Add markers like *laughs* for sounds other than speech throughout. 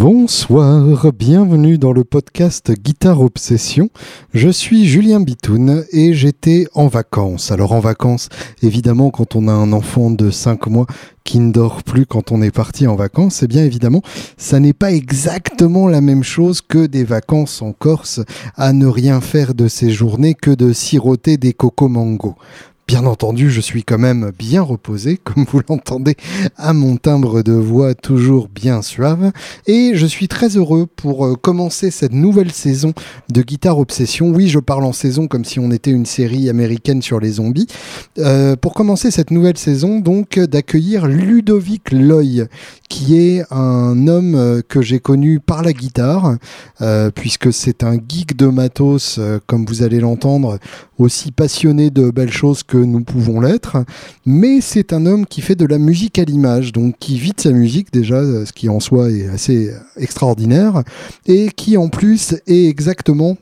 Bonsoir, bienvenue dans le podcast Guitare Obsession. Je suis Julien Bitoun et j'étais en vacances. Alors en vacances, évidemment, quand on a un enfant de 5 mois qui ne dort plus quand on est parti en vacances, eh bien évidemment, ça n'est pas exactement la même chose que des vacances en Corse à ne rien faire de ces journées que de siroter des cocos mango. Bien entendu, je suis quand même bien reposé, *laughs* comme vous l'entendez à mon timbre de voix toujours bien suave. Et je suis très heureux pour euh, commencer cette nouvelle saison de Guitare Obsession. Oui, je parle en saison comme si on était une série américaine sur les zombies. Euh, pour commencer cette nouvelle saison, donc, d'accueillir Ludovic Loy, qui est un homme euh, que j'ai connu par la guitare, puisque c'est un geek de matos, comme vous allez l'entendre, aussi passionné de belles choses que nous pouvons l'être, mais c'est un homme qui fait de la musique à l'image, donc qui vit de sa musique déjà, ce qui en soi est assez extraordinaire, et qui en plus est exactement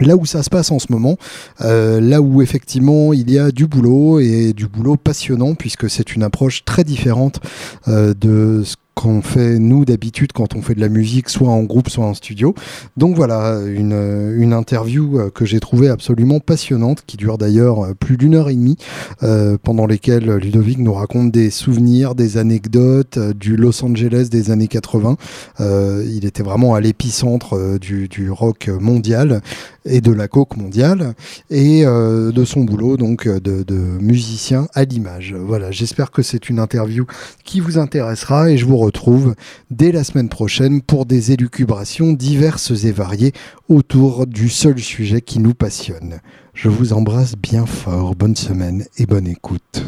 là où ça se passe en ce moment, euh, là où effectivement il y a du boulot et du boulot passionnant puisque c'est une approche très différente euh, de ce qu'on fait nous d'habitude quand on fait de la musique, soit en groupe, soit en studio. Donc voilà, une, une interview euh, que j'ai trouvée absolument passionnante, qui dure d'ailleurs euh, plus d'une heure et demie, euh, pendant lesquelles Ludovic nous raconte des souvenirs, des anecdotes du Los Angeles des années 80. il était vraiment à l'épicentre du, du, rock mondial et de la coke mondiale et de son boulot donc de, de musicien à l'image. Voilà, j'espère que c'est une interview qui vous intéressera et je vous retrouve dès la semaine prochaine pour des élucubrations diverses et variées autour du seul sujet qui nous passionne. Je vous embrasse bien fort, bonne semaine et bonne écoute.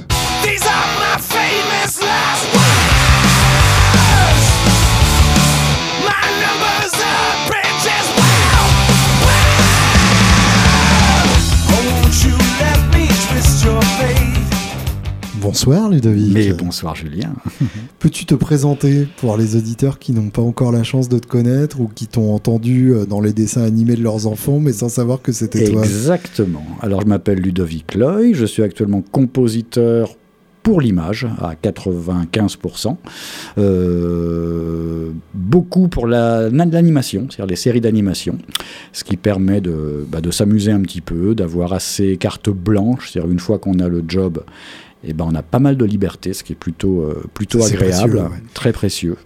Bonsoir Ludovic. Mais bonsoir Julien. *laughs* Peux-tu te présenter pour les auditeurs qui n'ont pas encore la chance de te connaître ou qui t'ont entendu euh, dans les dessins animés de leurs enfants mais sans savoir que c'était toi? Exactement. Alors je m'appelle Ludovic Loy, je suis actuellement compositeur pour l'image à 95%, euh, beaucoup pour l'animation, c'est-à-dire les séries d'animation, ce qui permet de, bah, de s'amuser un petit peu, d'avoir assez carte blanche, c'est-à-dire une fois qu'on a le job, eh ben, on a pas mal de liberté, ce qui est plutôt, euh, plutôt agréable, très précieux.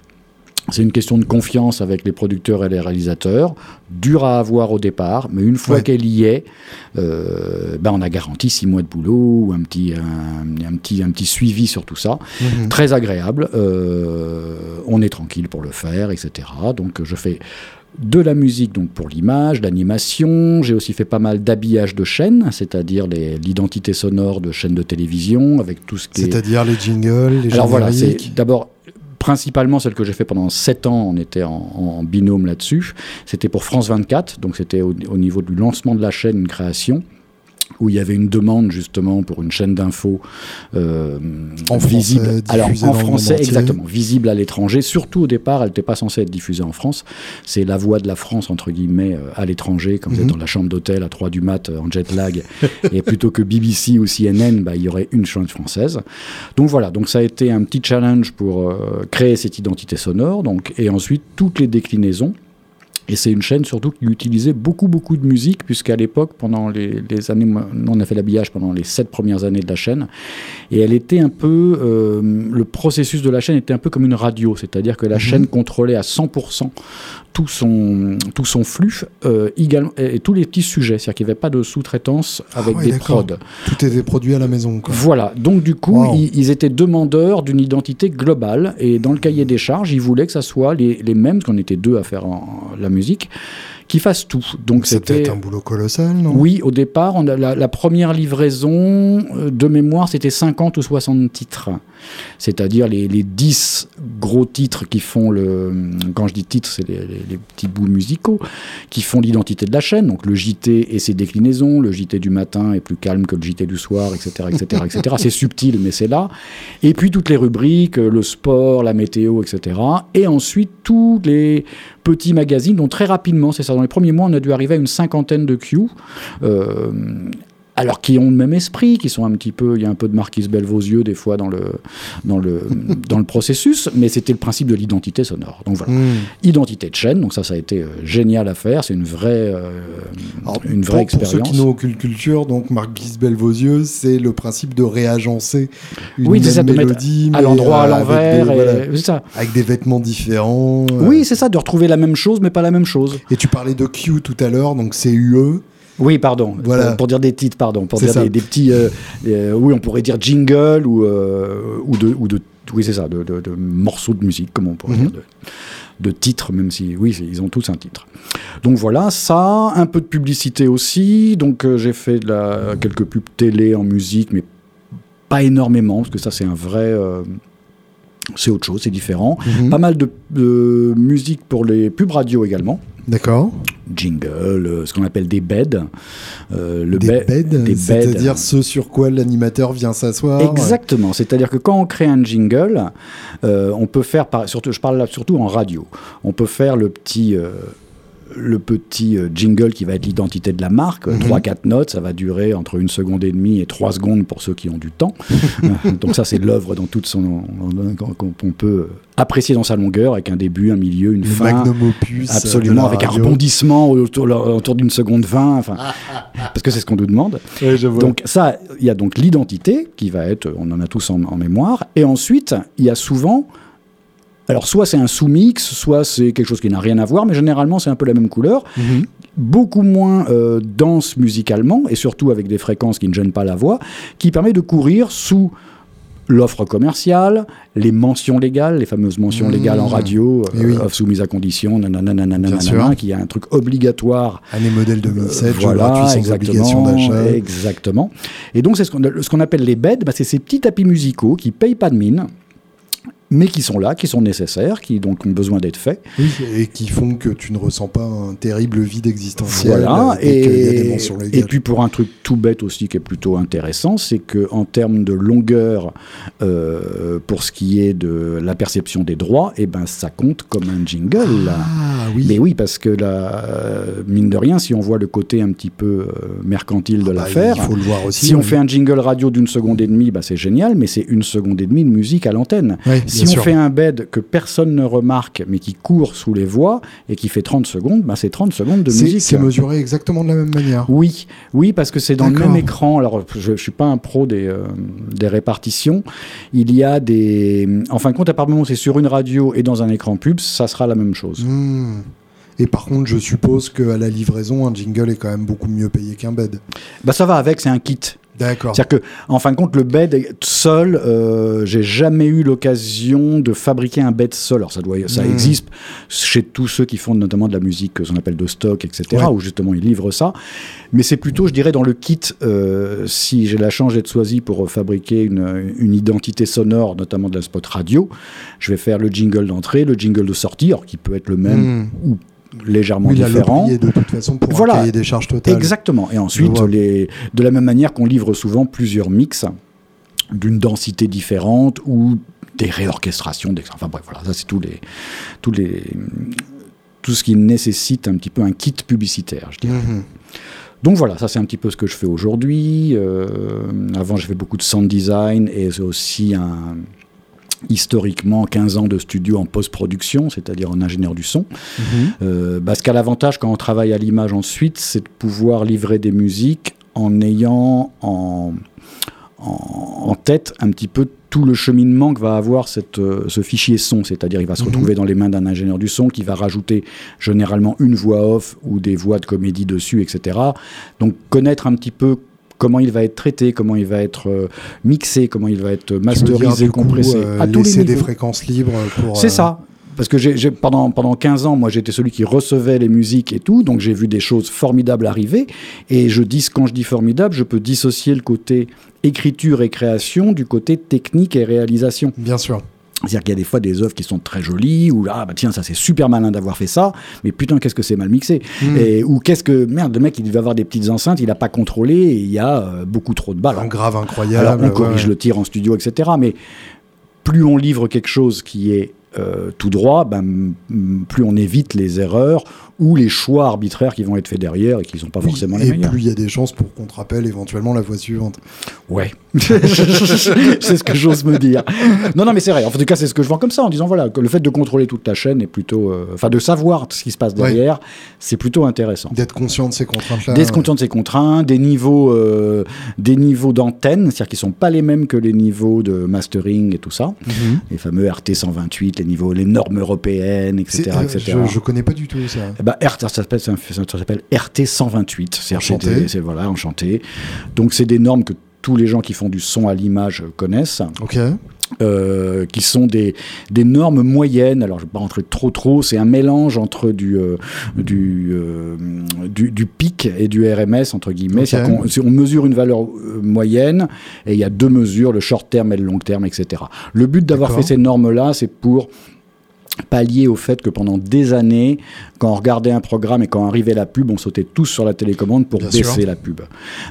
C'est une question de confiance avec les producteurs et les réalisateurs, dur à avoir au départ, mais une fois qu'elle y est, euh, ben on a garanti six mois de boulot, un petit, un, petit, un petit suivi sur tout ça, mhm. très agréable. Euh, on est tranquille pour le faire, etc. Donc je fais de la musique donc pour l'image, l'animation. J'ai aussi fait pas mal d'habillage de chaînes, c'est-à-dire l'identité sonore de chaînes de télévision avec tout ce qui C'est-à-dire les jingles, les Alors voilà, c'est d'abord principalement celle que j'ai fait pendant 7 ans, on était en, binôme là-dessus. C'était pour France 24, donc c'était au, niveau du lancement de la chaîne, une création où il y avait une demande justement pour une chaîne d'infos euh, en visible. Français, Alors en français, exactement, visible à l'étranger. Surtout au départ, elle n'était pas censée être diffusée en France. C'est la voix de la France entre guillemets euh, à l'étranger, quand vous êtes mhm. dans la chambre d'hôtel à 3 du mat euh, en jet lag, et plutôt que BBC ou CNN, bah, il y aurait une chaîne française. Donc voilà, donc ça a été un petit challenge pour créer cette identité sonore. Donc et ensuite toutes les déclinaisons. Et c'est une chaîne surtout qui utilisait beaucoup, beaucoup de musique, puisqu'à l'époque, pendant les, années, on a fait l'habillage pendant les sept premières années de la chaîne, et elle était un peu, euh, le processus de la chaîne était un peu comme une radio, c'est-à-dire que la mhm. chaîne contrôlait à 100% tout son, tout son flux euh, également, et, tous les petits sujets. C'est-à-dire qu'il n'y avait pas de sous-traitance ah avec des prods. Tout était produit à la maison. Voilà. Donc, du coup, ils, étaient demandeurs d'une identité globale. Et dans le cahier des charges, ils voulaient que ça soit les, les mêmes, parce qu'on était deux à faire la musique qui fasse tout. Donc c'était un boulot colossal, non? Oui, au départ, on a la, première livraison euh, de mémoire, c'était 50 ou 60 titres. C'est-à-dire les, les, 10 gros titres qui font le. Quand je dis titres, c'est les, petits bouts musicaux qui font l'identité de la chaîne. Donc le JT et ses déclinaisons. Le JT du matin est plus calme que le JT du soir, etc. etc., etc. c'est subtil, mais c'est là. Et puis toutes les rubriques, le sport, la météo, etc. Et ensuite tous les petits magazines, dont très rapidement, c'est ça, dans les premiers mois, on a dû arriver à une cinquantaine de Q. Euh, alors qui ont le même esprit, qui sont un petit peu, il y a un peu de Marquise Belvosieux des fois dans le, dans le, *laughs* dans le processus, mais c'était le principe de l'identité sonore. Donc voilà, hmm. identité de chaîne, donc ça, ça a été euh, génial à faire, c'est une vraie, euh, une vraie expérience. Pour ceux qui n'ont aucune culture, donc Marquise Belvosieux, c'est le principe de réagencer une oui, même mélodie, à l'endroit, à l'envers, avec des vêtements différents. Oui, c'est ça, de retrouver la même chose, mais pas la même chose. Et tu parlais de Q tout à l'heure, donc c'est UE. Oui, pardon. Voilà. Pour, dire des titres, pardon. Pour dire des, petits. Euh, euh, oui, on pourrait dire jingle ou, euh, ou de. Ou de oui, c'est ça, de, de, morceaux de musique, comme on pourrait mhm. dire. De, titres, même si, oui, ils ont tous un titre. Donc voilà, ça, un peu de publicité aussi. Donc j'ai fait de la, quelques pubs télé en musique, mais pas énormément, parce que ça, c'est un vrai c'est autre chose, c'est différent. Mhm. Pas mal de, musique pour les pubs radio également. D'accord. Jingle, euh, ce qu'on appelle des beds. Euh, le des beds, c'est-à-dire ce sur quoi l'animateur vient s'asseoir. Exactement. C'est-à-dire que quand on crée un jingle, euh, on peut faire, surtout, je parle là surtout en radio, on peut faire le petit le petit euh, jingle qui va être l'identité de la marque, 3-4 mhm. notes, ça va durer entre une seconde et demie et 3 secondes pour ceux qui ont du temps. *laughs* Donc ça c'est l'œuvre dans toute son qu'on peut apprécier dans sa longueur avec un début, un milieu, une fin. Magnum opus absolument avec un rebondissement autour, autour d'une seconde 20 enfin parce que c'est ce qu'on nous demande. Donc ça il y a donc l'identité qui va être on en a tous en, en mémoire et ensuite il y a souvent alors soit c'est un sous-mix, soit c'est quelque chose qui n'a rien à voir, mais généralement c'est un peu la même couleur. Mhm. Beaucoup moins euh, dense musicalement, et surtout avec des fréquences qui ne gênent pas la voix, qui permet de courir sous l'offre commerciale, les mentions légales, les fameuses mentions légales en radio, eh euh, offre soumise à condition, nanana, qui a un truc obligatoire. Année modèle 2007, euh, voilà, sans obligation d'achat. Exactement. Et donc, c'est ce qu'on appelle les beds, bah, c'est ces petits tapis musicaux qui payent pas de mine, mais qui sont là, qui sont nécessaires, qui donc ont besoin d'être faits. et qui font que tu ne ressens pas un terrible vide existentiel. Voilà, et, et, puis pour un truc tout bête aussi qui est plutôt intéressant, c'est que en termes de longueur, euh, pour ce qui est de la perception des droits, et eh ben ça compte comme un jingle. Ah, oui. Mais oui, parce que la, euh, mine de rien, si on voit le côté un petit peu euh, mercantile de ah bah, l'affaire, il faut le voir aussi. Si on fait un jingle radio d'une seconde et demie, bah, c'est génial, mais c'est une seconde et demie de musique à l'antenne. si on fait un bed que personne ne remarque, mais qui court sous les voix et qui fait 30 secondes, bah, c'est 30 secondes de musique. C'est mesuré exactement de la même manière Oui, oui parce que c'est dans le même écran. Alors, je ne suis pas un pro des, euh, des répartitions. Il y a des. En fin de compte, à partir du moment où c'est sur une radio et dans un écran pub, ça sera la même chose. Hmm. Et par contre, je suppose qu'à la livraison, un jingle est quand même beaucoup mieux payé qu'un bed. Bah ça va avec, c'est un kit. D'accord. C'est-à-dire que, en fin de compte, le bed seul, euh, j'ai jamais eu l'occasion de fabriquer un bed seul. Alors ça doit, ça hmm. existe chez tous ceux qui font notamment de la musique, ce qu'on appelle de stock, etc., où justement ils livrent ça. Mais c'est plutôt, je dirais, dans le kit, euh, si j'ai la chance d'être choisi pour fabriquer une, une, identité sonore, notamment de la spot radio, je vais faire le jingle d'entrée, le jingle de sortie, alors qui peut être le même hmm. ou légèrement oui, différent. de toute façon pour voilà. un cahier des charges totales. Exactement. Et ensuite, les, de la même manière qu'on livre souvent plusieurs mix d'une densité différente ou des réorchestrations. Des, enfin bref, voilà, ça c'est tous les, tous les, tout ce qui nécessite un petit peu un kit publicitaire, je dirais. Mhm. Donc voilà, ça c'est un petit peu ce que je fais aujourd'hui. Euh, avant, j'ai fait beaucoup de sound design et c'est aussi un, historiquement 15 ans de studio en post-production, c'est-à-dire en ingénieur du son. Euh, ce qui a l'avantage quand on travaille à l'image ensuite, c'est de pouvoir livrer des musiques en ayant en, en, tête un petit peu tout le cheminement que va avoir cette, euh, ce fichier son, c'est-à-dire il va se mhm. retrouver dans les mains d'un ingénieur du son qui va rajouter généralement une voix off ou des voix de comédie dessus, etc. Donc connaître un petit peu comment il va être traité, comment il va être euh, mixé, comment il va être masterisé, compressé. Euh, à tous les des fréquences libres pour. C'est euh, ça. Parce que pendant, pendant 15 ans, moi, j'étais celui qui recevait les musiques et tout, donc j'ai vu des choses formidables arriver. Et je dis, quand je dis formidable, je peux dissocier le côté écriture et création du côté technique et réalisation. Bien sûr. C'est-à-dire qu'il y a des fois des œuvres qui sont très jolies, ou là, bah tiens, ça c'est super malin d'avoir fait ça, mais putain, qu'est-ce que c'est mal mixé. Hmm. Et, ou qu'est-ce que, merde, le mec, il devait avoir des petites enceintes, il n'a pas contrôlé, et il y a euh, beaucoup trop de balles. Un grave incroyable. Alors on corrige le tir en studio, etc. Mais plus on livre quelque chose qui est euh, tout droit, ben, plus on évite les erreurs ou les choix arbitraires qui vont être faits derrière et qui ne sont pas forcément les meilleurs. Et plus il y a des chances pour qu'on te rappelle éventuellement la voix suivante. Ouais, *laughs* c'est ce que j'ose me dire. Non, non, mais c'est vrai. En tout cas, c'est ce que je vois comme ça, en disant voilà, que le fait de contrôler toute ta chaîne est plutôt, euh, enfin, de savoir ce qui se passe derrière, c'est plutôt intéressant. D'être conscient de ces contraintes-là. D'être conscient de ces contraintes, des niveaux, euh, des niveaux d'antenne, c'est-à-dire qu'ils sont pas les mêmes que les niveaux de mastering et tout ça, mhm. les fameux RT 128, les niveaux, les normes européennes, etc., etc. Je, je connais pas du tout ça. Eh ben, ça s'appelle RT 128. C'est enchanté. C'est voilà, enchanté. Donc c'est des normes que tous les gens qui font du son à l'image connaissent. Ok. Euh, qui sont des, des, normes moyennes. Alors, je ne vais pas rentrer trop trop. C'est un mélange entre du, euh, du, euh, du, du, pic et du RMS, entre guillemets. On, on, mesure une valeur moyenne et il y a deux mesures, le short terme et le long terme, etc. Le but d'avoir fait ces normes-là, c'est pour pallier au fait que pendant des années, quand on regardait un programme et quand arrivait la pub, on sautait tous sur la télécommande pour baisser la pub.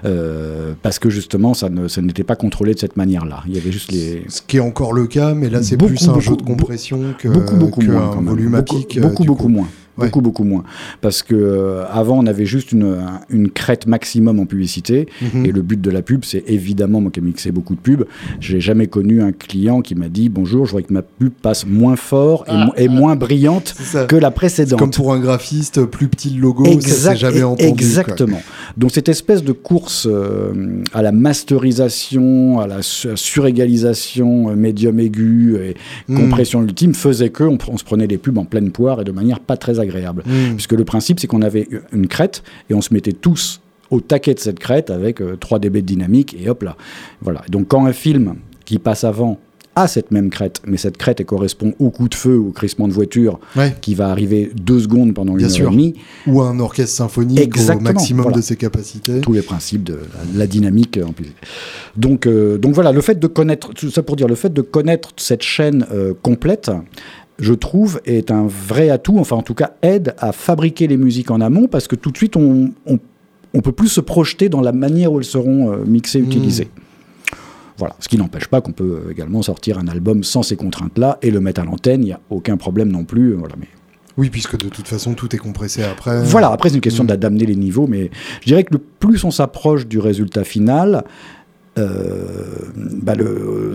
Euh, parce que justement, ça, ne, ça n'était pas contrôlé de cette manière-là. Il y avait juste les... Ce qui est encore le cas, mais là, c'est plus un jeu de compression que, beaucoup, beaucoup moins, un volumatique. Beaucoup, beaucoup, moins. Beaucoup, beaucoup moins. Parce que euh, avant, on avait juste une, une crête maximum en publicité. Mhm. Et le but de la pub, c'est évidemment, moi qui ai mixé beaucoup de pubs, j'ai jamais connu un client qui m'a dit Bonjour, je vois que ma pub passe moins fort et, ah, ah. moins brillante que la précédente. Comme pour un graphiste, plus petit le logo, exact, ça jamais entendu. Exactement. Donc cette espèce de course euh, à la masterisation, à la surégalisation euh, médium aigu et mhm. compression ultime faisait que on, on, se prenait les pubs en pleine poire et de manière pas très agréable. Hmm. Puisque le principe, c'est qu'on avait une crête et on se mettait tous au taquet de cette crête avec 3 euh, dB de dynamique et hop là. Voilà. Donc quand un film qui passe avant a cette même crête, mais cette crête elle correspond au coup de feu, au crissement de voiture qui va arriver deux secondes pendant une heure et demie. Ou un orchestre symphonique au maximum de ses capacités. Tous les principes de la, dynamique en plus. Donc, euh, donc voilà, le fait de connaître, tout ça pour dire, le fait de connaître cette chaîne euh, complète, je trouve, est un vrai atout, enfin en tout cas aide à fabriquer les musiques en amont, parce que tout de suite, on, on, peut plus se projeter dans la manière où elles seront euh, mixées, mmh. utilisées. Voilà, ce qui n'empêche pas qu'on peut euh, également sortir un album sans ces contraintes-là et le mettre à l'antenne, il n'y a aucun problème non plus. Euh, voilà, mais... Oui, puisque de toute façon, tout est compressé après. Voilà, après, c'est une question mmh. d'amener les niveaux, mais je dirais que le plus on s'approche du résultat final, bah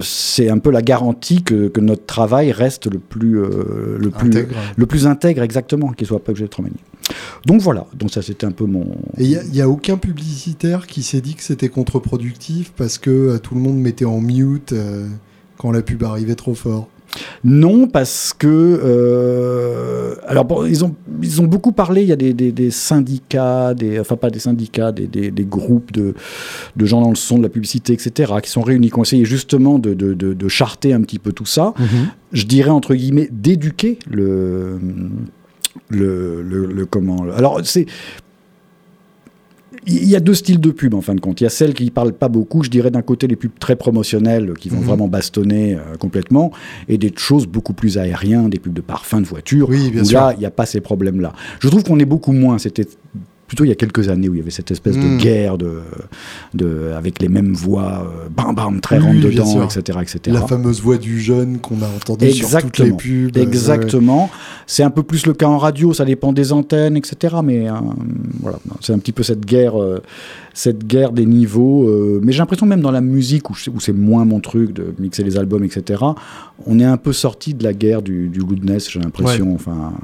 c'est un peu la garantie que, que, notre travail reste le plus, euh, le plus, intègre. le plus intègre exactement, qu'il soit pas obligé de remanié. Donc voilà, donc ça c'était un peu mon. Et il n'y a, aucun publicitaire qui s'est dit que c'était contre-productif parce que euh, tout le monde mettait en mute quand la pub arrivait trop fort. Non, parce que. Euh, alors, ils, ont, ils ont beaucoup parlé. Il y a des, syndicats, des, enfin, pas des syndicats, des, groupes de, de, gens dans le son, de la publicité, etc., qui sont réunis, qui ont essayé justement de, de, charter un petit peu tout ça. Mhm. Je dirais, entre guillemets, d'éduquer le. Le, le, le, comment alors c'est il y a deux styles de pub en fin de compte. Il y a celles qui ne parlent pas beaucoup, je dirais d'un côté les pubs très promotionnelles qui vont mhm. vraiment bastonner euh, complètement, et des choses beaucoup plus aériennes, des pubs de parfum de voiture, oui, où là, il n'y a pas ces problèmes-là. Je trouve qu'on est beaucoup moins, c'était plutôt il y a quelques années où il y avait cette espèce de hmm. guerre de, de, avec les mêmes voix, euh, bam bam, très rentre dedans, etc., etc. La fameuse voix du jeune qu'on a entendue sur toutes les pubs. Exactement. C'est un peu plus le cas en radio, ça dépend des antennes, etc. Mais euh, voilà, c'est un petit peu cette guerre, euh, cette guerre des niveaux. mais j'ai l'impression même dans la musique où, où c'est moins mon truc de mixer les albums, etc. On est un peu sorti de la guerre du, du goodness, j'ai l'impression. Enfin,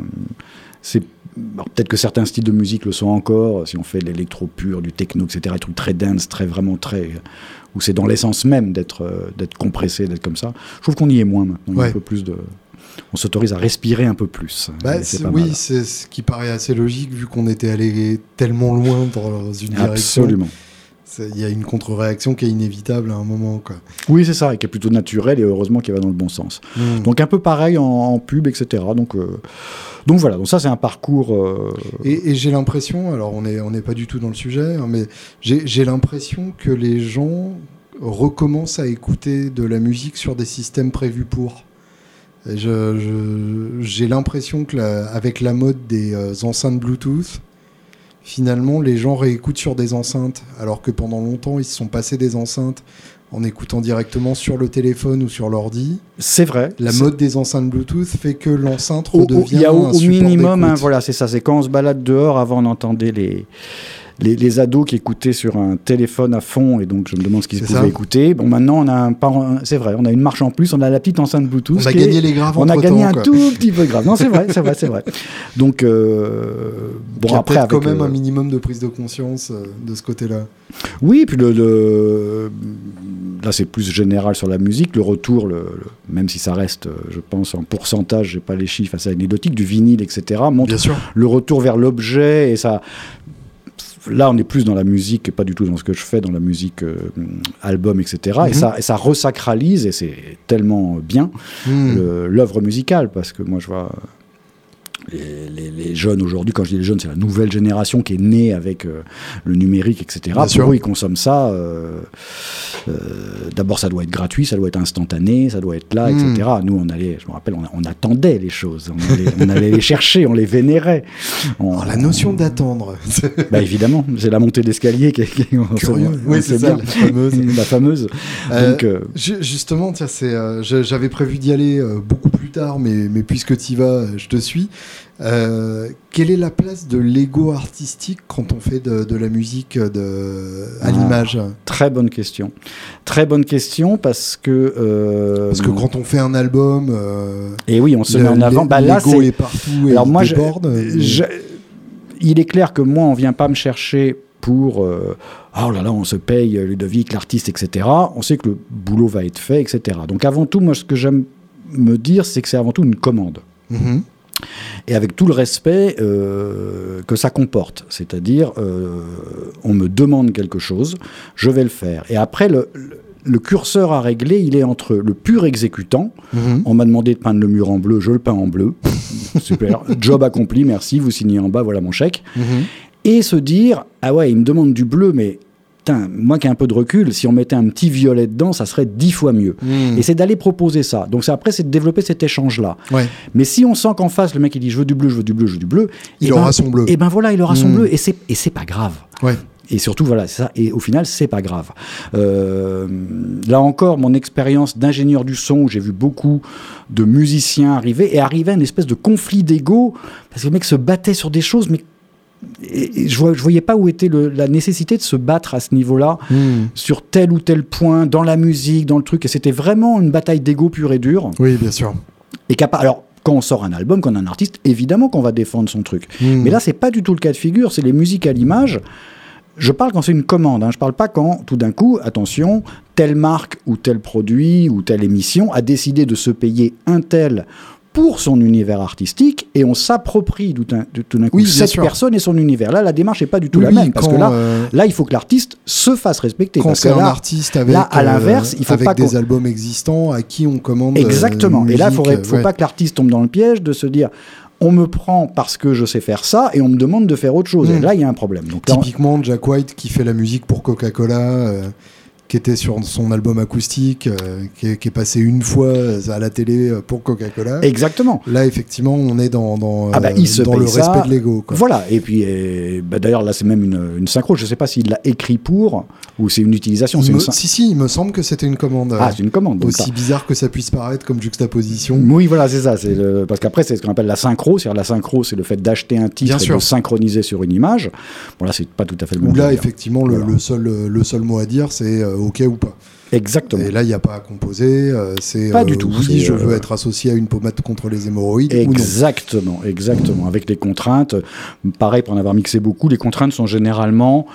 c'est peut-être que certains styles de musique le sont encore, si on fait de l'électro pur, du techno, etc., des trucs très dense, très vraiment très. où c'est dans l'essence même d'être euh, d'être compressé, d'être comme ça. Je trouve qu'on y est moins maintenant. un peu plus de. On s'autorise à respirer un peu plus. Bah, oui, c'est ce qui paraît assez logique vu qu'on était allé tellement loin dans une direction. Absolument. Il y a une contre-réaction qui est inévitable à un moment. Quoi. Oui, c'est ça, et qui est plutôt naturelle et heureusement qui va dans le bon sens. Hmm. Donc un peu pareil en, pub, etc. Donc, euh, donc voilà, donc ça c'est un parcours. Euh, et, j'ai l'impression, alors on n'est pas du tout dans le sujet, hein, mais j'ai l'impression que les gens recommencent à écouter de la musique sur des systèmes prévus pour. J'ai l'impression que avec la mode des euh, enceintes Bluetooth, finalement, les gens réécoutent sur des enceintes, alors que pendant longtemps, ils se sont passés des enceintes en écoutant directement sur le téléphone ou sur l'ordi. C'est vrai. La mode des enceintes Bluetooth fait que l'enceinte redevient Il y a au, un au minimum, hein, voilà, c'est ça. C'est quand on se balade dehors, avant on entendait les les, ados qui écoutaient sur un téléphone à fond, et donc je me demande ce qu'ils pouvaient écouter. Bon, maintenant, on a un c'est vrai, on a une marche en plus, on a la petite enceinte Bluetooth. On a gagné les graves On a gagné un tout petit peu de grave. Non, c'est vrai, c'est vrai, c'est vrai. Donc, euh, bon, après. Avec, quand même un minimum de prise de conscience euh, de ce côté-là. Oui, puis le, là, c'est plus général sur la musique. Le retour, le, même si ça reste, je pense, en pourcentage, j'ai pas les chiffres assez anecdotiques, du vinyle, etc., montre le retour vers l'objet et ça là, on est plus dans la musique et pas du tout dans ce que je fais, dans la musique euh, album, etc. et, mhm. ça, et ça resacralise, et c'est tellement bien, mhm. l'œuvre musicale, parce que moi, je vois les, jeunes aujourd'hui, quand je dis les jeunes, c'est la nouvelle génération qui est née avec euh, le numérique, etc. Pour eux, ils consomment ça. Euh, euh, d'abord, ça doit être gratuit, ça doit être instantané, ça doit être là, etc. Hmm. Nous, on allait, je me rappelle, on, attendait les choses. On allait, les chercher, on les vénérait. Oh, la notion d'attendre. *laughs* bah, évidemment, c'est la montée d'escalier qui, est Oui, c'est ça, la fameuse. *laughs* la fameuse. Donc, justement, j'avais prévu d'y aller beaucoup tard, mais, mais puisque tu y vas, je te suis. Euh, quelle est la place de l'ego artistique quand on fait de, la musique de, à ah, l'image? Très bonne question. Très bonne question parce que. Euh, parce que quand on fait un album. Euh, et oui, on se met en avant. Bah, l'ego est... partout. Alors moi, je, il est clair que moi, on vient pas me chercher pour oh là là, on se paye Ludovic, l'artiste, etc. On sait que le boulot va être fait, etc. Donc avant tout, moi, ce que j'aime me dire, c'est que c'est avant tout une commande. Mm-hmm et avec tout le respect euh, que ça comporte. C'est-à-dire, euh, on me demande quelque chose, je vais le faire. Et après, le, curseur à régler, il est entre le pur exécutant. Mhm. On m'a demandé de peindre le mur en bleu, je le peins en bleu. *laughs* Super. Job accompli, merci, vous signez en bas, voilà mon chèque. Mhm. Et se dire, ah ouais, il me demande du bleu, mais moi qui ai un peu de recul, si on mettait un petit violet dedans, ça serait dix fois mieux. Hmm. Et c'est d'aller proposer ça. Donc après, c'est de développer cet échange-là. Mais si on sent qu'en face, le mec il dit je veux du bleu, je veux du bleu, je veux du bleu, il aura ben, son bleu. Et ben voilà, il aura son hmm. bleu. Et c'est et c'est pas grave. Et surtout, voilà, c'est ça. Et au final, c'est pas grave. Euh, là encore, mon expérience d'ingénieur du son, j'ai vu beaucoup de musiciens arriver, et arriver à une espèce de conflit d'ego, parce que les mecs se battaient sur des choses, mais je, ne voyais pas où était la nécessité de se battre à ce niveau-là, hmm. sur tel ou tel point, dans la musique, dans le truc. Et c'était vraiment une bataille d'ego pure et dure. Oui, bien sûr. Et alors, quand on sort un album, quand on est un artiste, évidemment qu'on va défendre son truc. Hmm. Mais là, c'est pas du tout le cas de figure. C'est les musiques à l'image. Je parle quand c'est une commande, hein. je parle pas quand tout d'un coup, attention, telle marque ou tel produit ou telle émission a décidé de se payer un tel pour son univers artistique et on s'approprie tout d'un coup cette personne et son univers. Là, la démarche n'est pas du tout la même parce que là, euh, là, il faut que l'artiste se fasse respecter. Quand c'est un artiste avec, à l'inverse, il faut avec des albums existants à qui on commande. Exactement. et là, il ne faut pas que l'artiste tombe dans le piège de se dire on me prend parce que je sais faire ça et on me demande de faire autre chose. Et hmm. là, il y a un problème. Donc, Typiquement, Jack White qui fait la musique pour Coca-Cola. Euh, qui était sur son album acoustique, euh, qui, est, passé une fois à la télé euh, pour Coca-Cola. Exactement. Là, effectivement, on est dans, dans, ah bah, euh, dans le respect de l'ego. Voilà, et puis bah, d'ailleurs, là, c'est même une, une, synchro. Je ne sais pas s'il l'a écrit pour ou c'est une utilisation. Une si, si, il me semble que c'était une commande. Ah, c'est une commande. Aussi bizarre que ça puisse paraître comme juxtaposition. Oui, voilà, c'est ça. Le... Parce qu'après, c'est ce qu'on appelle la synchro. C'est-à-dire, la synchro, c'est le fait d'acheter un titre et de synchroniser sur une image. Bon, là, c'est pas tout à fait le même. Ou là, effectivement, le, le, seul, le seul mot à dire, c'est OK ou pas. Exactement. Et là, il n'y a pas à composer. Euh, c'est pas du euh, tout. Oui, je veux euh, être associé à une pommade contre les hémorroïdes. Exactement, exactement. Avec les contraintes, pareil pour en avoir mixé beaucoup, les contraintes sont généralement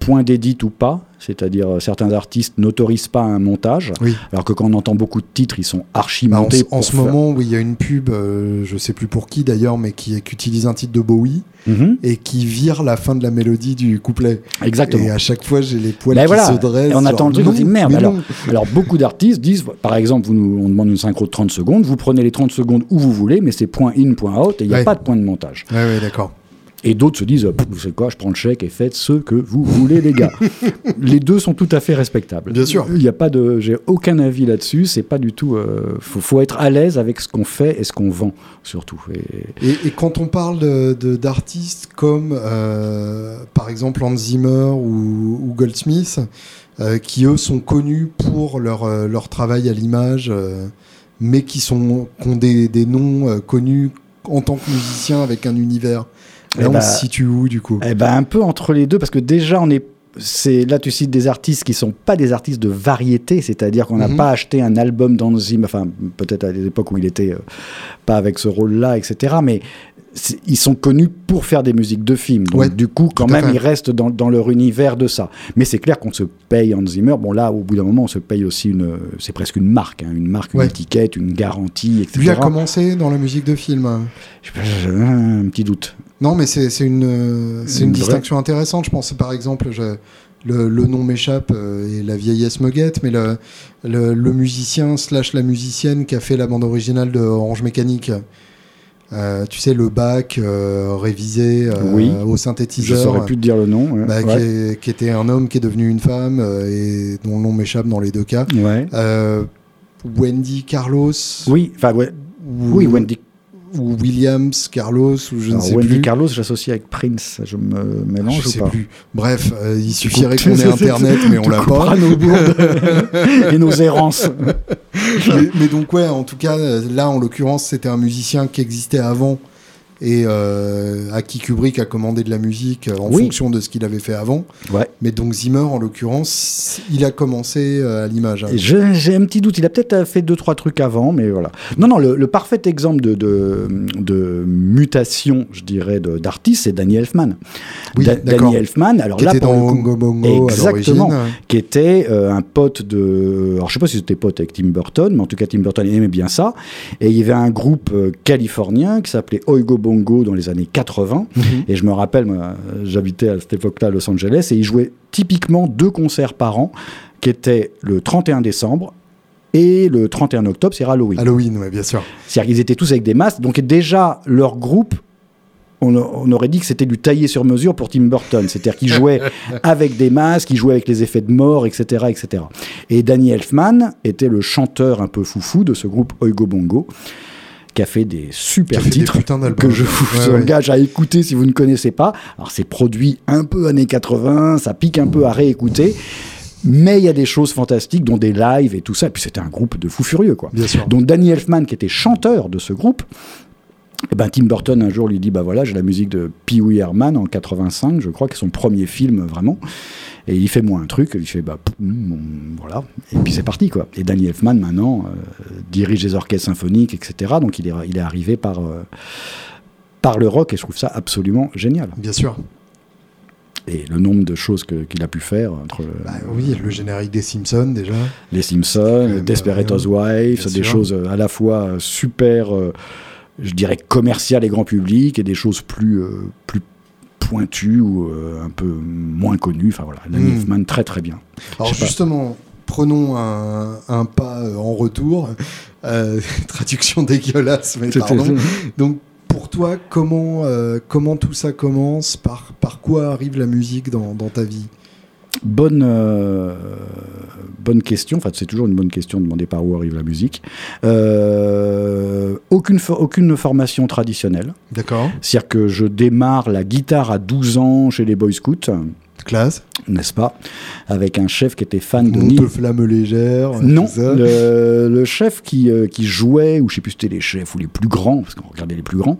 point d'édit ou pas. C'est-à-dire certains artistes n'autorisent pas un montage, alors que quand on entend beaucoup de titres, ils sont archi bah, montés. en, ce moment, oui, il y a une pub, je ne sais plus pour qui d'ailleurs, mais qui, qui, utilise un titre de Bowie mhm. et qui vire la fin de la mélodie du couplet. Exactement. Et à chaque fois, j'ai les poils ben qui se dressent. Et on attend le truc, on dit merde. Alors, alors, beaucoup d'artistes disent, par exemple, vous nous, on demande une synchro de 30 secondes, vous prenez les 30 secondes où vous voulez, mais c'est point in, point out, et il n'y a pas de point de montage. Oui, d'accord. Et d'autres se disent, vous savez quoi, je prends le chèque et faites ce que vous voulez, les gars. *laughs* les deux sont tout à fait respectables. Bien sûr. Il n'y a pas de, j'ai aucun avis là-dessus. C'est pas du tout. Euh, faut, être à l'aise avec ce qu'on fait et ce qu'on vend, surtout. Et, et, quand on parle d'artistes comme, euh, par exemple, Hans Zimmer ou, ou Goldsmith, euh, qui eux sont connus pour leur, euh, leur travail à l'image, euh, mais qui, sont, qui ont des, des noms connus en tant que musiciens avec un univers. Eh on bah, se situe où du coup eh ben, Un peu entre les deux, parce que déjà, on est c'est là tu cites des artistes qui sont pas des artistes de variété, c'est-à-dire qu'on n'a mhm. pas acheté un album d'Anzim, enfin peut-être à des époques où il était pas avec ce rôle-là, etc. Mais ils sont connus pour faire des musiques de films. Donc, du coup, quand même, ils restent dans, dans, leur univers de ça. Mais c'est clair qu'on se paye Hans Zimmer. Bon, là, au bout d'un moment, on se paye aussi une. C'est presque une marque, hein, une marque, une étiquette, une garantie, etc. Lui a commencé dans la musique de film. J'ai un petit doute. Non, mais c'est une, c'est une, distinction intéressante. Je pense, par exemple, je, le, le, nom m'échappe euh, et la vieillesse me guette, mais le, le, le, musicien slash la musicienne qui a fait la bande originale de Orange Mécanique. Euh, tu sais, le bac euh, révisé euh, au synthétiseur. Je saurais plus te dire le nom. Bah, qui, était un homme qui est devenu une femme et dont le nom m'échappe dans les deux cas. Wendy Carlos. Oui, enfin, oui, Wendy ou Williams, Carlos, ou je ne sais Wendy plus. Carlos, j'associe avec Prince, je me mélange je sais pas plus. Bref, euh, il suffirait qu'on ait *laughs* Internet, mais on l'a pas. nos *laughs* *laughs* et nos errances. mais, mais, donc ouais, en tout cas, là, en l'occurrence, c'était un musicien qui existait avant et euh, à qui Kubrick a commandé de la musique euh, en fonction de ce qu'il avait fait avant. Ouais. Mais donc Zimmer, en l'occurrence, il a commencé euh, à l'image. Hein. J'ai un petit doute. Il a peut-être fait deux trois trucs avant, mais voilà. Non, non. Le, parfait exemple de, de, de, mutation, je dirais, d'artiste, c'est Danny Elfman. Oui, Danny Elfman. Alors qui là, était dans Bongo Bongo exactement, à qui était un pote de. Alors je sais pas si c'était pote avec Tim Burton, mais en tout cas Tim Burton aimait bien ça. Et il y avait un groupe californien qui s'appelait Oigo bongo dans les années 80. Mhm. Et je me rappelle, j'habitais à cette époque-là à Los Angeles, et ils jouaient typiquement deux concerts par an, qui étaient le 31 décembre et le 31 octobre, c'est Halloween. Halloween, oui, bien sûr. C'est-à-dire qu'ils étaient tous avec des masques. Donc déjà, leur groupe, on, aurait dit que c'était du taillé sur mesure pour Tim Burton. C'est-à-dire qu'ils jouaient *laughs* avec des masques, ils jouaient avec les effets de mort, etc. etc. Et Danny Elfman était le chanteur un peu foufou de ce groupe Oigo Bongo qui a fait des super titres que je vous engage à écouter si vous ne connaissez pas. Alors c'est produit un peu années 80, ça pique un peu à réécouter. Mais il y a des choses fantastiques, dont des lives et tout ça. Et puis c'était un groupe de fous furieux, quoi. Bien sûr. Donc Danny Elfman, qui était chanteur de ce groupe, et eh ben, Tim Burton un jour lui dit bah voilà j'ai la musique de Pee Wee Herman en 85 je crois que c'est son premier film vraiment et il fait moi un truc, il fait bah hmm, voilà, et puis c'est parti quoi. Et Danny Elfman maintenant euh, dirige les orchestres symphoniques, etc. Donc il est, il est arrivé par, euh, par le rock et je trouve ça absolument génial. Bien sûr. Et le nombre de choses qu'il a pu faire entre. Bah oui, le générique des Simpsons déjà. Les Simpsons, Desperate Housewives, des choses à la fois super, euh, je dirais commerciales et grand public, et des choses plus, plus pointu ou euh, un peu moins connu. Enfin voilà, Danny hmm. très très bien. Alors justement, prenons un, pas euh, en retour. Euh, *laughs* traduction dégueulasse, mais pardon. Donc pour toi, comment, comment tout ça commence? Par, par quoi arrive la musique dans, dans ta vie? Bonne, euh, bonne question. Enfin, c'est toujours une bonne question de demander par où arrive la musique. Euh, aucune, aucune formation traditionnelle. D'accord. C'est-à-dire que je démarre la guitare à 12 ans chez les Boy Scouts. Classe. N'est-ce pas? Avec un chef qui était fan de Monte flamme légère. Non, le, chef qui, euh, qui jouait, ou je sais plus si c'était les chefs ou les plus grands, parce qu'on regardait les plus grands,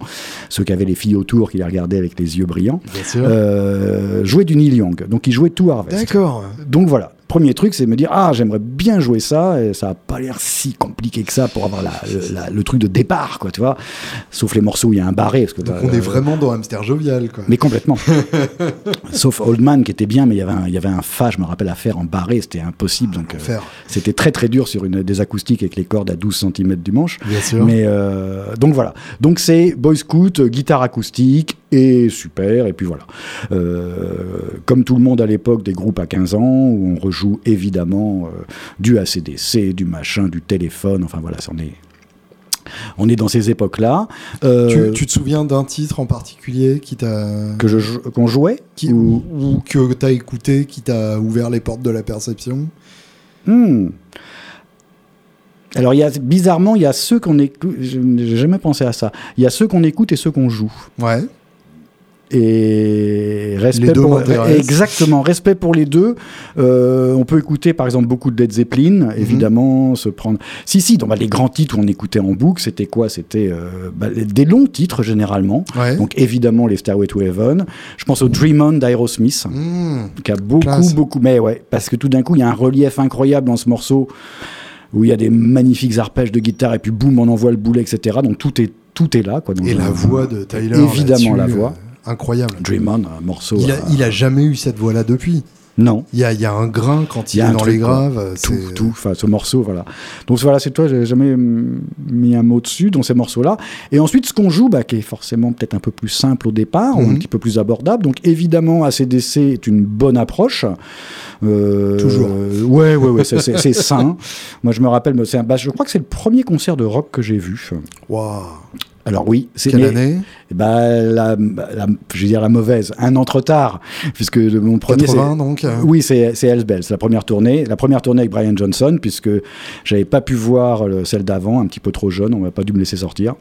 ceux qui avaient les filles autour qui les regardaient avec les yeux brillants, euh, jouait du Neil Young. Donc il jouait tout Harvest. D'accord. Donc voilà premier truc, c'est me dire ah j'aimerais bien jouer ça et ça a pas l'air si compliqué que ça pour avoir le truc de départ quoi tu vois. Sauf les morceaux où il y a un barré parce que donc on est vraiment dans Hamster jovial quoi. Mais complètement. *laughs* Sauf Old Man qui était bien mais il y avait un, il y avait un fa je me rappelle à faire en barré c'était impossible donc euh, c'était très très dur sur une des acoustiques avec les cordes à 12 cm du manche. Bien sûr. Mais euh, donc voilà. Donc c'est Boy Scout guitare acoustique et super et puis voilà euh, comme tout le monde à l'époque des groupes à 15 ans où on joue évidemment euh, du ACDC, du machin, du téléphone, enfin voilà, c'en est. On est dans ces époques-là. Euh, tu, te souviens d'un titre en particulier qui t'a que je qu'on jouait qui, ou... ou que t'as écouté qui t'a ouvert les portes de la perception? Hmm. Alors, il y a, bizarrement, il y a ceux qu'on écoute. J'ai jamais pensé à ça. Il y a ceux qu'on écoute et ceux qu'on joue. Ouais. Et respect pour exactement respect pour les deux. Euh, on peut écouter par exemple beaucoup de Led Zeppelin, mhm. évidemment, se prendre. Si si, donc bah, les grands titres où on écoutait en boucle, c'était quoi? C'était euh, bah, des longs titres généralement. Donc évidemment les Stairway to Heaven. Je pense au Dream On d'Aerosmith, mmh. qui a beaucoup beaucoup. Mais ouais, parce que tout d'un coup il y a un relief incroyable dans ce morceau où il y a des magnifiques arpèges de guitare et puis boum, on envoie le boulet, etc. Donc tout est, tout est là. Quoi, et la voix de Tyler. Évidemment, la voix. Euh, incroyable. Dream On, un morceau. Il a, il a jamais eu cette voix-là depuis. Non. Il y a, y a, un grain quand il, est dans les graves. Tout, tout. Enfin, ce morceau, voilà. Donc voilà, c'est toi, j'ai jamais mis un mot dessus dans ces morceaux-là. Et ensuite, ce qu'on joue, bah, qui est forcément peut-être un peu plus simple au départ, ou un mhm. petit peu plus abordable. Donc évidemment, ACDC est une bonne approche. Euh, Toujours. ouais, ouais, ouais, c'est sain. Moi, je me rappelle, bah, je crois que c'est le premier concert de rock que j'ai vu. Waouh alors oui, c'est quelle année? Bah, la, je veux dire la mauvaise, un an trop tard, puisque mon premier 80 donc. Euh. Oui, c'est c'est la première tournée, la première tournée avec Brian Johnson, puisque j'avais pas pu voir celle d'avant, un petit peu trop jeune, on m'a pas dû me laisser sortir.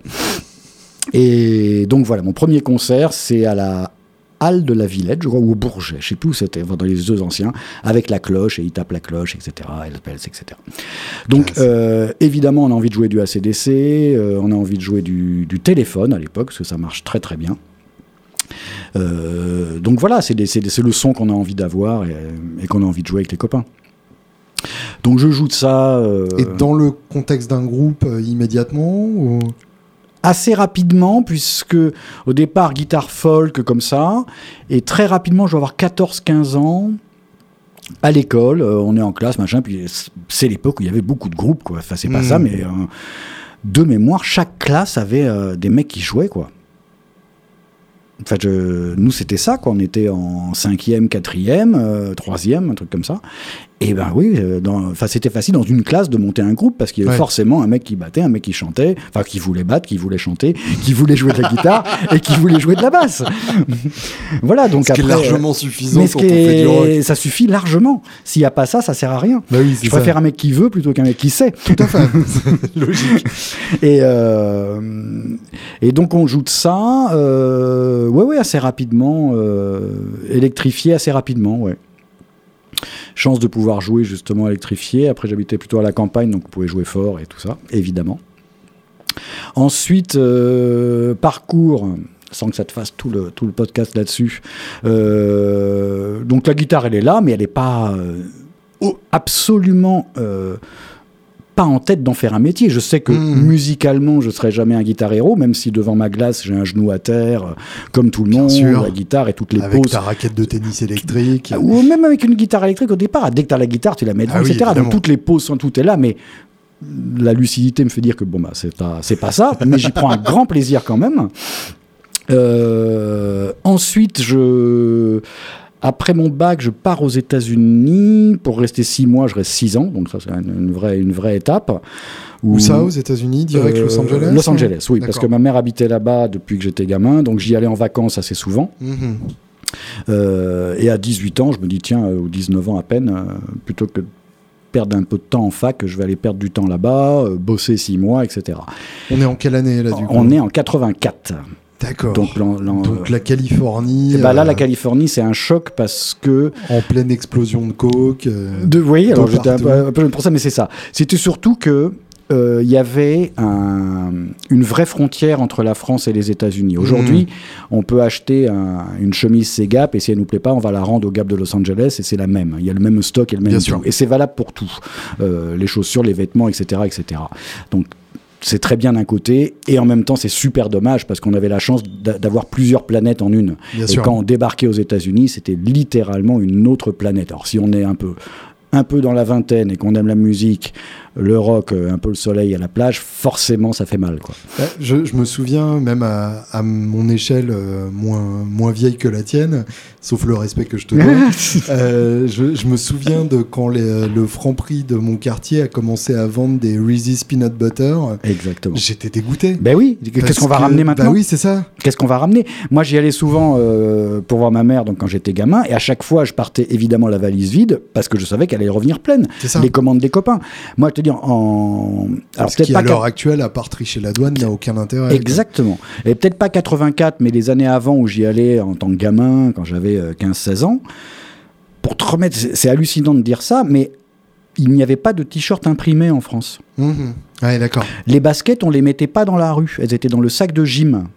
Et donc voilà, mon premier concert, c'est à la Halle de la Villette, je crois, ou au Bourget, je sais plus où c'était, dans les deux anciens, avec la cloche, et il tape la cloche, etc., etc. Donc, euh, évidemment, on a envie de jouer du ACDC, euh, on a envie de jouer du, téléphone à l'époque, parce que ça marche très très bien. Euh, donc voilà, c'est le son qu'on a envie d'avoir et, qu'on a envie de jouer avec les copains. Donc je joue de ça. Et dans le contexte d'un groupe immédiatement ou assez rapidement, puisque au départ, guitare folk comme ça, et très rapidement, je vais avoir 14-15 ans. À l'école, euh, on est en classe, machin, puis c'est l'époque où il y avait beaucoup de groupes, quoi. Enfin, c'est pas ça, hmm. mais euh, de mémoire, chaque classe avait euh, des mecs qui jouaient, quoi. Enfin, je, nous, c'était ça, quoi. On était en cinquième, quatrième, troisième, un truc comme ça. Et ben oui, euh, enfin, c'était facile dans une classe de monter un groupe parce qu'il y avait forcément un mec qui battait, un mec qui chantait, enfin, qui voulait battre, qui voulait chanter, qui voulait jouer de la guitare *laughs* et qui voulait jouer de la basse. voilà, donc ce après. Qui est largement suffisant mais ce Ça suffit largement. S'il n'y a pas ça, ça sert à rien. Bah oui, Je préfère un mec qui veut plutôt qu'un mec qui sait. Tout à fait. *laughs* Logique. Et, euh, et donc, on joue de ça, euh, ouais, ouais, assez rapidement, euh, électrifié assez rapidement, ouais chance de pouvoir jouer justement électrifié. Après, j'habitais plutôt à la campagne, donc vous pouvez jouer fort et tout ça, évidemment. Ensuite, euh, parcours sans que ça te fasse tout le, tout le podcast là-dessus. Euh, donc la guitare, elle est là, mais elle n'est pas euh, absolument pas en tête d'en faire un métier. Je sais que hmm. musicalement, je serai jamais un guitar héros, même si devant ma glace, j'ai un genou à terre, euh, comme tout le monde, la guitare et toutes les avec ta raquette de tennis électrique. Ou même avec une guitare électrique au départ. Dès que tu as la guitare, tu la mets devant, ah etc. Donc toutes les pauses, tout est là, mais la lucidité me fait dire que bon, bah, c'est pas, pas ça, mais j'y prends un *laughs* grand plaisir quand même. Euh, ensuite, je après mon bac, je pars aux États-Unis. Pour rester six mois, je reste six ans. Donc, ça, c'est une vraie, une vraie étape. Où, ça, aux États-Unis, direct Los Angeles Los Angeles, oui, parce que ma mère habitait là-bas depuis que j'étais gamin. Donc, j'y allais en vacances assez souvent. Mhm. Euh, et à 18 ans, je me dis, tiens, euh, ou 19 ans à peine, euh, plutôt que de perdre un peu de temps en fac, je vais aller perdre du temps là-bas, bosser six mois, etc. On est en quelle année là du coup? On est en 84. D'accord. Donc, la Californie. bah là, la euh, Californie, c'est un choc parce que. En pleine explosion de coke. Euh, de, oui, alors j'étais un, peu pour ça, mais c'est ça. C'était surtout que. Euh, il y avait une vraie frontière entre la France et les États-Unis. Aujourd'hui, mmh. on peut acheter une chemise Segap et si elle nous plaît pas, on va la rendre au Gap de Los Angeles et c'est la même. Il y a le même stock et le même Bien Et c'est valable pour tout, les chaussures, les vêtements, etc., etc. Donc c'est très bien d'un côté, et en même temps c'est super dommage parce qu'on avait la chance d'avoir plusieurs planètes en une. et quand on débarquait aux États-Unis, c'était littéralement une autre planète. Alors si on est un peu un peu dans la vingtaine et qu'on aime la musique, le rock, euh, un peu le soleil à la plage, forcément ça fait mal. Quoi. Je, me souviens, même à, mon échelle euh, moins, moins vieille que la tienne, sauf le respect que je te *laughs* donne, euh, je, me souviens de quand le franc prix de mon quartier a commencé à vendre des Reese's Peanut Butter. Exactement. J'étais dégoûté. Ben oui, qu'est-ce qu'on va ramener maintenant Ben oui, c'est ça. Qu'est-ce qu'on va ramener? Moi j'y allais souvent pour voir ma mère donc quand j'étais gamin, et à chaque fois je partais évidemment la valise vide parce que je savais qu'elle allait revenir pleine. Ça. Les commandes des copains. Moi je te en. Alors, Ce qui, pas à l'heure actuelle, à part tricher la douane, n'a aucun intérêt. Exactement. Et peut-être pas 84, mais les années avant où j'y allais en tant que gamin, quand j'avais 15-16 euh, ans. Pour te remettre, c'est hallucinant de dire ça, mais il n'y avait pas de t-shirt imprimé en France. Mmh. d'accord. Les baskets, on les mettait pas dans la rue, elles étaient dans le sac de gym.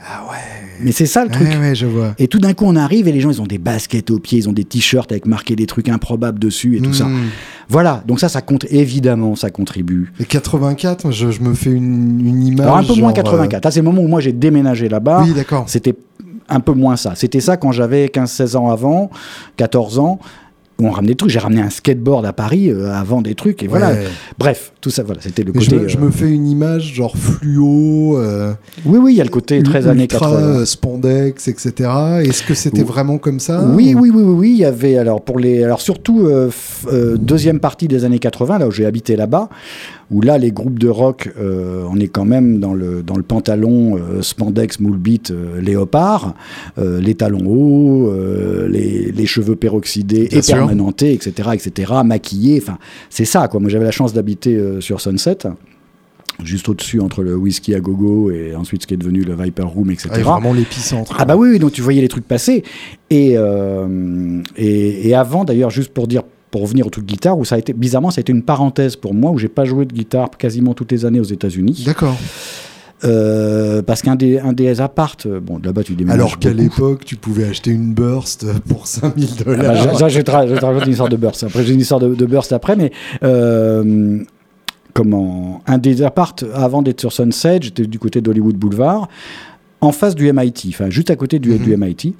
Ah ouais. Mais c'est ça le truc. je vois. Et tout d'un coup, on arrive et les gens, ils ont des baskets aux pieds, ils ont des t-shirts avec marqué des trucs improbables dessus et tout ça. Hmm. Voilà, donc ça, ça compte évidemment, ça contribue. Et 84, je, me fais une, image. Alors un peu moins 84. Euh, c'est le moment où moi j'ai déménagé là-bas. Oui, d'accord. C'était un peu moins ça. C'était ça quand j'avais 15-16 ans avant, 14 ans on ramenait des trucs. J'ai ramené un skateboard à Paris euh, avant des trucs et voilà. Bref, tout ça, voilà, c'était le côté. Je me, fais une image genre fluo. Euh, oui, oui, il y a le côté très années 80. Euh, spandex, etc. Est-ce que c'était vraiment comme ça Oui, oui, oui, oui, oui. Il y avait alors pour les, alors surtout deuxième partie des années 80, là où j'ai habité là-bas où là, les groupes de rock, euh, on est quand même dans le, dans le pantalon euh, spandex, moule euh, léopard, les talons hauts, les, les, cheveux peroxydés et permanentés, etc., etc., maquillés. Enfin, c'est ça, quoi. Moi, j'avais la chance d'habiter sur Sunset juste au-dessus entre le whisky à gogo et ensuite ce qui est devenu le Viper Room, etc. Ah, vraiment l'épicentre. Ah bah oui, donc tu voyais les trucs passer. Et, et, et, avant, d'ailleurs, juste pour dire pour revenir au truc de guitare, où ça a été, bizarrement, ça a été une parenthèse pour moi, où j'ai pas joué de guitare quasiment toutes les années aux États-Unis. D'accord. Euh, parce qu'un des, un des appartes, euh, bon, là-bas tu déménages. Alors qu'à l'époque, tu pouvais acheter une burst pour 5000 ah bah, dollars. Ah j'ai une histoire de burst. Après, j'ai une histoire de, burst après, mais. Euh, comment Un des appartes avant d'être sur Sunset, j'étais du côté d'Hollywood Boulevard, en face du MIT, enfin juste à côté du, du MIT. Mhm.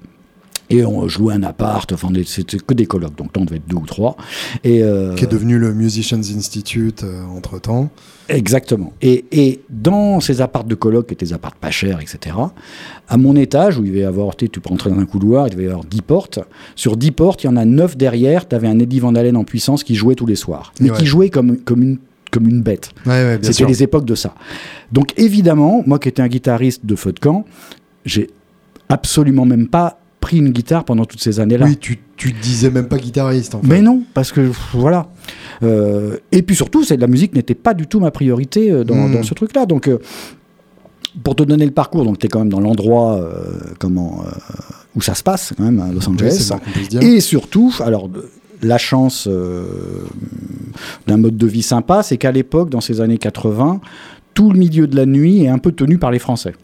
Et on jouait un appart, enfin, c'était que des colloques, donc là on devait être deux ou trois. Et, euh, Qui est devenu le Musicians Institute euh, entre temps. Exactement. Et, et, dans ces apparts de colloques, qui étaient des apparts pas chers, etc., à mon étage, où il devait y avoir, tu peux rentrer dans un couloir, il devait y avoir 10 portes. Sur 10 portes, il y en a 9 derrière, tu avais un Eddie Van Halen en puissance qui jouait tous les soirs. Mais qui jouait comme, comme une comme une bête. Ouais, C'était les époques de ça. Donc évidemment, moi qui étais un guitariste de feu de camp, j'ai absolument même pas pris une guitare pendant toutes ces années-là. Oui, tu, tu disais même pas guitariste en fait. Mais non, parce que voilà. Euh, et puis surtout, c'est la musique n'était pas du tout ma priorité euh, dans, dans, hmm. ce truc-là. Donc, euh, pour te donner le parcours, donc tu es quand même dans l'endroit comment où ça se passe quand même à Los Angeles. et surtout, alors la chance d'un mode de vie sympa, c'est qu'à l'époque, dans ces années 80, tout le milieu de la nuit est un peu tenu par les Français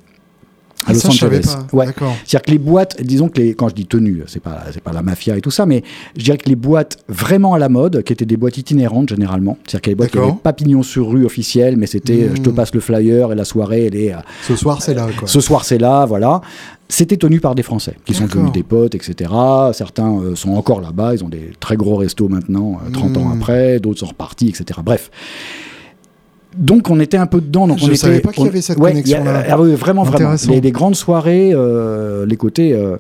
à Los Angeles. Ouais. C'est-à-dire que les boîtes, disons que les, quand je dis tenues, c'est pas, c'est pas la mafia et tout ça, mais je dirais que les boîtes vraiment à la mode, qui étaient des boîtes itinérantes généralement, c'est-à-dire que les boîtes qui n'avaient pas pignon sur rue officiel, mais c'était je te hmm. passe le flyer et la soirée, elle est. Ce soir, c'est là, quoi. Ce soir, c'est là, voilà. C'était tenu par des Français, qui sont devenus des potes, etc. Certains euh, sont encore là-bas, ils ont des très gros restos maintenant, 30 euh, ans hmm. après, d'autres sont repartis, etc. Bref donc on était un peu dedans. Donc je ne savais pas qu'il y avait cette connexion-là. Ah vraiment, vraiment. Les, grandes soirées, euh, les côtés. Euh,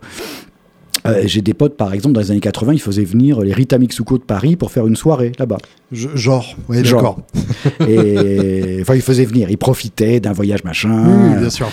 euh, j'ai des potes, par exemple, dans les années 80, ils faisaient venir les Rita Mitsuko de Paris pour faire une soirée là-bas. genre, oui, d'accord. *laughs* Et enfin, ils faisaient venir, ils profitaient d'un voyage machin. Oui, bien sûr.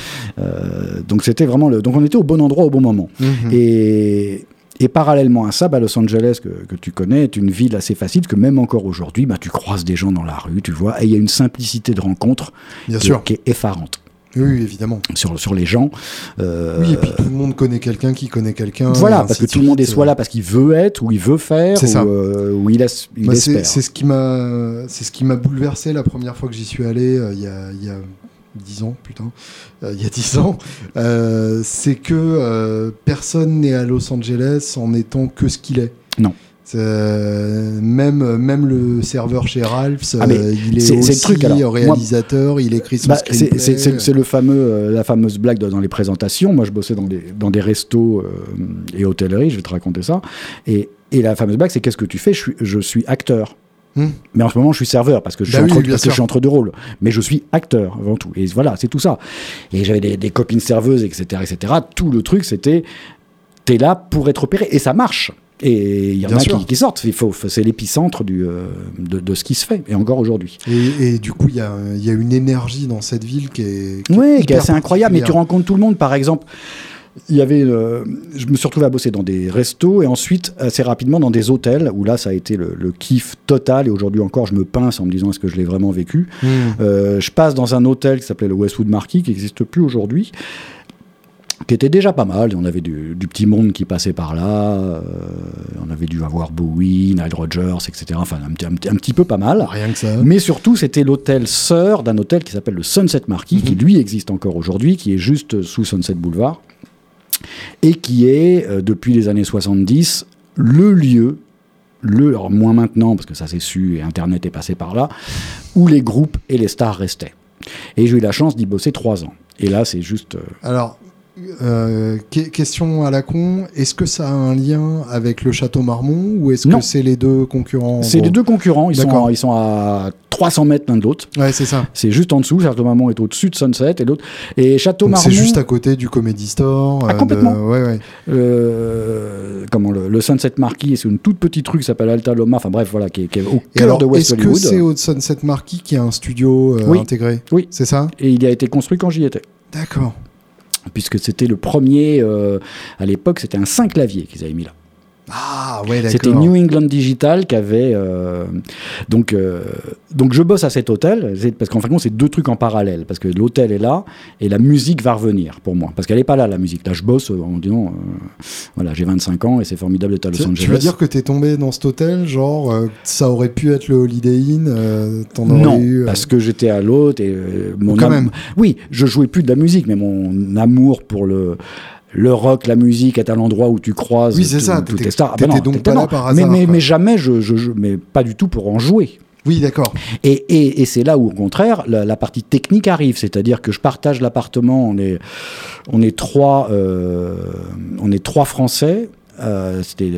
donc c'était vraiment le. Donc on était au bon endroit au bon moment. Mhm. Et et parallèlement à ça, bah, Los Angeles, que, tu connais, est une ville assez facile, que même encore aujourd'hui, bah, tu croises des gens dans la rue, tu vois, et il y a une simplicité de rencontre Bien qui, sûr. qui est effarante. Oui, évidemment. Sur, sur les gens. Euh, oui, et puis tout le monde connaît quelqu'un qui connaît quelqu'un. Voilà, parce que tout le monde est soit là parce qu'il veut être, ou il veut faire, ou, euh, ou, il, il bah, espère. C'est ce qui m'a, c'est ce qui m'a bouleversé la première fois que j'y suis allé. Euh, il y, a, y a 10 ans, putain, euh, il y a 10 ans, euh, c'est que euh, personne n'est à Los Angeles en étant que ce qu'il est. Non. même, même le serveur chez Ralph's, ah, il est, aussi le truc, réalisateur, il écrit son bah, C'est le fameux, la fameuse blague dans les présentations. Moi, je bossais dans des, dans des restos et hôtelleries, je vais te raconter ça. Et Et la fameuse blague, c'est qu'est-ce que tu fais? Je suis, je suis acteur. Hmm. Mais en ce moment, je suis serveur parce que je suis, Bah oui, entre, parce que je suis entre deux rôles. Mais je suis acteur avant tout. Et voilà, c'est tout ça. Et j'avais des, des copines serveuses, etc., etc. Tout le truc, c'était t'es là pour être opéré. Et ça marche. Et il y en Bien a qui, qui sortent. C'est l'épicentre du, euh, de, de ce qui se fait. Et encore aujourd'hui. Et, et du coup, il y a, y a une énergie dans cette ville qui est, qui est Oui, qui est assez incroyable. Mais tu rencontres tout le monde. Par exemple, il y avait, euh, je me suis retrouvé à bosser dans des restos et ensuite assez rapidement dans des hôtels où là ça a été le, le kiff total et aujourd'hui encore je me pince en me disant est-ce que je l'ai vraiment vécu? Hmm. Euh, je passe dans un hôtel qui s'appelait le Westwood Marquis qui n'existe plus aujourd'hui qui était déjà pas mal. On avait du, du petit monde qui passait par là. euh, on avait dû avoir Bowie, Nile Rodgers, etc. Enfin, un, un un petit peu pas mal. Rien que ça. Mais surtout, c'était l'hôtel sœur d'un hôtel qui s'appelle le Sunset Marquis, qui lui existe encore aujourd'hui, qui est juste sous Sunset Boulevard, et qui est, euh, depuis les années 70, le lieu, le, alors moins maintenant, parce que ça s'est su et Internet est passé par là, où les groupes et les stars restaient. Et j'ai eu la chance d'y bosser trois ans. Et là, c'est juste... euh, Alors, euh, que- question à la con, est-ce que ça a un lien avec le château Marmont ou est-ce que c'est les deux concurrents en c'est les deux concurrents, ils sont, D'accord. ils sont à 300 mètres l'un de l'autre. Ouais, c'est ça. C'est juste en dessous, Château Marmont est au-dessus de Sunset et l'autre. Et Château Marmont... c'est juste à côté du Comedy Store. Ah, euh, complètement. de- Ouais, ouais. euh, comment le, le Sunset Marquis, c'est une toute petite rue qui s'appelle Alta Loma, enfin bref, voilà, qui est, qui est au cœur de West est-ce que c'est au Sunset Marquis qui a un studio euh, Oui. intégré Oui. C'est ça Et il a été construit quand j'y étais. D'accord. Puisque c'était le premier, euh, à l'époque, c'était un 5 clavier qu'ils avaient mis là. Ah ouais, d'accord. C'était New England Digital qui avait. euh, donc, euh, donc je bosse à cet hôtel, parce qu'en fin de compte, c'est deux trucs en parallèle. Parce que l'hôtel est là et la musique va revenir pour moi. Parce qu'elle n'est pas là, la musique. Là, je bosse euh, en disant euh, voilà, j'ai 25 ans et c'est formidable d'être à Los Tu, Angeles. tu veux dire que t'es tombé dans cet hôtel, genre ça aurait pu être le Holiday Inn, t'en Non, eu. parce que j'étais à l'autre et mon Quand même. Oui, je jouais plus de la musique, mais mon amour pour le le rock, la musique est à l'endroit où tu croises Oui, ça, toutes stars. Ah ben non, donc pas là par mais, hasard, mais, jamais, je, je, je- mais pas du tout pour en jouer. Oui, d'accord. Et, et, et c'est là où, au contraire, la, la partie technique arrive. C'est-à-dire que je partage l'appartement. On est, on est trois, euh, on est trois Français. Euh, C'était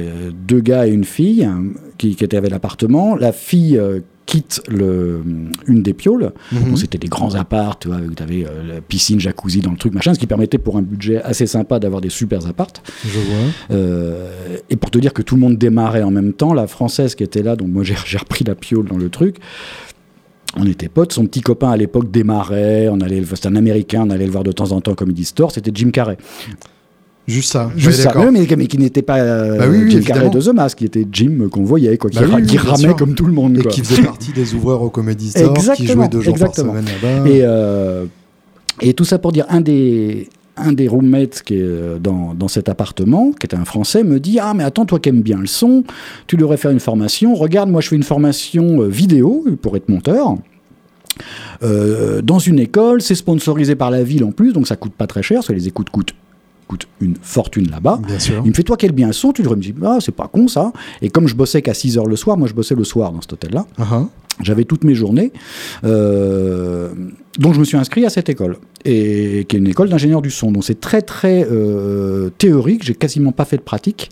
deux gars et une fille hein, qui, qui étaient avec l'appartement. La fille euh, quitte le, une des pioles. Mhm. C'était des grands apparts, tu vois, où tu avais la piscine, jacuzzi dans le truc, machin, ce qui permettait pour un budget assez sympa d'avoir des super apparts. Je vois. Euh, et pour te dire que tout le monde démarrait en même temps, la française qui était là, donc moi *laughs* j'ai repris la piole dans le truc. On était potes, son petit copain à l'époque démarrait, on allait, le- c'était un américain, on allait le voir de temps en temps au Comedy Store, c'était Jim Carrey. Juste ça. Juste Ouais, ça, mais, mais qui n'était pas euh, Bah oui, oui, Jim. Carrey de The Mask, qui était Jim qu'on voyait, quoi, qui, Bah oui, qui ramait comme tout le monde. Et quoi. qui *laughs* faisait partie des ouvreurs au Comedy Store, qui Exactement, jouait deux jours exactement. par semaine là-bas. Et, euh, et tout ça pour dire, un des, un des roommates qui est euh, dans, dans cet appartement, qui était un Français, me dit Ah, mais attends, toi qui aimes bien le son, tu devrais faire une formation. Regarde, moi je fais une formation euh, vidéo pour être monteur. euh, dans une école, c'est sponsorisé par la ville en plus, donc ça coûte pas très cher, parce que les écoutes coûtent, coûtent une fortune là-bas. Il me fait, toi, quel bien son Tu devrais me dire, ah, c'est pas con ça. Et comme je bossais qu'à 6 heures le soir, moi je bossais le soir dans cet hôtel-là. Ah, ah. J'avais toutes mes journées. Euh, donc je me suis inscrit à cette école, et, qui est une école d'ingénieur du son. Donc c'est très très euh, théorique, j'ai quasiment pas fait de pratique.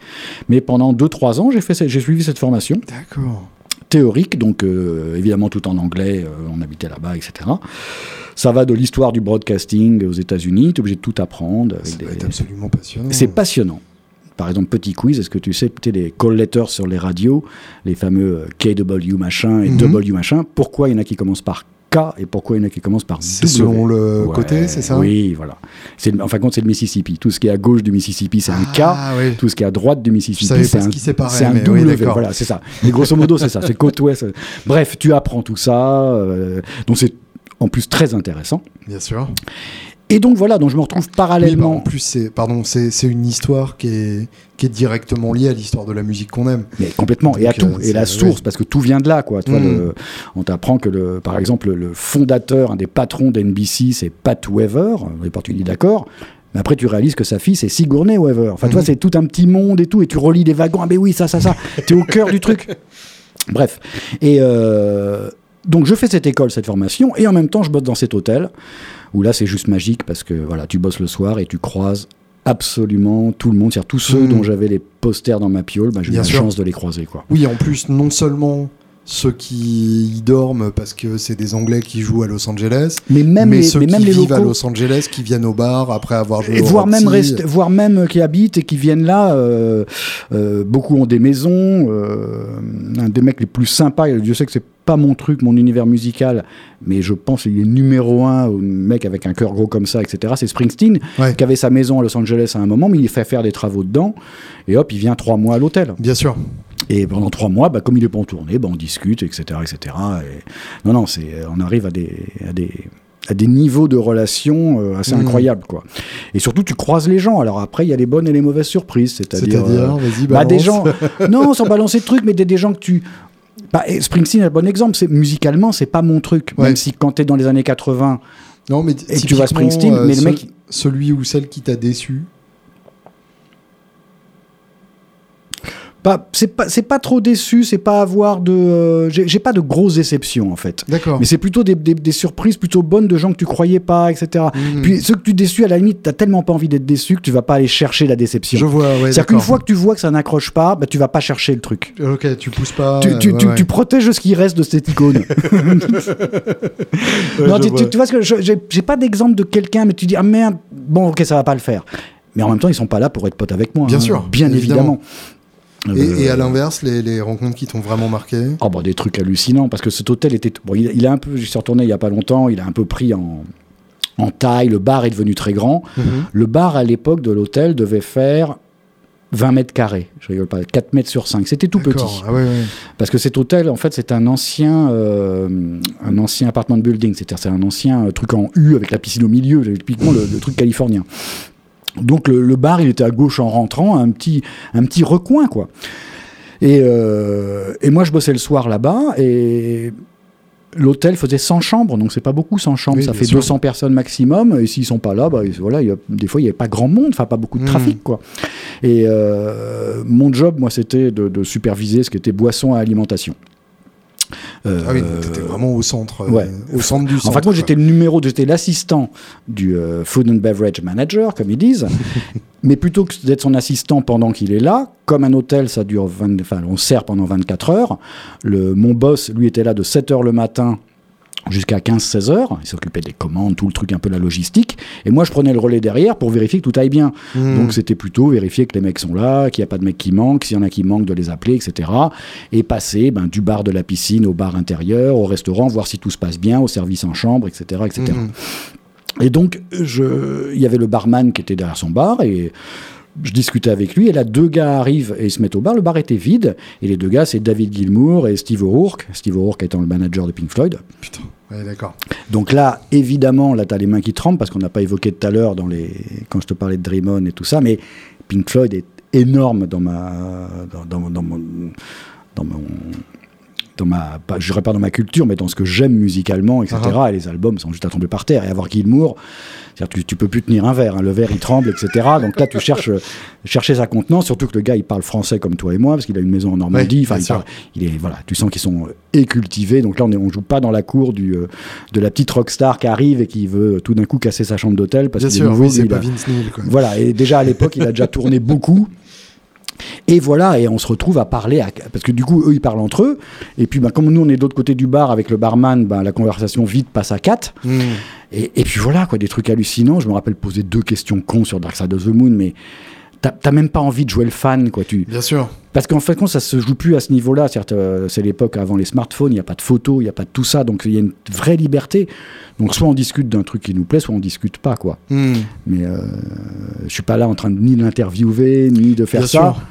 Mais pendant 2-3 ans, j'ai suivi cette formation D'accord. Théorique, donc euh, évidemment tout en anglais, euh, on habitait là-bas, etc. Ça va de l'histoire du broadcasting aux États-Unis, tu es obligé de tout apprendre. des- être absolument passionnant. c'est passionnant. Par exemple, petit quiz, est-ce que tu sais peut-être les call letters sur les radios, les fameux euh, KW machin et Mhm. W machin, pourquoi il y en a qui commencent par K et pourquoi il y en a qui commencent par C'est W selon le Ouais, côté, c'est ça Oui, voilà. En fin de compte, c'est le Mississippi. Tout ce qui est à gauche du Mississippi, c'est un K. Ah oui. Tout ce qui est à droite du Mississippi, c'est un, c'est un oui, W. d'accord. voilà, c'est ça. Mais grosso modo, c'est ça. C'est côte ouest. Bref, tu apprends tout ça. euh, donc c'est en plus très intéressant. Bien sûr. Et donc voilà, donc je me retrouve Oui, bah, parallèlement. en plus, c'est pardon, c'est une histoire qui est qui est directement liée à l'histoire de la musique qu'on aime. Mais complètement, et à tout, euh, et la source, ouais. parce que tout vient de là, quoi. Tu vois, Mm. le- on t'apprend que, le, par exemple, le fondateur, un des patrons d'NBC, c'est Pat Weaver, départ tu dis d'accord, mais après tu réalises que sa fille, c'est Sigourney Weaver. Enfin, vois, Mhm. c'est tout un petit monde et tout, et tu relis les wagons, ah ben oui, ça, ça, ça, t'es au cœur du truc. *laughs* Bref, et euh, donc je fais cette école, cette formation, et en même temps je bosse dans cet hôtel, où là c'est juste magique, parce que voilà, tu bosses le soir et tu croises absolument tout le monde, c'est-à-dire tous ceux Mm. dont j'avais les posters dans ma piole, bah, j'ai eu la sûr. chance de les croiser. Quoi. Oui, en plus, non seulement ceux qui y dorment parce que c'est des Anglais qui jouent à Los Angeles, Mais même mais les, ceux mais qui même les vivent à Los Angeles, qui viennent au bar après avoir joué et au voire même, reste, voire même euh, qui habitent et qui viennent là, euh, euh, beaucoup ont des maisons. euh, un des mecs les plus sympas, Dieu sait que c'est pas mon truc, mon univers musical, mais je pense qu'il est numéro un, un mec avec un cœur gros comme ça, etc. C'est Springsteen, Ouais. qui avait sa maison à Los Angeles à un moment, mais il fait faire des travaux dedans, et hop, il vient trois mois à l'hôtel. Bien sûr. Et pendant trois mois, bah, comme il est pas en tournée, bah, on discute, etc. etc. Et... Non, non, c'est, on arrive à des, à des, à des niveaux de relations euh, assez Mhm. incroyables. Quoi. Et surtout, tu croises les gens. Alors après, il y a les bonnes et les mauvaises surprises. C'est-à-dire, C'est-à-dire, euh, vas-y, bah, des gens. non, sans balancer de trucs, mais des, des gens que tu. Bah, et Springsteen est un bon exemple. C'est, musicalement, c'est pas mon truc. Ouais. Même si quand tu es dans les années 80, Non, mais et tu vois Springsteen, euh, mais le ce- mec. celui ou celle qui t'a déçu. Pas, c'est, pas, c'est pas trop déçu, c'est pas avoir de. euh, j'ai, pas de grosses déceptions en fait. D'accord. Mais c'est plutôt des, des- des surprises plutôt bonnes de gens que tu croyais pas, etc. Mhm. Puis ceux que tu déçus, à la limite, t'as tellement pas envie d'être déçu que tu vas pas aller chercher la déception. Je vois, ouais. C'est-à-dire qu'une fois que tu vois que ça n'accroche pas, bah, tu vas pas chercher le truc. Ok, tu pousses pas. tu, euh, tu, ouais, tu- ouais. tu protèges ce qui reste de cette icône. *laughs* Non, tu, vois. tu- tu vois ce que j'ai pas d'exemple de quelqu'un, mais tu dis ah merde, bon ok ça va pas le faire. Mais en même temps ils sont pas là pour être potes avec moi. Bien hein, sûr, bien évidemment. Et, Euh, et à l'inverse, les, les rencontres qui t'ont vraiment marqué Oh bah des trucs hallucinants parce que cet hôtel était bon il, il a un peu j'y suis retourné il y a pas longtemps il a un peu pris en en taille le bar est devenu très grand. Mhm. le bar à l'époque de l'hôtel devait faire 20 mètres carrés. Je rigole pas 4 mètres sur 5 c'était tout petit. Ah ouais, ouais. parce que cet hôtel en fait c'est un ancien euh, un ancien appartement de building. C'est-à-dire c'est un ancien euh, truc en U avec la piscine au milieu typiquement le, le truc californien donc le, le bar il était à gauche en rentrant un petit un petit recoin quoi et, euh, et moi, je bossais le soir là-bas et l'hôtel faisait 100 chambres, donc c'est pas beaucoup 100 chambres, Oui, ça fait sûr. 200 personnes maximum. Et s'ils sont pas là, bah, voilà, il y a- des fois il n'y avait pas grand monde, enfin pas beaucoup de Mhm. trafic quoi. Et euh, mon job, moi, c'était de, de superviser ce qui était boisson à alimentation. Euh, Ah oui, t'étais vraiment au centre. euh. Au centre du centre. En fait, moi, j'étais le numéro, j'étais l'assistant du euh, Food and Beverage Manager, comme ils disent. *laughs* Mais plutôt que d'être son assistant pendant qu'il est là, comme un hôtel, ça dure 20, enfin, on sert pendant 24 heures. Le, mon boss, lui, était là de 7 heures le matin jusqu'à 15-16 heures. Il s'occupait des commandes, tout le truc, un peu la logistique. Et moi, je prenais le relais derrière pour vérifier que tout aille bien. Mhm. Donc c'était plutôt vérifier que les mecs sont là, qu'il n'y a pas de mecs qui manquent, s'il y en a qui manquent, de les appeler, etc. Et passer ben, du bar de la piscine au bar intérieur, au restaurant, voir si tout se passe bien, au service en chambre, etc. etc. Mhm. Et donc, il y avait le barman qui était derrière son bar et je discutais avec lui. Et là, deux gars arrivent et ils se mettent au bar. Le bar était vide. Et les deux gars, c'est David Gilmour et Steve O'Rourke. Steve O'Rourke étant le manager de Pink Floyd. Putain. Ouais, d'accord. Donc là, évidemment, là, tu as les mains qui tremblent parce qu'on n'a pas évoqué tout à l'heure dans les... quand je te parlais de Dream On et tout ça. Mais Pink Floyd est énorme dans ma. dans, dans- dans mon. Dans mon dans ma, pas, je dirais pas dans ma culture, mais dans ce que j'aime musicalement, etc. Ah Et les albums sont juste à tomber par terre. Et avoir Gilmour, tu, tu peux plus tenir un verre, hein. le verre il tremble, etc. Donc là tu cherches euh, chercher sa contenance, surtout que le gars il parle français comme toi et moi, parce qu'il a une maison en Normandie. Enfin, il, sûr. parle- il est voilà, tu sens qu'ils sont euh, écultivés. Donc là on est, on joue pas dans la cour du euh, de la petite rockstar qui arrive et qui veut tout d'un coup casser sa chambre d'hôtel parce oui, lui, c'est pas a- Vince Neil. Quoi. voilà, et déjà à l'époque, il a déjà tourné beaucoup. *laughs* Et voilà, et on se retrouve à parler, à- parce que du coup, eux, ils parlent entre eux. Et puis, bah, comme nous, on est de l'autre côté du bar avec le barman, bah, la conversation vite passe à quatre. Mhm. Et, et puis voilà, quoi, des trucs hallucinants. Je me rappelle poser deux questions cons sur Dark Side of the Moon, mais t'as même pas envie de jouer le fan, quoi. Tu... Bien sûr. Parce qu'en fait, ça se joue plus à ce niveau-là, euh, c'est l'époque avant les smartphones, il n'y a pas de photos, il n'y a pas de tout ça, donc il y a une vraie liberté. Donc soit on discute d'un truc qui nous plaît, soit on discute pas, quoi. Mhm. Mais euh, je suis pas là en train de ni de l'interviewer, ni de faire Bien ça. sûr.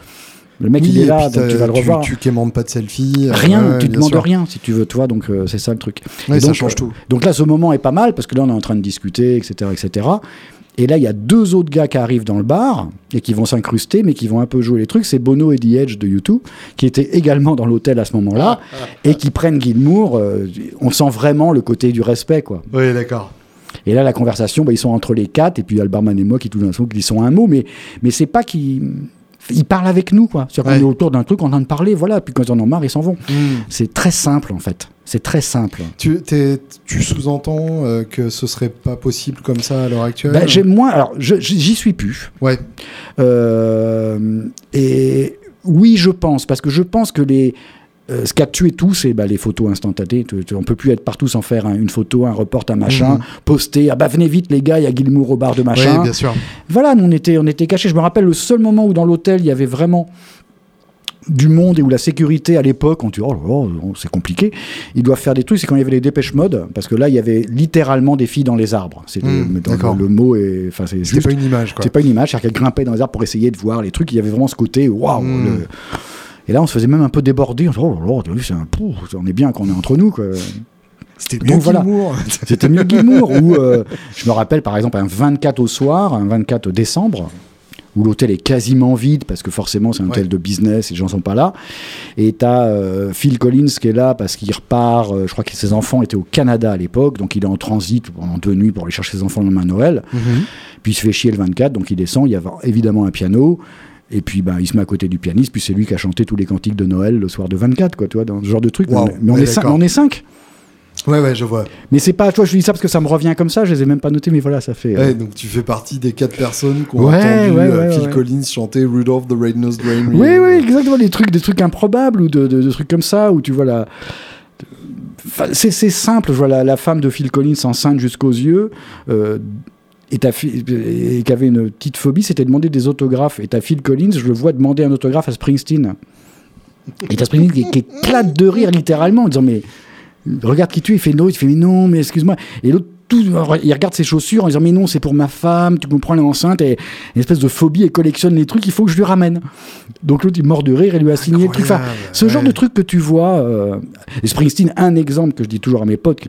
Le mec, Oui, il est là, donc tu vas le revoir. Tu quémandes pas de selfie. euh, Rien, ouais, tu demandes sûr. rien si tu veux, toi, donc euh, c'est ça le truc. Ouais, Et ça donc, change euh, tout. Donc là, ce moment est pas mal parce que là, on est en train de discuter, etc., etc. Et là, il y a deux autres gars qui arrivent dans le bar et qui vont s'incruster, mais qui vont un peu jouer les trucs. C'est Bono et The Edge de U2, qui étaient également dans l'hôtel à ce moment-là, et qui prennent Gilmour. euh, on sent vraiment le côté du respect, quoi. Oui, d'accord. Et là, la conversation, bah, ils sont entre les quatre, et puis il y a le barman et moi qui tout d'un coup glissons un mot, mais, mais c'est pas qu'ils. Ils parlent avec nous, quoi. C'est-à-dire qu'on est autour d'un truc, en train de parler, voilà, puis quand ils en ont marre, ils s'en vont. Mhm. C'est très simple, en fait. C'est très simple. Tu, tu sous-entends euh, que ce serait pas possible comme ça à l'heure actuelle ben, J'ai moins. Alors, j'y suis plus. Ouais. Euh, et oui, je pense, parce que je pense que les. Euh, ce qui a tué tout, c'est bah, les photos instantanées. On peut plus être partout sans faire une photo, un report, un machin, mhm. poster. Ah bah venez vite les gars, il y a au bar de machin. Oui, bien sûr. Voilà, nous, on était, on était cachés. Je me rappelle le seul moment où dans l'hôtel il y avait vraiment du monde et où la sécurité à l'époque, on dit oh, oh, c'est compliqué, ils doivent faire des trucs, c'est quand il y avait les dépêches mode, parce que là il y avait littéralement des filles dans les arbres. C'était mmh, le, mot est, enfin c'est pas une image. C'est pas une image, c'est-à-dire qu'elles grimpaient dans les arbres pour essayer de voir les trucs. Il y avait vraiment ce côté waouh. Mmh. Et là on se faisait même un peu déborder. On se oh là là, c'est un on est bien qu'on est entre nous. C'était mieux voilà. C'était mieux *laughs* Gilmour. ou euh, je me rappelle par exemple un 24 au soir, un 24 décembre où l'hôtel est quasiment vide parce que forcément c'est un hôtel de business et les gens sont pas là. Et tu as euh, Phil Collins qui est là parce qu'il repart, euh, je crois que ses enfants étaient au Canada à l'époque, donc il est en transit pendant deux nuits pour aller chercher ses enfants le lendemain Noël. Mhm. Puis il se fait chier le 24, donc il descend, il y a évidemment un piano. Et puis ben, il se met à côté du pianiste, puis c'est lui qui a chanté tous les cantiques de Noël le soir de 24, quoi, tu vois, dans ce genre de truc. Mais, on, est cinq, on est cinq. Ouais, ouais, je vois. Mais c'est pas, toi, je dis ça parce que ça me revient comme ça, je les ai même pas notés, mais voilà, ça fait. Ouais, euh, donc tu fais partie des quatre personnes qui ont entendu Phil Collins chanter Rudolph the Red-Nosed Reindeer. Oui, oui, exactement, des trucs, des trucs improbables ou de, de, trucs comme ça, où tu vois la. C'est simple, je vois la, femme de Phil Collins enceinte jusqu'aux yeux. Euh, et, et qui avait une petite phobie, c'était demander des autographes. Et ta Phil Collins, je le vois demander un autographe à Springsteen. Et t'as Springsteen qui, qui éclate de rire littéralement en disant Mais regarde qui tu es, il fait non, il fait mais non, mais excuse-moi. Et l'autre, tout, il regarde ses chaussures en disant mais non, c'est pour ma femme, tu comprends, elle est enceinte, et une espèce de phobie, et collectionne les trucs, il faut que je lui ramène. Donc l'autre, il mord de rire et lui a signé le truc. Enfin, ce genre de truc que tu vois, euh, et Springsteen, un exemple que je dis toujours à mes potes,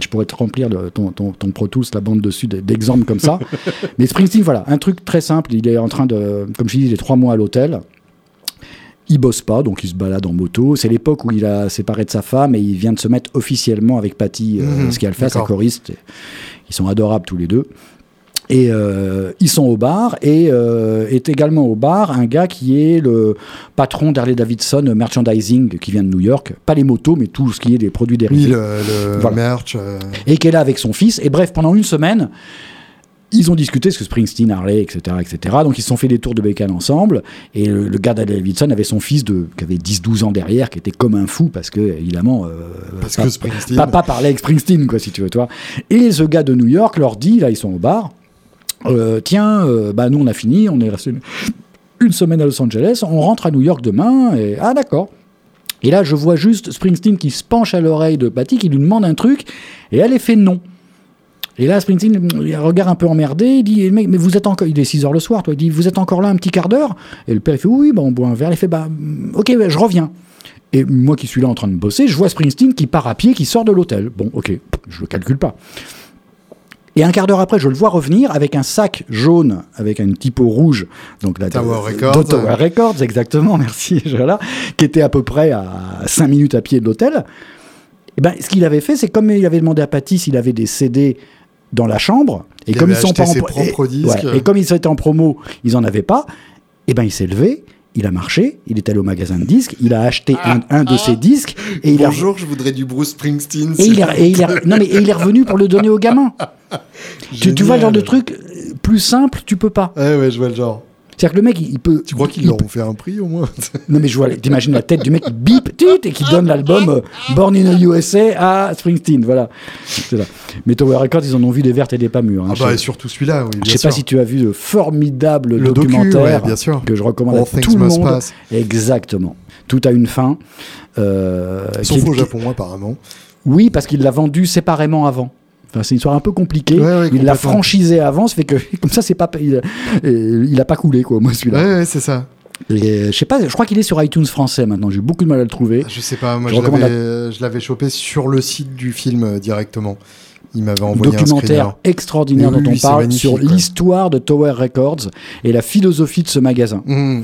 je pourrais te remplir ton, ton, ton, Pro Tools, la bande dessus d'exemples comme ça. *laughs* Mais Springsteen, voilà, un truc très simple. Il est en train de, comme je dis, il est trois mois à l'hôtel il bosse pas, donc il se balade en moto. C'est l'époque où il a séparé de sa femme et il vient de se mettre officiellement avec Patty euh, mmh, fait sa choriste. Ils sont adorables tous les deux. Et euh, ils sont au bar et euh, est également au bar un gars qui est le patron d'Harley Davidson Merchandising qui vient de New York. Pas les motos, mais tout ce qui est des produits dérivés. Oui, le, merch. Euh. Et qui est là avec son fils. Et bref, pendant une semaine, ils ont discuté, ce que Springsteen, Harley, etc., etc. Donc ils se sont fait des tours de bécane ensemble. Et le, gars Davidson avait son fils de, qui avait 10-12 ans derrière, qui était comme un fou parce que, évidemment, euh, parce que Springsteen... papa parlait avec Springsteen, quoi, si tu veux, toi. Et ce gars de New York leur dit, là, ils sont au bar, euh, tiens, euh, bah nous on a fini, on est resté une, semaine à Los Angeles, on rentre à New York demain. Et ah d'accord. Et là, je vois juste Springsteen qui se penche à l'oreille de Patty, qui lui demande un truc, et elle est fait non. Et là, Springsteen, il regarde un peu emmerdé, il dit, mais vous êtes encore, il est 6 h le soir, toi, il dit, vous êtes encore là un petit quart d'heure? Et le père, il fait, oui, bah, on boit un verre, il fait, bah, ok, je reviens. Et moi qui suis là en train de bosser, je vois Springsteen qui part à pied, qui sort de l'hôtel. Bon, ok, je le calcule pas. Et un quart d'heure après, je le vois revenir avec un sac jaune avec un typo rouge, donc la Tower Records, Tower Records, exactement, *laughs* merci, voilà, qui était à peu près à 5 minutes à pied de l'hôtel. Et ben, ce qu'il avait fait, c'est comme il avait demandé à Patty s'il avait des CD dans la chambre. Et comme ils sont pas en et, et, comme ils étaient en promo, ils en avaient pas. Et eh ben il s'est levé, il a marché, il est allé au magasin de disques, il a acheté un, un, de ses disques. Et Bonjour, je voudrais du Bruce Springsteen. Et il, et il est, non mais et il est revenu pour le donner aux gamins. *laughs* tu, tu, vois le genre de truc plus simple, tu peux pas. Ouais ouais, je vois le genre. C'est-à-dire que le mec, il peut. Tu crois qu'ils leur ont fait un prix au moins *laughs* Non, mais je vois, t'imagines la tête du mec qui bip, et qui donne l'album euh, Born in the USA à Springsteen. Voilà. Mais Tower Records, ils en ont vu des vertes et des pas mûres. Hein. ah, bah, et surtout celui-là, oui. Je sais pas si tu as vu le formidable le documentaire bien sûr. que je recommande à tout le monde. Exactement. Tout a une fin. Euh, Sauf au Japon, apparemment. Oui, parce qu'il l'a vendu séparément avant c'est une histoire un peu compliquée. il l'a franchisé avant, ça fait que *laughs* comme ça, c'est pas, il, il, a pas coulé quoi, moi celui-là. Ouais, c'est ça. je sais pas, je crois qu'il est sur iTunes français maintenant. J'ai beaucoup de mal à le trouver. Je sais pas, moi je, l'avais chopé sur le site du film euh, directement. Il m'avait envoyé un documentaire extraordinaire dont on parle sur l'histoire de Tower Records et la philosophie de ce magasin. Mmh.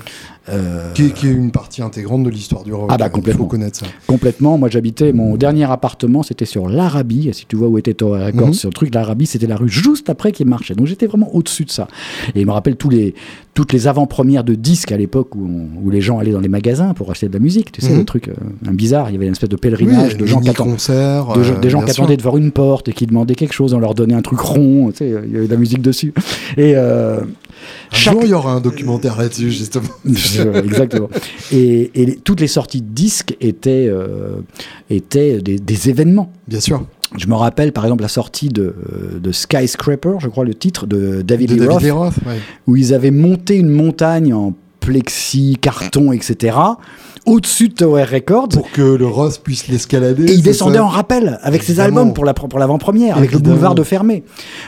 Euh, qui, est, une partie intégrante de l'histoire du rock. Ah bah complètement. Il faut connaître ça. Complètement. Moi j'habitais, mon dernier appartement c'était sur l'Arabie. Si tu vois où était Tower Records, mhm. sur le truc, l'Arabie c'était la rue juste après qui marchait. Donc j'étais vraiment au-dessus de ça. Et il me rappelle tous les, toutes les avant-premières de disques à l'époque où, où, les gens allaient dans les magasins pour acheter de la musique. Tu sais, mhm. le truc un bizarre. Il y avait une espèce de pèlerinage de gens qui de, des gens qui attendaient devant une porte et qui demandaient quelque chose. On leur donnait un truc rond. Tu sais, il y avait de la musique dessus. Et euh, chaque... jour, il y aura un documentaire là-dessus, justement. *laughs* Exactement. Et, et toutes les sorties de disques étaient, euh, étaient des, des, événements. Bien sûr. Je me rappelle par exemple la sortie de, de Skyscraper, je crois le titre, de David, de David Roth, où ils avaient monté une montagne en plexi, carton, etc au-dessus de Tower Records. Pour que le Ross puisse l'escalader. Et il descendait en rappel avec ses albums pour, la, pour l'avant-première, avec le boulevard de Fermé.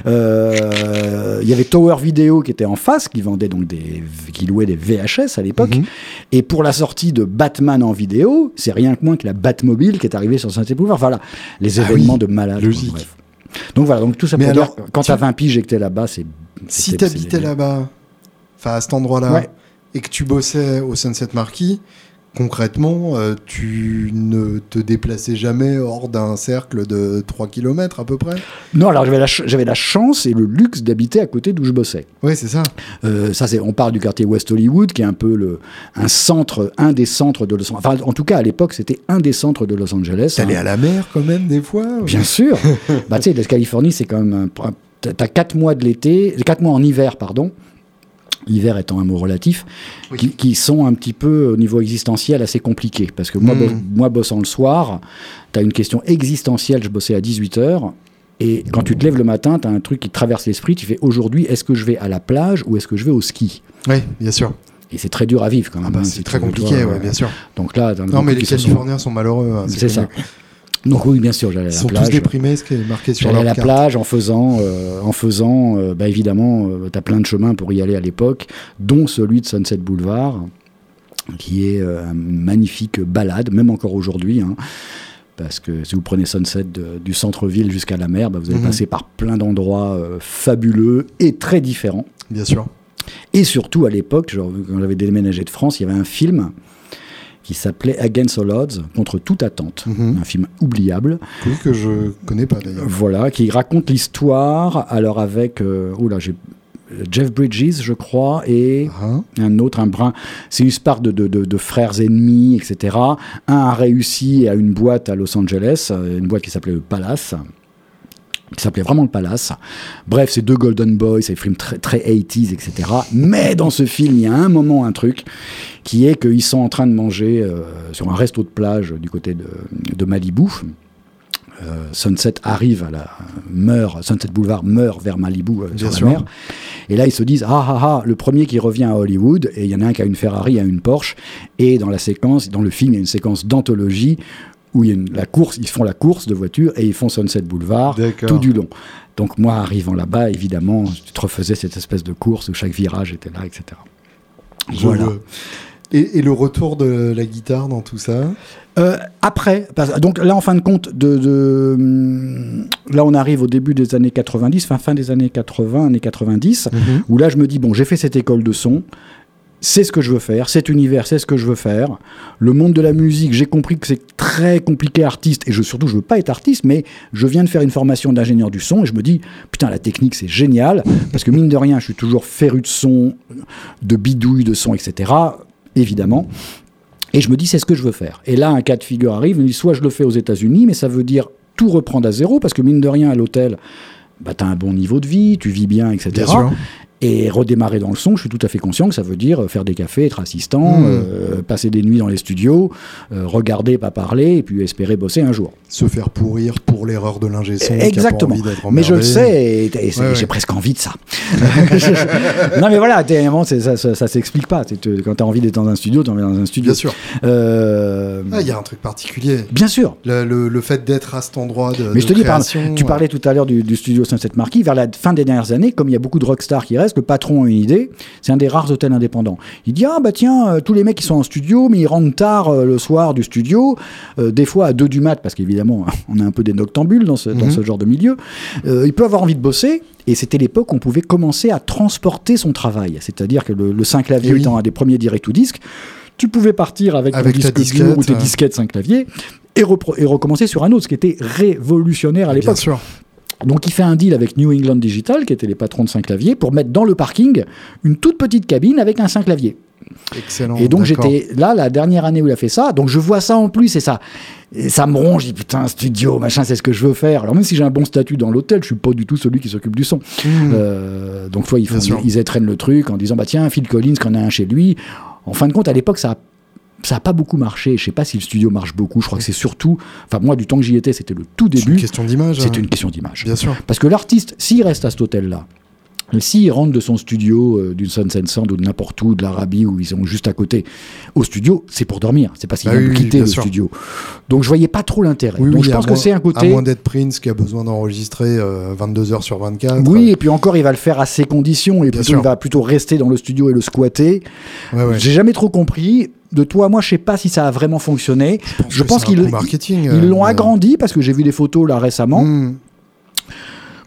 Euh, il y avait Tower Video qui était en face, qui vendait donc des, qui louait des VHS à l'époque. Mhm. Et pour la sortie de Batman en vidéo, c'est rien que moins que la Batmobile qui est arrivée sur Saint-Boulevard. Voilà, les ah événements de malade. Logique. Donc voilà, donc tout ça pour alors, dire, quand tu as 20 piges et que tu es là-bas, c'est. Si tu habitais là-bas, enfin à cet endroit-là, et que tu bossais au Sunset Marquis, concrètement, euh, tu ne te déplaçais jamais hors d'un cercle de 3 km à peu près? Non, alors j'avais la, la, chance et le luxe d'habiter à côté d'où je bossais. Oui, c'est ça. Euh, ça c'est, on parle du quartier West Hollywood, qui est un peu le, un centre, un des centres de Los Angeles. Enfin, en tout cas, à l'époque, c'était un des centres de Los Angeles. T'allais hein. à la mer quand même, des fois Bien sûr. *laughs* bah, tu sais, la Californie, c'est quand même. T'as 4 mois de l'été, 4 mois en hiver, pardon hiver étant un mot relatif, qui, sont un petit peu au niveau existentiel assez compliqués. Parce que moi, hmm. moi bossant le soir, tu as une question existentielle, je bossais à 18h, et quand tu te lèves le matin, tu as un truc qui traverse l'esprit, tu fais aujourd'hui, est-ce que je vais à la plage ou est-ce que je vais au ski? Oui, bien sûr. Et c'est très dur à vivre quand même. Ah bah, hein, c'est très compliqué, ouais, bien sûr. Donc là, non, mais les Californiens sont... malheureux. Hein, c'est ça. Donc oui, bien sûr, j'allais à la Ils sont plage. tous déprimés, ce qui est marqué sur leur à la plage en faisant, euh, en faisant, euh, bah, évidemment, euh, tu as plein de chemins pour y aller à l'époque, dont celui de Sunset Boulevard, qui est une magnifique balade, même encore aujourd'hui. Hein, parce que si vous prenez Sunset du centre-ville jusqu'à la mer, bah, vous allez mhm. passer par plein d'endroits fabuleux et très différents. Bien sûr. Et surtout, à l'époque, quand j'avais déménagé de France, il y avait un film qui s'appelait Against All Odds, contre toute attente, mhm. un film oubliable. Oui, que je connais pas d'ailleurs. Voilà, qui raconte l'histoire, alors avec, euh, oula, j'ai Jeff Bridges, je crois, et ah. un autre, un brin. C'est une histoire de, de, de, frères ennemis, etc. Un a réussi à une boîte à Los Angeles, une boîte qui s'appelait le Palace, qui s'appelait vraiment le Palace. Bref, c'est deux Golden Boys, c'est des films très, très 80s, etc. Mais dans ce film, il y a un moment, un truc, qui est qu'ils sont en train de manger euh, sur un resto de plage du côté de, de Malibu. Euh, Sunset arrive à la meurt, Sunset Boulevard meurt vers Malibu euh, sur la mer. Et là, ils se disent ah ah ah, le premier qui revient à Hollywood et il y en a un qui a une Ferrari, a une Porsche. Et dans la séquence, dans le film, il y a une séquence d'anthologie où il y a la course, ils font la course de voiture et ils font Sunset Boulevard tout du long. Donc moi, arrivant là-bas, évidemment, tu te refaisais cette espèce de course où chaque virage était là, etc. voilà. Et, le retour de la guitare dans tout ça? Euh, Après, donc là en fin de compte, de, hum, là on arrive au début des années 90, fin, fin des années 80, années 90, mhm. où là je me dis, bon j'ai fait cette école de son, c'est ce que je veux faire, cet univers, c'est ce que je veux faire. Le monde de la musique, j'ai compris que c'est très compliqué artiste, et je, surtout, je veux pas être artiste, mais je viens de faire une formation d'ingénieur du son, et je me dis, putain, la technique, c'est génial, parce que mine de rien, je suis toujours féru de son, de bidouille, de son, etc., évidemment. Et je me dis, c'est ce que je veux faire. Et là, un cas de figure arrive, je me dis, soit je le fais aux États-Unis, mais ça veut dire tout reprendre à zéro, parce que mine de rien, à l'hôtel, bah, tu as un bon niveau de vie, tu vis bien, etc. Et redémarrer dans le son, je suis tout à fait conscient que ça veut dire faire des cafés, être assistant, hmm. euh, passer des nuits dans les studios, euh, regarder, pas parler, et puis espérer bosser un jour. Se faire pourrir pour l'erreur de l'ingé son. Exactement. mais je le sais, et, j'ai presque envie de ça. *laughs* non mais voilà, ça, ça, ça s'explique pas. Quand tu as envie d'être dans un studio, tu envie dans un studio. Bien sûr. Euh, ah, il y a un truc particulier. Bien sûr. Le, fait d'être à cet endroit de. Mais je te dis, tu parlais tout à l'heure du, du studio Sunset Marquis, vers la fin des dernières années, comme il y a beaucoup de rockstars qui restent, Le patron a une idée. C'est un des rares hôtels indépendants. Il dit ah bah tiens, euh, tous les mecs qui sont en studio, mais ils rentrent tard euh, le soir du studio, euh, des fois à 2 du mat, parce qu'évidemment *laughs* on a un peu des noctambules dans ce, dans Mhm. ce genre de milieu. Il peut avoir envie de bosser. Et c'était l'époque où on pouvait commencer à transporter son travail. C'est-à-dire que le, le 5 clavier Eh oui. étant un des premiers direct to disque, tu pouvais partir avec, Avec ton disque dur ou tes disquettes 5 claviers et, et recommencer sur un autre, ce qui était révolutionnaire à Bien l'époque. sûr. Donc il fait un deal avec New England Digital, qui étaient les patrons de 5 claviers, pour mettre dans le parking une toute petite cabine avec un 5 clavier. Excellent. Et donc j'étais là la dernière année où il a fait ça, donc je vois ça en plus et ça, et ça me ronge. Je dis putain studio machin, c'est ce que je veux faire. Alors même si j'ai un bon statut dans l'hôtel, je suis pas du tout celui qui s'occupe du son. Mmh. Euh, donc toi ils font, ils le truc en disant bah tiens Phil Collins qu'on a un chez lui. En fin de compte à l'époque ça a ça n'a pas beaucoup marché. Je sais pas si le studio marche beaucoup. Je crois que c'est surtout. Enfin, moi, du temps que j'y étais, c'était le tout C'est une début. question d'image. C'était hein. une question d'image. Bien sûr. Parce que l'artiste, s'il reste à cet hôtel-là, et s'il rentre de son studio, euh, d'une Sunset Sound ou de n'importe où, de l'Arabie, où ils sont juste à côté, au studio, c'est pour dormir. C'est vient oui, de oui, quitter le sûr. studio. Donc je voyais pas trop l'intérêt. Oui, Donc je à pense que c'est un À côté. moins d'être Prince qui a besoin d'enregistrer euh, 22 heures sur 24. Oui, et puis encore, il va le faire à ses conditions, et plutôt, il va plutôt rester dans le studio et le squatter. Ouais, ouais. J'ai jamais trop compris. De toi, moi, je sais pas si ça a vraiment fonctionné. Je pense qu'ils ils euh, l'ont mais- agrandi parce que j'ai vu des photos là récemment. Mmh.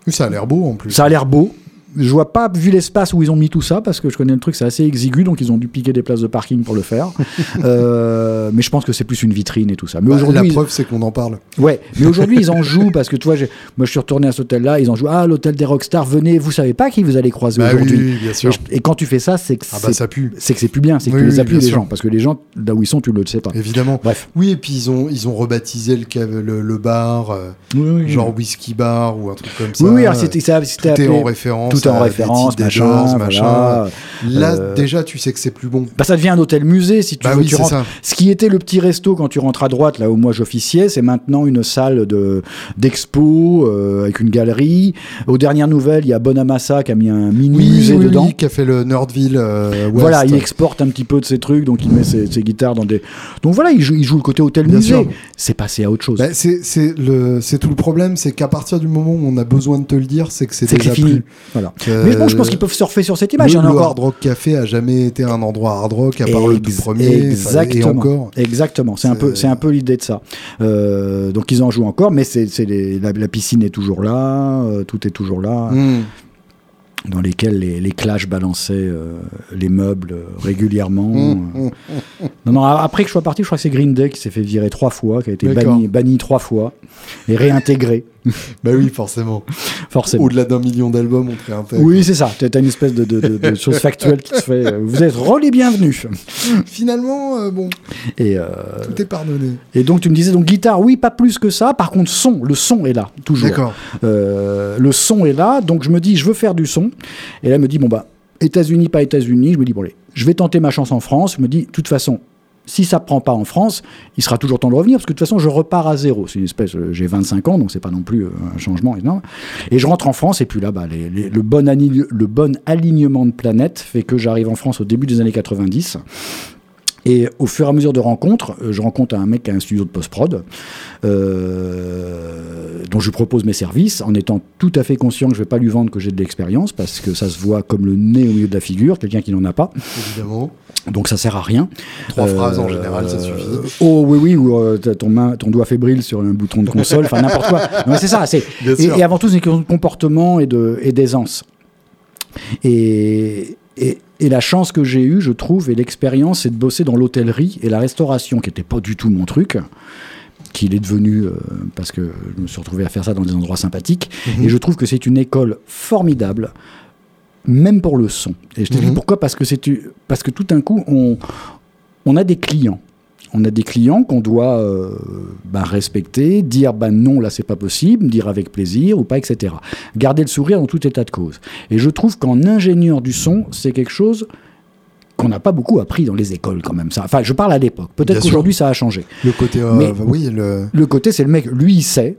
Oui, ça a l'air beau en plus. Ça a l'air beau. Je vois pas, vu l'espace où ils ont mis tout ça, parce que je connais le truc, c'est assez exigu, donc ils ont dû piquer des places de parking pour le faire. *laughs* Euh, mais je pense que c'est plus une vitrine et tout ça. Mais Bah, la aujourd'hui, preuve, c'est qu'on en parle. ouais. Mais aujourd'hui, ils en *laughs* jouent parce que tu vois, moi, je suis retourné à cet hôtel-là, ils en jouent. Ah, l'hôtel des rockstars, venez. Vous savez pas qui vous allez croiser Bah oui, aujourd'hui. oui, bien Et, sûr. et quand tu fais ça, c'est que Ah bah ça pue, c'est que c'est plus bien, c'est que Oui, tu les oui, appuies bien les sûr. gens, parce que les gens là où ils sont, tu ne le sais pas. évidemment. Bref. Oui, et puis ils ont, ils ont rebaptisé le, cave- le, le bar, euh, Oui, oui, genre whisky bar ou un truc comme ça. Oui, oui, alors c'était appelé- en référence. tout est en des référence, des machin, voilà. machin. Là, Euh, déjà, tu sais que c'est plus bon. Bah, ça devient un hôtel musée si tu Bah veux. oui, tu rentres- ça. Ce qui était le petit resto quand tu rentres à droite, là où moi j'officiais, c'est maintenant une salle de d'expo euh, avec une galerie. Aux dernières nouvelles, il y a Bonamassa qui a mis un mini Oui, musée oui, dedans. qui a fait le Nordville euh. Voilà, il exporte un petit peu de ses trucs, donc il met ses, ses guitares dans des. Donc voilà, il joue, il joue le côté hôtel musée. C'est passé à autre chose. Bah, c'est c'est le c'est tout le problème, c'est qu'à partir du moment où on a besoin de te le dire, c'est que c'est déjà fini. plus. Voilà. Mais bon, je pense qu'ils peuvent surfer sur cette image. Il y le, en a le encore. Hard Rock Café a jamais été un endroit hard rock à part le tout premier. Et Exactement. encore. Exactement. C'est un peu, c'est un peu l'idée de ça. Euh, donc ils en jouent encore, mais c'est, la, la piscine est toujours là, euh, tout est toujours là, Hmm. dans lesquels les, les clashs balançaient euh, les meubles euh, régulièrement. Hmm, Euh. Non, non. Après que je sois parti, je crois que c'est Green Day qui s'est fait virer trois fois, qui a été banni trois fois et réintégré, Bah oui, forcément. forcément. Au-delà d'un million d'albums, on te réintègre. Oui, c'est ça. Tu as une espèce de, de, de, de chose factuelle qui se fait. euh, Vous êtes re les bienvenus. Finalement, euh, bon, Et, euh, tout est pardonné. et donc tu me disais donc guitare, oui, pas plus que ça. Par contre, son, le son est là toujours. D'accord. Euh, le son est là, donc je me dis, je veux faire du son. Et là, elle me dit, bon, bah, États-Unis, pas États-Unis. Je me dis, bon, allez, je vais tenter ma chance en France. Je me dis, de toute façon, si ça prend pas en France, il sera toujours temps de revenir, parce que de toute façon, je repars à zéro. C'est une espèce, euh, j'ai 25 ans, donc c'est pas non plus euh, un changement énorme. Et je rentre en France, et puis là, le, bon le bon alignement de planètes fait que j'arrive en France au début des années 90. Et au fur et à mesure de rencontres, euh, je rencontre un mec qui a un studio de post-prod, euh, dont je lui propose mes services, en étant tout à fait conscient que je ne vais pas lui vendre que j'ai de l'expérience, parce que ça se voit comme le nez au milieu de la figure, quelqu'un qui n'en a pas, Évidemment. donc ça sert à rien. Trois Euh, phrases en général, ça suffit. Oh oui, oui, ou ton, main, ton doigt fébrile sur un bouton de console, enfin n'importe quoi. *laughs* Non, c'est ça, c'est et, et avant tout, c'est une question de comportement et de- et d'aisance. Et, et, et la chance que j'ai eue, je trouve, et l'expérience, c'est de bosser dans l'hôtellerie et la restauration, qui n'était pas du tout mon truc qu'il est devenu euh, parce que je me suis retrouvé à faire ça dans des endroits sympathiques Mhm. et je trouve que c'est une école formidable même pour le son et je te dis Mhm. pourquoi? Parce que parce que tout d'un coup on on a des clients on a des clients qu'on doit euh, ben, respecter, dire ben non, là c'est pas possible, dire avec plaisir ou pas, etc. Garder le sourire dans tout état de cause. Et je trouve qu'en ingénieur du son, c'est quelque chose qu'on n'a pas beaucoup appris dans les écoles quand même. Ça. Enfin, je parle à l'époque. Peut-être qu'aujourd'hui ça a changé. Le côté, euh, Mais- oui, le. Le côté, c'est le mec, lui, il sait.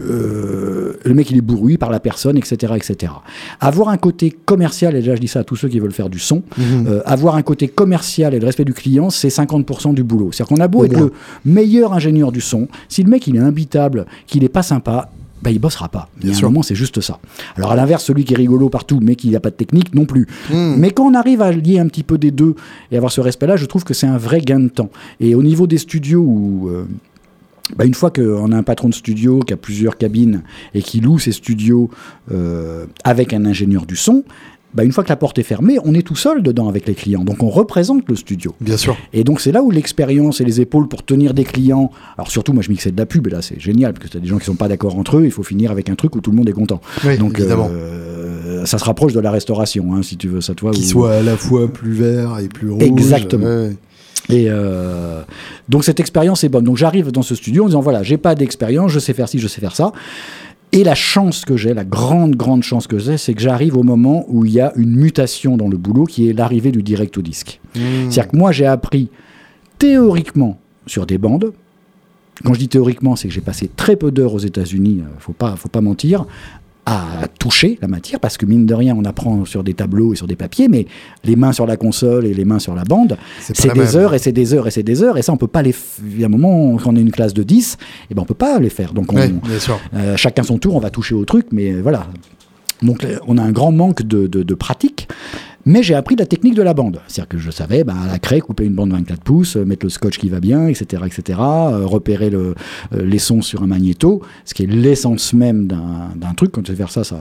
Euh, le mec, il est bourru par la personne, etc., etc. Avoir un côté commercial, et déjà je dis ça à tous ceux qui veulent faire du son, Mhm. euh, avoir un côté commercial et le respect du client, c'est 50% du boulot. C'est-à-dire qu'on a beau Au être moins. le meilleur ingénieur du son, si le mec il est imbitable, qu'il est pas sympa, bah, il bossera pas. Un moment, c'est juste ça. Alors, à l'inverse, celui qui est rigolo partout, mais qui n'a pas de technique, non plus. Hmm. Mais quand on arrive à lier un petit peu des deux et avoir ce respect-là, je trouve que c'est un vrai gain de temps. Et au niveau des studios où. Euh, bah, une fois qu'on a un patron de studio qui a plusieurs cabines et qui loue ses studios euh, avec un ingénieur du son, bah, une fois que la porte est fermée, on est tout seul dedans avec les clients. Donc on représente le studio. Bien sûr. Et donc c'est là où l'expérience et les épaules pour tenir des clients. Alors surtout, moi je mixais de la pub et là c'est génial parce que tu as des gens qui sont pas d'accord entre eux. Il faut finir avec un truc où tout le monde est content. Oui, donc évidemment. Euh, ça se rapproche de la restauration, hein, si tu veux, ça toi. Qui soit à la fois plus vert et plus rouge. Exactement. Et euh, donc cette expérience est bonne. Donc j'arrive dans ce studio en disant voilà, j'ai pas d'expérience, je sais faire ci, je sais faire ça. Et la chance que j'ai, la grande, grande chance que j'ai, c'est que j'arrive au moment où il y a une mutation dans le boulot qui est l'arrivée du direct au disque. Mmh. C'est-à-dire que moi, j'ai appris théoriquement sur des bandes. Quand je dis théoriquement, c'est que j'ai passé très peu d'heures aux États-Unis, euh, faut pas, faut pas mentir, à toucher la matière, parce que mine de rien, on apprend sur des tableaux et sur des papiers, mais les mains sur la console et les mains sur la bande, c'est des heures et c'est des heures et c'est des heures, et ça, on peut pas les. Il y a un moment, quand on est une classe de 10, et eh ben, on peut pas les faire. Donc, on, euh, chacun son tour, on va toucher au truc, mais voilà. Donc, on a un grand manque de, de pratique. Mais j'ai appris la technique de la bande. C'est-à-dire que je savais, bah, à la craie, couper une bande 24 pouces, euh, mettre le scotch qui va bien, etc., etc., euh, repérer le, euh, les sons sur un magnéto, ce qui est l'essence même d'un truc. Quand tu fais faire ça, ça,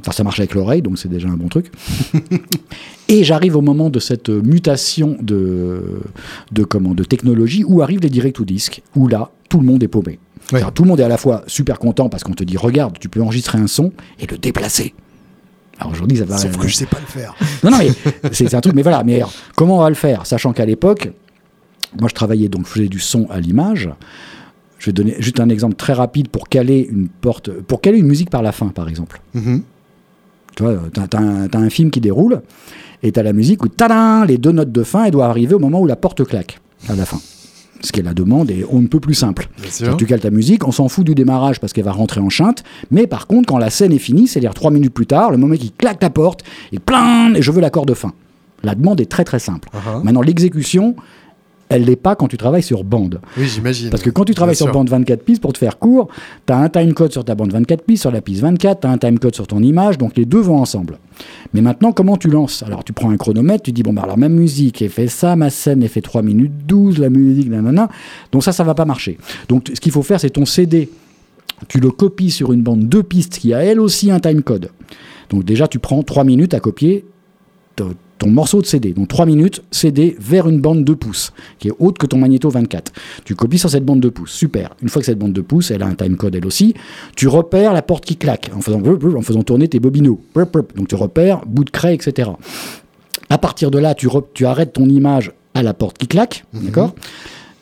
Enfin, ça marche avec l'oreille, donc c'est déjà un bon truc. *laughs* et j'arrive au moment de cette mutation de, de, comment, de technologie où arrivent les directs ou disques, où là, tout le monde est paumé. Tout le monde est à la fois super content parce qu'on te dit, regarde, tu peux enregistrer un son et le déplacer. Alors aujourd'hui, ça va. Sauf que je sais pas le faire. *laughs* Non, non, mais c'est un truc. Mais voilà, mais comment on va le faire? Sachant qu'à l'époque, moi, je travaillais donc, je faisais du son à l'image. Je vais donner juste un exemple très rapide pour caler une porte, pour caler une musique par la fin, par exemple. Mm-hmm. Tu vois, tu as, un film qui déroule et tu as la musique où, tadam, les deux notes de fin, elles doivent arriver au moment où la porte claque, à la fin ce qui est la demande, et on ne peut plus simple. Tu cales ta musique, on s'en fout du démarrage parce qu'elle va rentrer en chinte, mais par contre, quand la scène est finie, c'est-à-dire trois minutes plus tard, le moment qui claque ta porte, et plein, et je veux l'accord de fin. La demande est très très simple. Uh-huh. Maintenant, l'exécution, elle l'est pas quand tu travailles sur bande. Oui, j'imagine. Parce que quand tu travailles sur bande 24 pistes, pour te faire court, tu as un timecode sur ta bande 24 pistes, sur la piste 24, tu as un timecode sur ton image, donc les deux vont ensemble. Mais maintenant, comment tu lances? Alors, tu prends un chronomètre, tu dis, bon, bah, alors ma musique est fait ça, ma scène est fait 3 minutes 12, la musique, nanana. Donc ça, ça va pas marcher. Donc, ce qu'il faut faire, c'est ton CD. Tu le copies sur une bande 2 pistes qui a elle aussi un timecode. Donc déjà, tu prends 3 minutes à copier ton morceau de CD, donc 3 minutes, CD vers une bande de pouces, qui est haute que ton magnéto 24. Tu copies sur cette bande de pouces, super. Une fois que cette bande de pouces, elle a un timecode elle aussi, tu repères la porte qui claque en faisant, en faisant tourner tes bobineaux. Donc tu repères bout de craie, etc. À partir de là, tu, tu arrêtes ton image à la porte qui claque, mhm. d'accord?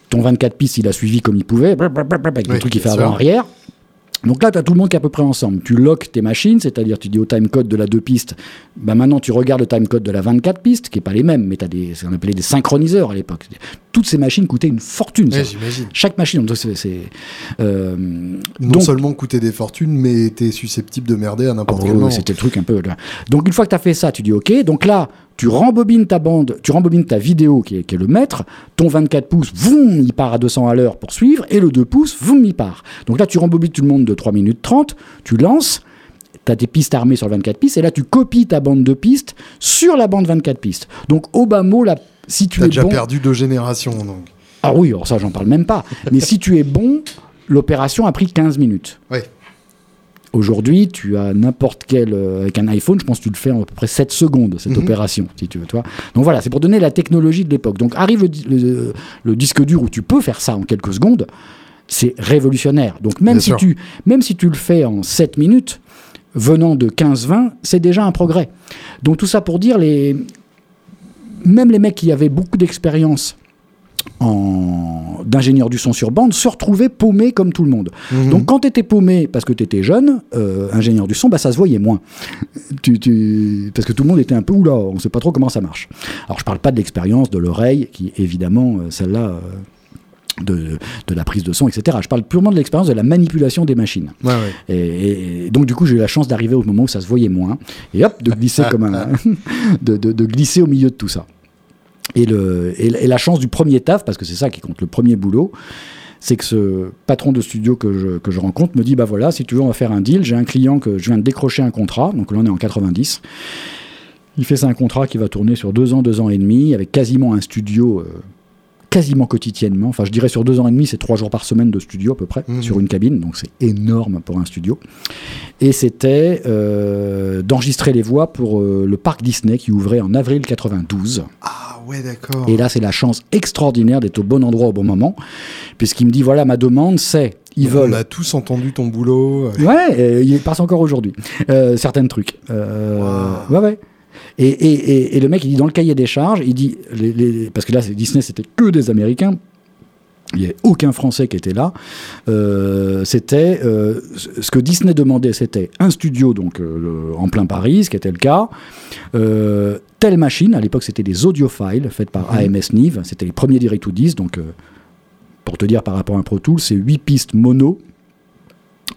Ton 24 pistes, il a suivi comme il pouvait, avec le truc qui fait avant-arrière. Donc là, tu as tout le monde qui est à peu près ensemble. Tu lock tes machines, c'est-à-dire tu dis au timecode de la 2 pistes, bah maintenant tu regardes le timecode de la 24 pistes, qui n'est pas les mêmes, mais tu as des, ce qu'on appelait des synchroniseurs à l'époque. Toutes ces machines coûtaient une fortune. Chaque machine, donc c'est. Euh, non seulement coûtait des fortunes, mais était susceptible de merder à n'importe quel moment. C'était le truc un peu. Donc une fois que tu as fait ça, tu dis OK, donc là, tu rembobines ta bande, tu rembobines ta vidéo qui est, le maître, ton 24 pouces, voum, il part à 200 à l'heure pour suivre, et le 2 pouces, voum, il part. Donc là, tu rembobines tout le monde de 3 minutes 30, tu lances, tu as tes pistes armées sur le 24 pistes, et là, tu copies ta bande de pistes sur la bande 24 pistes. Donc, au bas mot, si tu as es déjà perdu deux générations, donc. Ah oui, alors ça, j'en parle même pas. Mais si tu es bon, l'opération a pris 15 minutes. Oui. Aujourd'hui, tu as n'importe quel. Euh, avec un iPhone, je pense que tu le fais en à peu près 7 secondes, cette mhm. opération, si tu veux. Toi. Donc voilà, c'est pour donner la technologie de l'époque. Donc arrive le, disque dur où tu peux faire ça en quelques secondes. C'est révolutionnaire. Donc même si, tu, même si tu le fais en 7 minutes, venant de 15-20, c'est déjà un progrès. Donc tout ça pour dire, les, même les mecs qui avaient beaucoup d'expérience d'ingénieur du son sur bande se retrouver paumé comme tout le monde. Mhm. Donc quand tu étais paumé parce que tu étais jeune, euh, ingénieur du son, bah, ça se voyait moins. Tu, Parce que tout le monde était un peu oula, on ne sait pas trop comment ça marche. Alors je parle pas de l'expérience, de l'oreille, qui évidemment, euh, celle-là... Euh, de, de, la prise de son, etc. Je parle purement de l'expérience de la manipulation des machines. Et, donc du coup, j'ai eu la chance d'arriver au moment où ça se voyait moins, et hop, de glisser *laughs* comme un, de, de, glisser au milieu de tout ça. Et, le, et, la chance du premier taf, parce que c'est ça qui compte, le premier boulot, c'est que ce patron de studio que je, que je rencontre me dit bah voilà, si tu veux, on va faire un deal. J'ai un client que je viens de décrocher un contrat, donc là on est en 90. Il fait ça un contrat qui va tourner sur deux ans, deux ans et demi, avec quasiment un studio euh, quasiment quotidiennement. Enfin, je dirais sur deux ans et demi, c'est trois jours par semaine de studio à peu près, Mhm. sur une cabine, donc c'est énorme pour un studio. Et c'était euh, d'enregistrer les voix pour euh, le parc Disney qui ouvrait en avril 92. Ah ouais, d'accord. Et là, c'est la chance extraordinaire d'être au bon endroit au bon moment, puisqu'il me dit voilà, ma demande, c'est ils veulent. On a tous entendu ton boulot. euh, Ouais, euh, il passe encore aujourd'hui. Euh, certains trucs. Euh, Wow. Ouais, ouais. Et, et, et, et le mec, il dit dans le cahier des charges, il dit, les, les- parce que là, c'est- Disney, c'était que des Américains. Il n'y avait aucun Français qui était là. Euh, c'était euh, ce que Disney demandait, c'était un studio donc euh, en plein Paris, ce qui était le cas. Telle machine, à l'époque, c'était des audiophiles faites par Mhm. AMS Nive. C'était les premiers direct to 10 donc pour te dire par rapport à un Pro Tool, c'est 8 pistes mono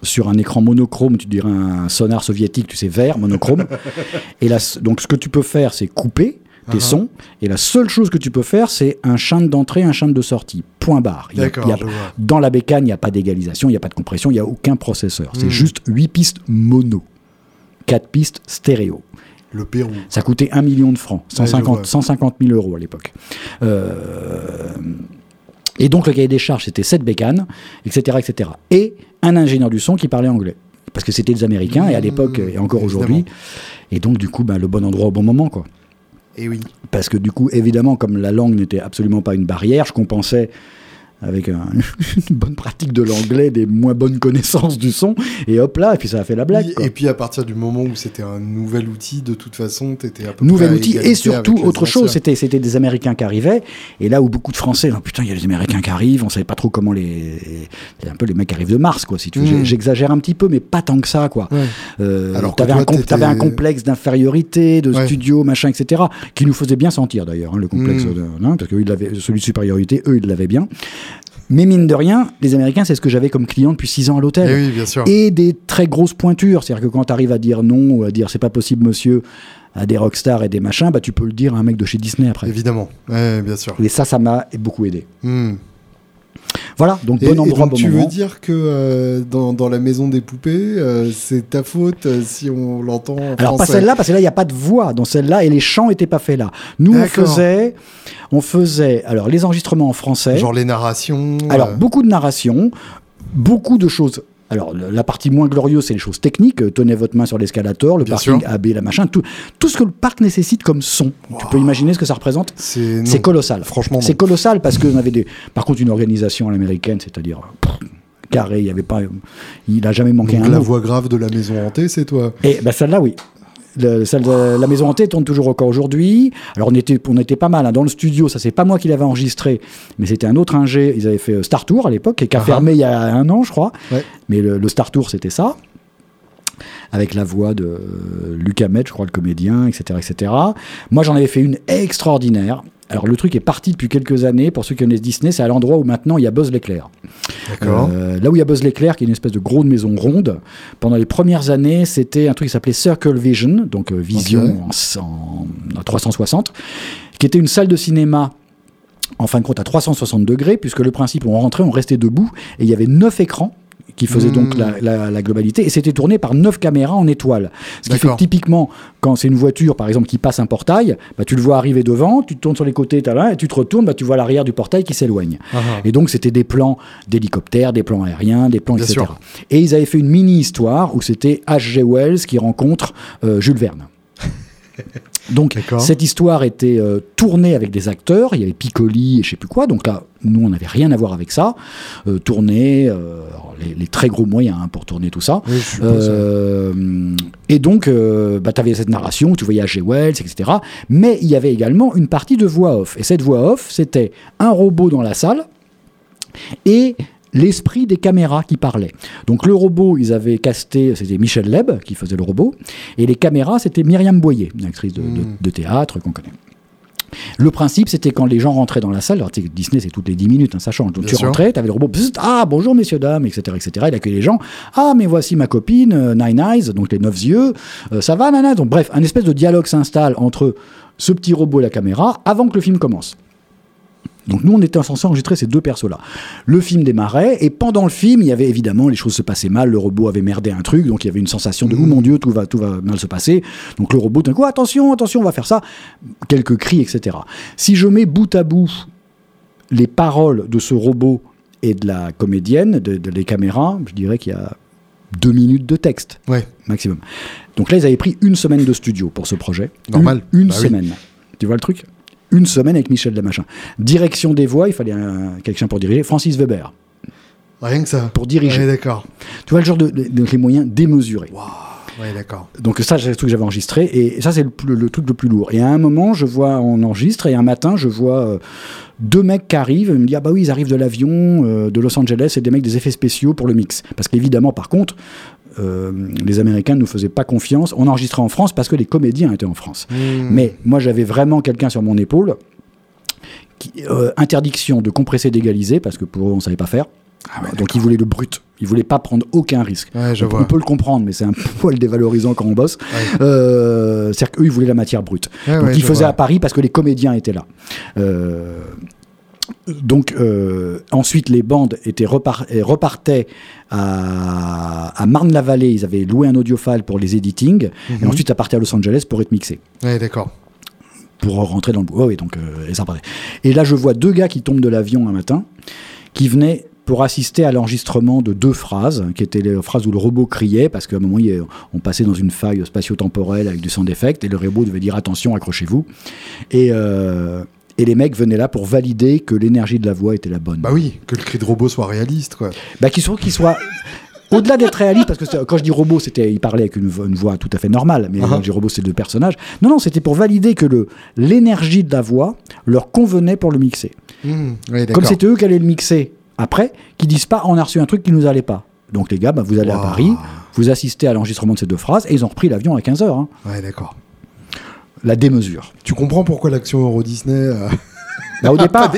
sur un écran monochrome, tu dirais un sonar soviétique, tu sais, vert, monochrome. *laughs* et là, donc ce que tu peux faire, c'est couper tes Uh-huh. sons. Et la seule chose que tu peux faire, c'est un chant d'entrée, un chant de sortie. Point barre. Il y a- D'accord, il y a- je vois. dans la bécane, il n'y a pas d'égalisation, il n'y a pas de compression, il n'y a aucun processeur. C'est Hmm. juste 8 pistes mono. 4 pistes stéréo. Le Pérou. Ça coûtait 1 million de francs, Ouais, je 150, vois. 150 000 euros à l'époque. Euh, et donc le cahier des charges, c'était 7 bécanes, etc., etc. Et un ingénieur du son qui parlait anglais. Parce que c'était des Américains, et à l'époque, et encore aujourd'hui. Et donc, du coup, ben, le bon endroit au bon moment, quoi. Et oui. Parce que du coup, évidemment, comme la langue n'était absolument pas une barrière, je compensais avec un- *laughs* une bonne pratique de l'anglais, des moins bonnes connaissances du son, et hop là, et puis ça a fait la blague. Quoi. Et puis à partir du moment où c'était un nouvel outil, de toute façon, tu étais à peu Nouvel près outil, et surtout, les autre chose, c'était, c'était des Américains qui arrivaient, et là où beaucoup de Français, oh, putain, il y a des Américains qui arrivent, on savait pas trop comment les. C'est un peu les mecs qui arrivent de Mars, quoi, si tu veux. Mm. J'ai- J'exagère un petit peu, mais pas tant que ça, quoi. Ouais. Euh, Alors t'avais, un, com- t'étais- t'avais un complexe d'infériorité, de Ouais. studio, machin, etc., qui nous faisait bien sentir d'ailleurs, hein, le complexe, Mm. de, hein, parce que eux, ils l'avaient- celui de supériorité, eux, ils l'avaient bien. Mais mine de rien, les Américains, c'est ce que j'avais comme client depuis 6 ans à l'hôtel Eh oui, bien sûr. et des très grosses pointures. C'est-à-dire que quand tu arrives à dire non ou à dire c'est pas possible, monsieur, à des rockstars et des machins, bah, tu peux le dire à un mec de chez Disney après. Évidemment. Ouais, bien sûr. Et ça, ça m'a beaucoup aidé. Hmm. Voilà, donc Et, bon et endroit, donc, bon tu moment. veux dire que euh, dans, dans la maison des poupées, euh, c'est ta faute euh, si on l'entend en Alors pas celle-là, parce que là, il n'y a pas de voix dans celle-là, et les chants n'étaient pas faits là. Nous, on faisait, on faisait alors, les enregistrements en français, Genre les narrations. alors euh, beaucoup de narration, beaucoup de choses... Alors, la partie moins glorieuse, c'est les choses techniques. Euh, Tenez votre main sur l'escalator, le Bien parking sûr. AB, la machin, tout, tout ce que le parc nécessite comme son. Tu peux imaginer ce que ça représente c'est colossal. Franchement, C'est colossal parce qu'on avait des. Par contre, une organisation à l'américaine, c'est-à-dire carré, il y avait pas. Il n'a jamais manqué Donc un la mot. voix grave de la maison hantée, c'est toi. Et ben celle-là, oui. Le- celle de la maison hantée tourne toujours encore aujourd'hui. Alors on était, on était pas mal hein. dans le studio. Ça c'est pas moi qui l'avais enregistré, mais c'était un autre ingé. Ils avaient fait euh, Star Tour à l'époque et qui a Ah ah. fermé il y a un an, je crois. Ouais. Mais le, le Star Tour c'était ça, avec la voix de euh, Luc Hamet, je crois le comédien, etc., etc. Moi j'en avais fait une extraordinaire. Alors le truc est parti depuis quelques années. Pour ceux qui connaissent Disney, c'est à l'endroit où maintenant il y a Buzz l'éclair. D'accord. Euh, là où il y a Buzz l'éclair, qui est une espèce de grosse maison ronde, pendant les premières années, c'était un truc qui s'appelait Circle Vision, donc euh, vision en- en 360, qui était une salle de cinéma. En fin de compte, à 360 degrés, puisque le principe, on rentrait, on restait debout, et il y avait neuf écrans qui faisaient donc Hmm. la, la- la globalité, et c'était tourné par neuf caméras en étoile. Ce qui fait que typiquement, quand c'est une voiture, par exemple, qui passe un portail, bah, tu le vois arriver devant, tu te tournes sur les côtés, t'as là, et tu te retournes, bah, tu vois l'arrière du portail qui s'éloigne. Ah, ah. Et donc, c'était des plans d'hélicoptères, des plans aériens, des plans, Bien etc. sûr. Et ils avaient fait une mini-histoire où c'était H.G. Wells qui rencontre euh, Jules Verne. *laughs* Donc, cette histoire était euh, tournée avec des acteurs. Il y avait Piccoli et je sais plus quoi. Donc là, nous, on n'avait rien à voir avec ça. Euh, tourné, euh, les, les très gros moyens hein, pour tourner tout ça. Oui. Euh, et donc, bah, tu avais cette narration, tu voyais H.G. Wells, etc. Mais il y avait également une partie de voix off. Et cette voix off, c'était un robot dans la salle et l'esprit des caméras qui parlait. Donc le robot, ils avaient casté, c'était Michel Leb qui faisait le robot, et les caméras, c'était Myriam Boyer, une actrice de, de- Mm. de théâtre qu'on connaît. Le principe, c'était quand les gens rentraient dans la salle, alors tu sais, Disney, c'est toutes les 10 minutes, hein, ça change. Donc Bien tu sûr. rentrais, tu avais le robot, bzzzt, ah bonjour messieurs, dames, etc., etc. Il accueillait les gens, ah mais voici ma copine, euh, Nine Eyes, donc les neuf yeux, euh, ça va, nana? Donc bref, un espèce de dialogue s'installe entre ce petit robot et la caméra avant que le film commence. Donc nous, on était censé enregistrer ces deux persos-là. Le film démarrait, et pendant le film, il y avait évidemment, les choses se passaient mal, le robot avait merdé un truc, donc il y avait une sensation de, oh mon Dieu, tout va, tout va mal se passer. Donc le robot, d'un coup, attention, attention, on va faire ça. Quelques cris, etc. Si je mets bout à bout les paroles de ce robot et de la comédienne, de, les caméras, je dirais qu'il y a deux minutes de texte ouais. maximum. Donc là, ils avaient pris une semaine de studio pour ce projet. Normal. Une, bah semaine. Tu vois le truc? Une semaine avec Michel Demachin. Direction des voix, il fallait quelqu'un pour diriger. Francis Weber. Rien que ça. Pour diriger. d'accord. Tu vois le genre de, les moyens démesurés. Ouais, d'accord. Donc ça, c'est le truc que j'avais enregistré, et ça, c'est le, truc le plus lourd. Et à un moment, je vois, on enregistre, et un matin, je vois euh, deux mecs qui arrivent, ils me disent, ah bah oui, ils arrivent de l'avion euh, de Los Angeles, et des mecs des effets spéciaux pour le mix. Parce qu'évidemment, par contre, euh, les Américains ne nous faisaient pas confiance. On enregistrait en France parce que les comédiens étaient en France. Hmm. Mais moi, j'avais vraiment quelqu'un sur mon épaule. Qui, interdiction de compresser, d'égaliser, parce que pour eux, on ne savait pas faire. Ah donc ils voulaient le brut. Ils voulaient pas prendre aucun risque. on, peut le comprendre, mais c'est un *laughs* poil dévalorisant quand on bosse. Euh, c'est-à-dire qu'eux, ils voulaient la matière brute. donc ils faisaient à Paris parce que les comédiens étaient là. Euh, donc euh, ensuite les bandes étaient repartaient à, Marne-la-Vallée, ils avaient loué un audiophile pour les editing, et mhm. ensuite à partir à Los Angeles pour être mixés. Ouais, d'accord. Pour rentrer dans le bois, oui, donc et ça Et là je vois deux gars qui tombent de l'avion un matin, qui venaient pour assister à l'enregistrement de deux phrases, qui étaient les phrases où le robot criait, parce qu'à un moment, on passait dans une faille spatio-temporelle avec du sound effect, et le robot devait dire attention, accrochez-vous. Et, euh, et les mecs venaient là pour valider que l'énergie de la voix était la bonne. Bah oui, que le cri de robot soit réaliste, quoi. Bah qu'il soit, qu'il soit *laughs* au-delà d'être réaliste, parce que quand je dis robot, c'était, il parlait avec une, voix tout à fait normale, mais uh-huh. quand je dis robot, c'est deux personnages. Non, non, c'était pour valider que le, l'énergie de la voix leur convenait pour le mixer. Mmh, Comme c'était eux qui allaient le mixer après, qui disent pas on a reçu un truc qui nous allait pas. Donc les gars, bah, vous allez à Paris, vous assistez à l'enregistrement de ces deux phrases, et ils ont repris l'avion à 15h. Hein. Ouais, d'accord. La démesure. Tu comprends pourquoi l'action Euro Disney euh, *laughs* bah, au départ,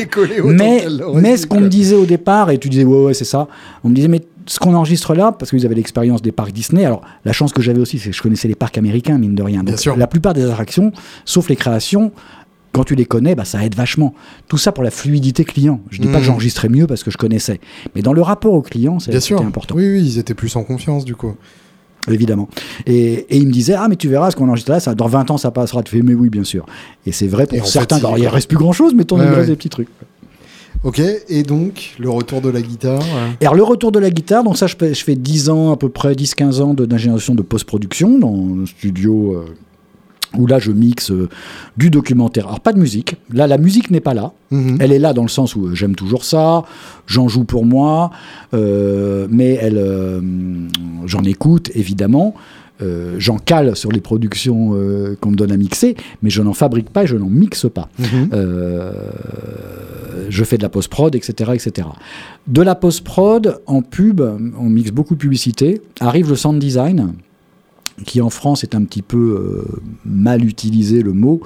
mais, mais ce qu'on me disait au départ, et tu disais ouais, ouais, c'est ça, on me disait mais ce qu'on enregistre là, parce que vous avez l'expérience des parcs Disney, alors la chance que j'avais aussi, c'est que je connaissais les parcs américains, mine de rien. Donc, sûr. La plupart des attractions, sauf les créations, quand tu les connais, bah, ça aide vachement. Tout ça pour la fluidité client. Je dis pas que mmh. j'enregistrais mieux parce que je connaissais. Mais dans le rapport au client, c'était important. Oui, oui, ils étaient plus en confiance du coup. Évidemment. Et, et il me disait, ah, mais tu verras, ce qu'on enregistre là, ça, dans 20 ans, ça passera. Tu fais, mais oui, bien sûr. Et c'est vrai pour certains. alors, il ne reste plus grand chose, mais ton ouais, reste des petits trucs. Ok, et donc le retour de la guitare Alors le retour de la guitare, donc ça je fais, je fais 10 ans, à peu près 10-15 ans d'ingénierie de post-production dans le studio euh, où là je mixe euh, du documentaire. Alors pas de musique, là la musique n'est pas là, mhm. elle est là dans le sens où euh, j'aime toujours ça, j'en joue pour moi, euh, mais elle, j'en écoute évidemment. j'en cale sur les productions qu'on me donne à mixer, mais je n'en fabrique pas et je n'en mixe pas. Mhm. je fais de la post-prod, etc., etc. De la post-prod, en pub, on mixe beaucoup de publicité, arrive le sound design, qui en France est un petit peu euh, mal utilisé le mot,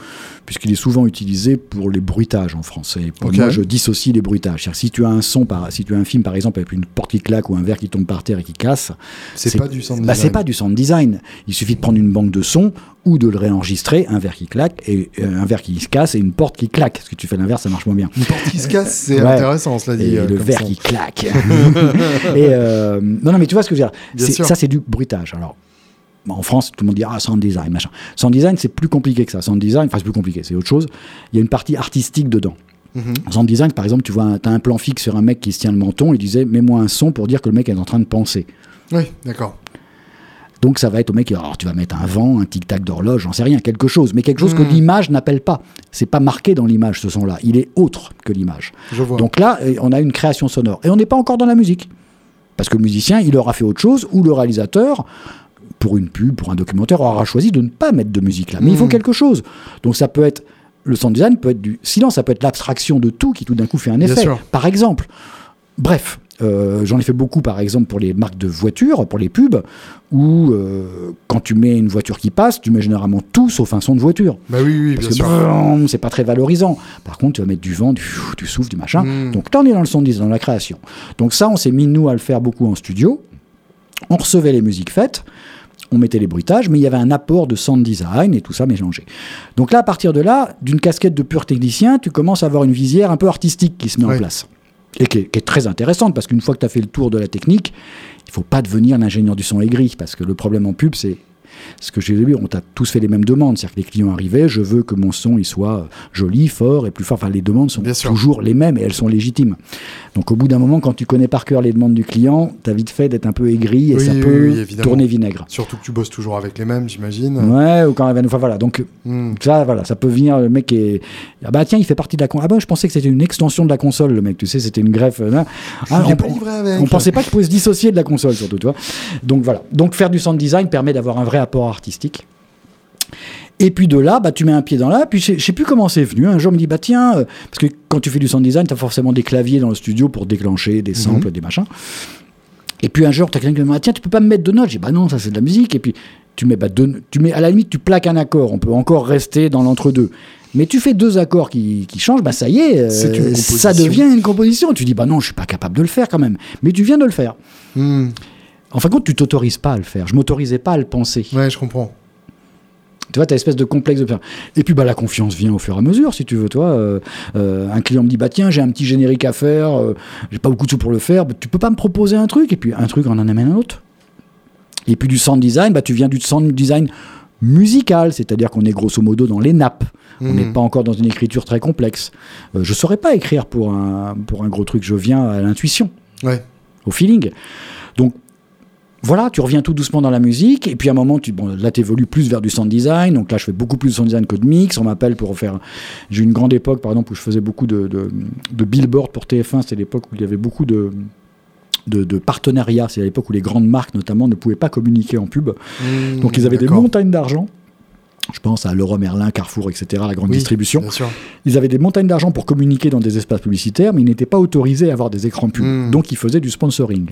puisqu'il est souvent utilisé pour les bruitages en français. Pour moi, je dissocie les bruitages. Si tu as un son, par, si tu as un film par exemple avec une porte qui claque ou un verre qui tombe par terre et qui casse, c'est pas du sound bah, design. C'est pas du sound design. Il suffit de prendre une banque de sons ou de le réenregistrer, un verre qui claque et euh, un verre qui se casse et une porte qui claque. Parce que tu fais l'inverse, ça marche moins bien. Une porte qui se casse, c'est *laughs* intéressant, cela dit. Et euh, le verre qui claque. *laughs* *laughs* et non, non, mais tu vois ce que je veux dire. Ça, c'est du bruitage. Alors, en France, tout le monde dit ah sound design machin. Sound design c'est plus compliqué que ça. Sound design, enfin c'est plus compliqué, c'est autre chose. Il y a une partie artistique dedans. Mm-hmm. Sound design, par exemple, tu vois, as un plan fixe sur un mec qui se tient le menton, il disait mets-moi un son pour dire que le mec est en train de penser. Oui, d'accord. Donc ça va être au mec, alors tu vas mettre un vent, un tic-tac d'horloge, j'en sais rien, quelque chose, mais quelque chose que mm. l'image n'appelle pas. C'est pas marqué dans l'image ce son-là, il est autre que l'image. Donc là, euh, on a une création sonore. Et on n'est pas encore dans la musique. Parce que le musicien, il aura fait autre chose, ou le réalisateur, pour une pub, pour un documentaire, aura choisi de ne pas mettre de musique là. Mais il faut hmm. quelque chose. Donc ça peut être le sound design peut être du silence, ça peut être l'abstraction de tout qui tout d'un coup fait un effet. Par exemple. Bref, euh, j'en ai fait beaucoup, par exemple, pour les marques de voitures, pour les pubs, où euh, quand tu mets une voiture qui passe, tu mets généralement tout sauf un son de voiture. Bah oui, oui, Parce que c'est pas très valorisant. Par contre, tu vas mettre du vent, du, du souffle, du machin. Hmm. Donc là, on est dans le son design, dans la création. Donc ça, on s'est mis, nous, à le faire beaucoup en studio. On recevait les musiques faites on mettait les bruitages, mais il y avait un apport de sound design et tout ça mélangé. Donc là, à partir de là, d'une casquette de pur technicien, tu commences à avoir une visière un peu artistique qui se met en place. Et qui est, très intéressante, parce qu'une fois que tu as fait le tour de la technique, il faut pas devenir l'ingénieur du son aigri, parce que le problème en pub, c'est ce que j'ai vu, on t'a tous fait les mêmes demandes. C'est-à-dire que les clients arrivaient, je veux que mon son il soit joli, fort et plus fort. Enfin, les demandes sont toujours les mêmes et elles sont légitimes. Donc, au bout d'un moment, quand tu connais par cœur les demandes du client, t'as vite fait d'être un peu aigri et ça peut tourner vinaigre. Surtout que tu bosses toujours avec les mêmes, j'imagine. Ouais, ou quand même. Enfin, voilà. Donc, hmm. ça, voilà, ça peut venir. Le mec est. Ah bah tiens, il fait partie de la console. Ah bah, je pensais que c'était une extension de la console, le mec. Tu sais, c'était une greffe. Ah, on, on pensait pas qu'il pouvait se dissocier de la console, surtout, tu vois. Donc, voilà. Donc, faire du sound design permet d'avoir un vrai apport artistique. Et puis de là, bah, tu mets un pied dans là. Puis je sais plus comment c'est venu. Un jour, me dit, bah tiens, euh, parce que quand tu fais du sound design, tu as forcément des claviers dans le studio pour déclencher des samples, mhm. des machins. Et puis un jour, tu as quelqu'un qui me dit, tiens, tu peux pas me mettre de notes? J'ai bah non, ça c'est de la musique. Et puis tu mets, bah, tu mets, à la limite, tu plaques un accord. On peut encore rester dans l'entre-deux. Mais tu fais deux accords qui, changent, bah ça y est, euh, ça devient une composition. Tu dis, bah non, je suis pas capable de le faire quand même. Mais tu viens de le faire. Hmm. En fin de compte, tu t'autorises pas à le faire. Je m'autorisais pas à le penser. Ouais, je comprends. Tu vois, tu as espèce de complexe de Et puis bah, la confiance vient au fur et à mesure, si tu veux. Toi, euh, euh, un client me dit bah tiens, j'ai un petit générique à faire, euh, j'ai pas beaucoup de sous pour le faire, bah, tu peux pas me proposer un truc Et puis un truc en en amène un autre. Et puis du sound design, bah, tu viens du sound design musical, c'est-à-dire qu'on est grosso modo dans les nappes. On n'est mmh. pas encore dans une écriture très complexe. je saurais pas écrire pour un, pour un gros truc, je viens à l'intuition, ouais. au feeling. Donc voilà, tu reviens tout doucement dans la musique, et puis à un moment, tu, bon, là, tu évolues plus vers du sound design, donc là, je fais beaucoup plus de sound design que de mix, on m'appelle pour faire... J'ai une grande époque, par exemple, où je faisais beaucoup de, de, billboard pour TF1, c'était l'époque où il y avait beaucoup de... De, partenariats. C'est à l'époque où les grandes marques, notamment, ne pouvaient pas communiquer en pub. Mmh, donc, ils avaient des montagnes d'argent je pense à Leroy Merlin, Carrefour, etc., la grande distribution. Ils avaient des montagnes d'argent pour communiquer dans des espaces publicitaires, mais ils n'étaient pas autorisés à avoir des écrans pubs. Hmm. Donc ils faisaient du sponsoring.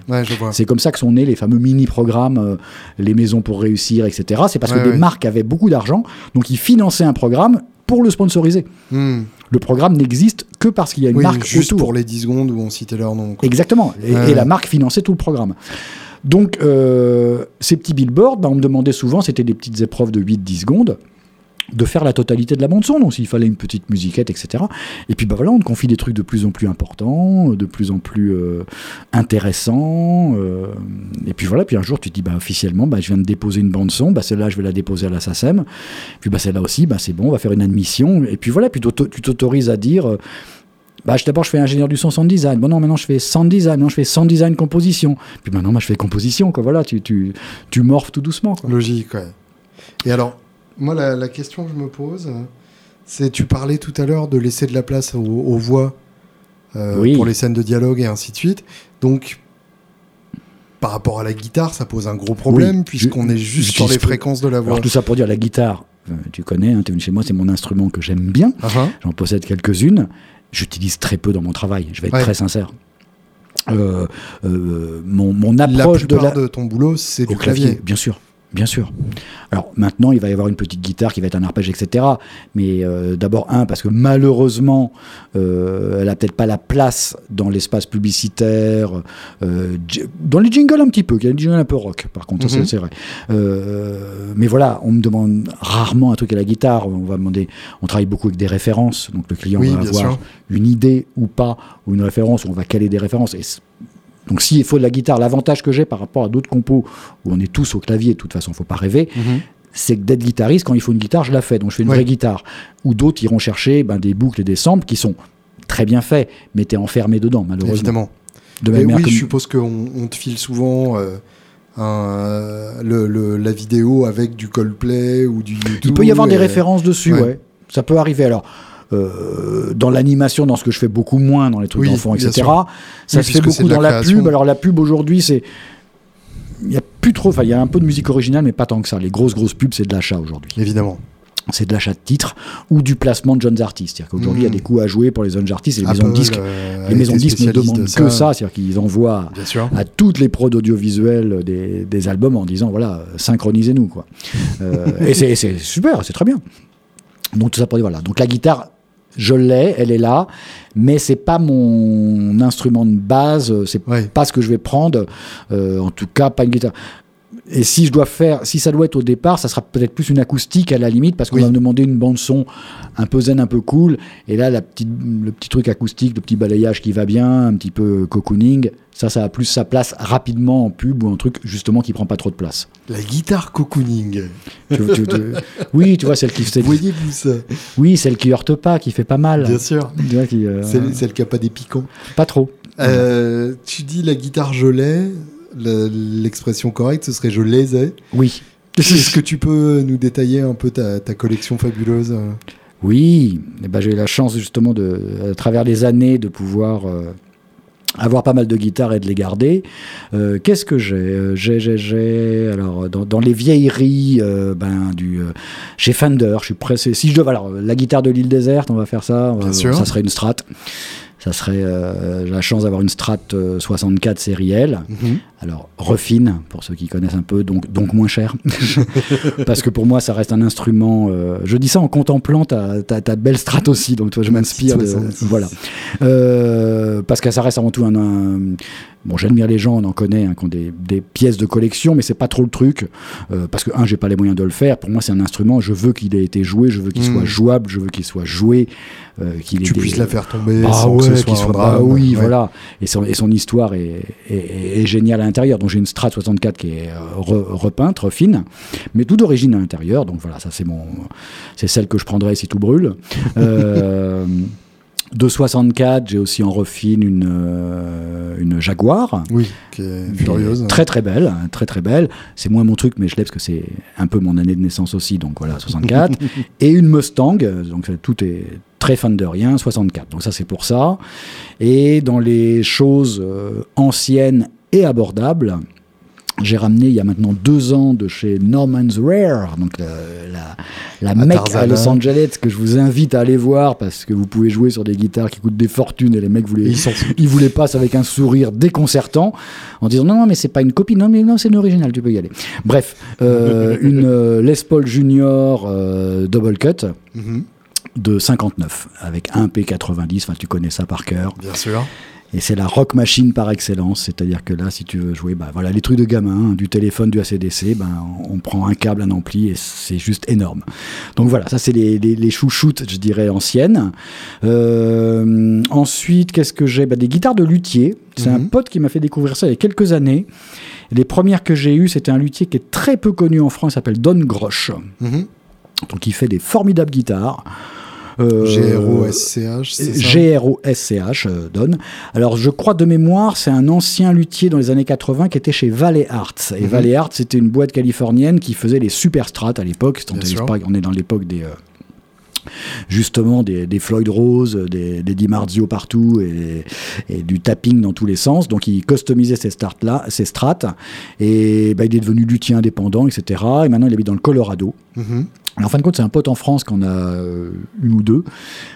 c'est comme ça que sont nés les fameux mini-programmes, euh, les maisons pour réussir, etc. C'est parce que des marques avaient beaucoup d'argent, donc ils finançaient un programme pour le sponsoriser. Hmm. Le programme n'existe que parce qu'il y a une marque juste pour les 10 secondes où on citait leur nom. Exactement. et la marque finançait tout le programme. Donc, euh, ces petits billboards, bah, on me demandait souvent, c'était des petites épreuves de 8-10 secondes de faire la totalité de la bande son, donc s'il fallait une petite musiquette, etc. Et puis bah voilà, on te confie des trucs de plus en plus importants, de plus en plus euh, intéressants. Euh, et puis voilà, puis un jour tu te dis bah officiellement, bah, je viens de déposer une bande son, bah celle-là je vais la déposer à la SACEM. Puis bah celle-là aussi, bah c'est bon, on va faire une admission. Et puis voilà, puis tu t'autorises à dire bah, d'abord, je fais ingénieur du son sound design. Bon, non, maintenant, je fais sound design. Non, je fais sound design composition. Puis maintenant, moi, je fais composition. Quoi. Voilà, tu, tu, tu morphes tout doucement. Quoi. Logique, ouais. Et alors, moi, la, question que je me pose, c'est tu parlais tout à l'heure de laisser de la place aux, voix euh, pour les scènes de dialogue et ainsi de suite. Donc, par rapport à la guitare, ça pose un gros problème puisqu'on est juste sur les fréquences de la voix. Alors, tout ça pour dire la guitare. Euh, tu connais, hein, es venu chez moi, c'est mon instrument que j'aime bien. Uh-huh. J'en possède quelques-unes j'utilise très peu dans mon travail. Je vais être très sincère. Euh, euh, mon, mon, approche de, la... de ton boulot, c'est du clavier. Bien sûr. Bien sûr. Alors maintenant, il va y avoir une petite guitare qui va être un arpège, etc. Mais euh, d'abord, un, parce que malheureusement, euh, elle a peut-être pas la place dans l'espace publicitaire, euh, dans les jingles un petit peu, il y a des jingles un peu rock, par contre, mhm. c'est vrai. mais voilà, on me demande rarement un truc à la guitare. On va demander, on travaille beaucoup avec des références, donc le client va avoir une idée ou pas, ou une référence, on va caler des références. Et donc s'il faut de la guitare, l'avantage que j'ai par rapport à d'autres compos où on est tous au clavier, de toute façon, faut pas rêver, mhm. c'est que d'être guitariste, quand il faut une guitare, je la fais. Donc je fais une vraie guitare. Ou d'autres iront chercher ben, des boucles et des samples qui sont très bien faits, mais tu es enfermé dedans, malheureusement. Évidemment. De oui, je suppose qu'on on te file souvent euh, le, la vidéo avec du Coldplay ou du YouTube. Il peut y avoir des références dessus, ouais. Ça peut arriver. Alors, euh, dans l'animation, dans ce que je fais beaucoup moins dans les trucs d'enfants, etc. Ça se fait beaucoup dans la, pub. Alors la pub aujourd'hui, c'est il y a plus trop. Enfin, il y a un peu de musique originale, mais pas tant que ça. Les grosses grosses pubs, c'est de l'achat aujourd'hui. Évidemment c'est de l'achat de titres ou du placement de jeunes artistes. C'est-à-dire qu'aujourd'hui, il y a hmm. des coûts à jouer pour les jeunes artistes et les maisons de disques. Euh, les maisons de disques ne demandent que ça, c'est-à-dire qu'ils envoient à toutes les prods audiovisuels des, des, albums en disant voilà, synchronisez-nous. quoi. Euh, et c'est super, c'est très bien. Donc tout ça pour dire voilà. Donc la guitare, je l'ai, elle est là, mais c'est pas mon instrument de base, c'est pas ce que je vais prendre, euh, en tout cas pas une guitare. Et si je dois faire, si ça doit être au départ, ça sera peut-être plus une acoustique à la limite, parce qu'on va me demander une bande son un peu zen, un peu cool. Et là, la petite, le petit truc acoustique, le petit balayage qui va bien, un petit peu cocooning, ça, ça a plus sa place rapidement en pub ou un truc justement qui prend pas trop de place. La guitare cocooning. *laughs* oui, tu vois, celle qui. Voyez-vous ça? Oui, celle qui heurte pas, qui fait pas mal. Bien sûr. Euh, celle, qui a pas des piquants. Pas trop. Euh, tu dis la guitare l'ai. L'expression correcte, ce serait je les ai. Oui. Est-ce que tu peux nous détailler un peu ta, collection fabuleuse Oui, eh ben, j'ai eu la chance justement de, à travers les années de pouvoir euh, avoir pas mal de guitares et de les garder. Euh, qu'est-ce que j'ai? Euh, J'ai, j'ai, j'ai. Alors, dans, les vieilleries, ben, du, chez Fender, je suis pressé. Si je dois. Alors, la guitare de l'île déserte, on va faire ça. Bien sûr. Ça serait une Strat ça serait euh, la chance d'avoir une Strat 64 sérielle. Mhm. Alors, refine, pour ceux qui connaissent un peu, donc, donc moins cher. *laughs* Parce que pour moi, ça reste un instrument. Euh, je dis ça en contemplant ta, ta, belle Strat aussi, donc toi, je m'inspire. De, voilà. Euh, parce que ça reste avant tout un Bon, j'admire les gens, on en connaît, hein, qui ont des, pièces de collection, mais c'est pas trop le truc. Euh, parce que, un, j'ai pas les moyens de le faire. Pour moi, c'est un instrument, je veux qu'il ait été joué, je veux qu'il soit hmm. jouable, je veux qu'il soit joué. Qu'il tu puisses la faire tomber bah sans que ce soit, bah oui, voilà. Et son, et son histoire est, est, géniale à l'intérieur. Donc, j'ai une Strat 64 qui est euh, repeinte, refine, mais tout d'origine à l'intérieur. Donc, voilà, ça, c'est mon. C'est celle que je prendrai si tout brûle. Euh, *laughs* de 64, j'ai aussi en refine une, euh, une Jaguar. Oui, qui est furieuse. Très très belle, hein, très très belle. C'est moins mon truc, mais je l'ai parce que c'est un peu mon année de naissance aussi, donc voilà, 64. *laughs* et une Mustang, donc tout est très fanderien, 64. Donc ça c'est pour ça. Et dans les choses euh, anciennes et abordables, j'ai ramené il y a maintenant deux ans de chez Norman's Rare, donc euh, la, la mec à Los Angeles que je vous invite à aller voir parce que vous pouvez jouer sur des guitares qui coûtent des fortunes et les mecs voulaient, ils, voulaient passer avec un sourire déconcertant en disant non, non mais c'est pas une copie, non mais non c'est une originale, tu peux y aller. Bref, euh, *laughs* une euh, Les Paul Junior double cut. Mhm. de 59 avec un P90, enfin tu connais ça par cœur. Bien sûr. Et c'est la rock machine par excellence, c'est-à-dire que là, si tu veux jouer, bah, voilà, les trucs de gamin, hein, du téléphone, du ACDC, ben, on prend un câble, un ampli, et c'est juste énorme. Donc voilà, ça c'est les, les, chouchoutes, je dirais, anciennes. Euh, ensuite, qu'est-ce que j'ai? Bah, Des guitares de luthier. C'est un mhm. pote qui m'a fait découvrir ça il y a quelques années. Les premières que j'ai eues, c'était un luthier qui est très peu connu en France, il s'appelle Don Grosch. Mhm. Donc il fait des formidables guitares. Euh, GRO-SCH, GRO-SCH, euh, donne. Alors, je crois de mémoire, c'est un ancien luthier dans les années 80 qui était chez Valley Arts. Et mhm. Valley Arts, c'était une boîte californienne qui faisait les super strats à l'époque. On est dans l'époque des. Justement des, Floyd Rose, des, des Di Marzio partout et, du tapping dans tous les sens. Donc il customisait ces, strats là, ces strats et bah, il est devenu luthier indépendant, etc. Et maintenant il habite dans le Colorado. Mhm en fin de compte, c'est un pote en France qu'on a euh, une ou deux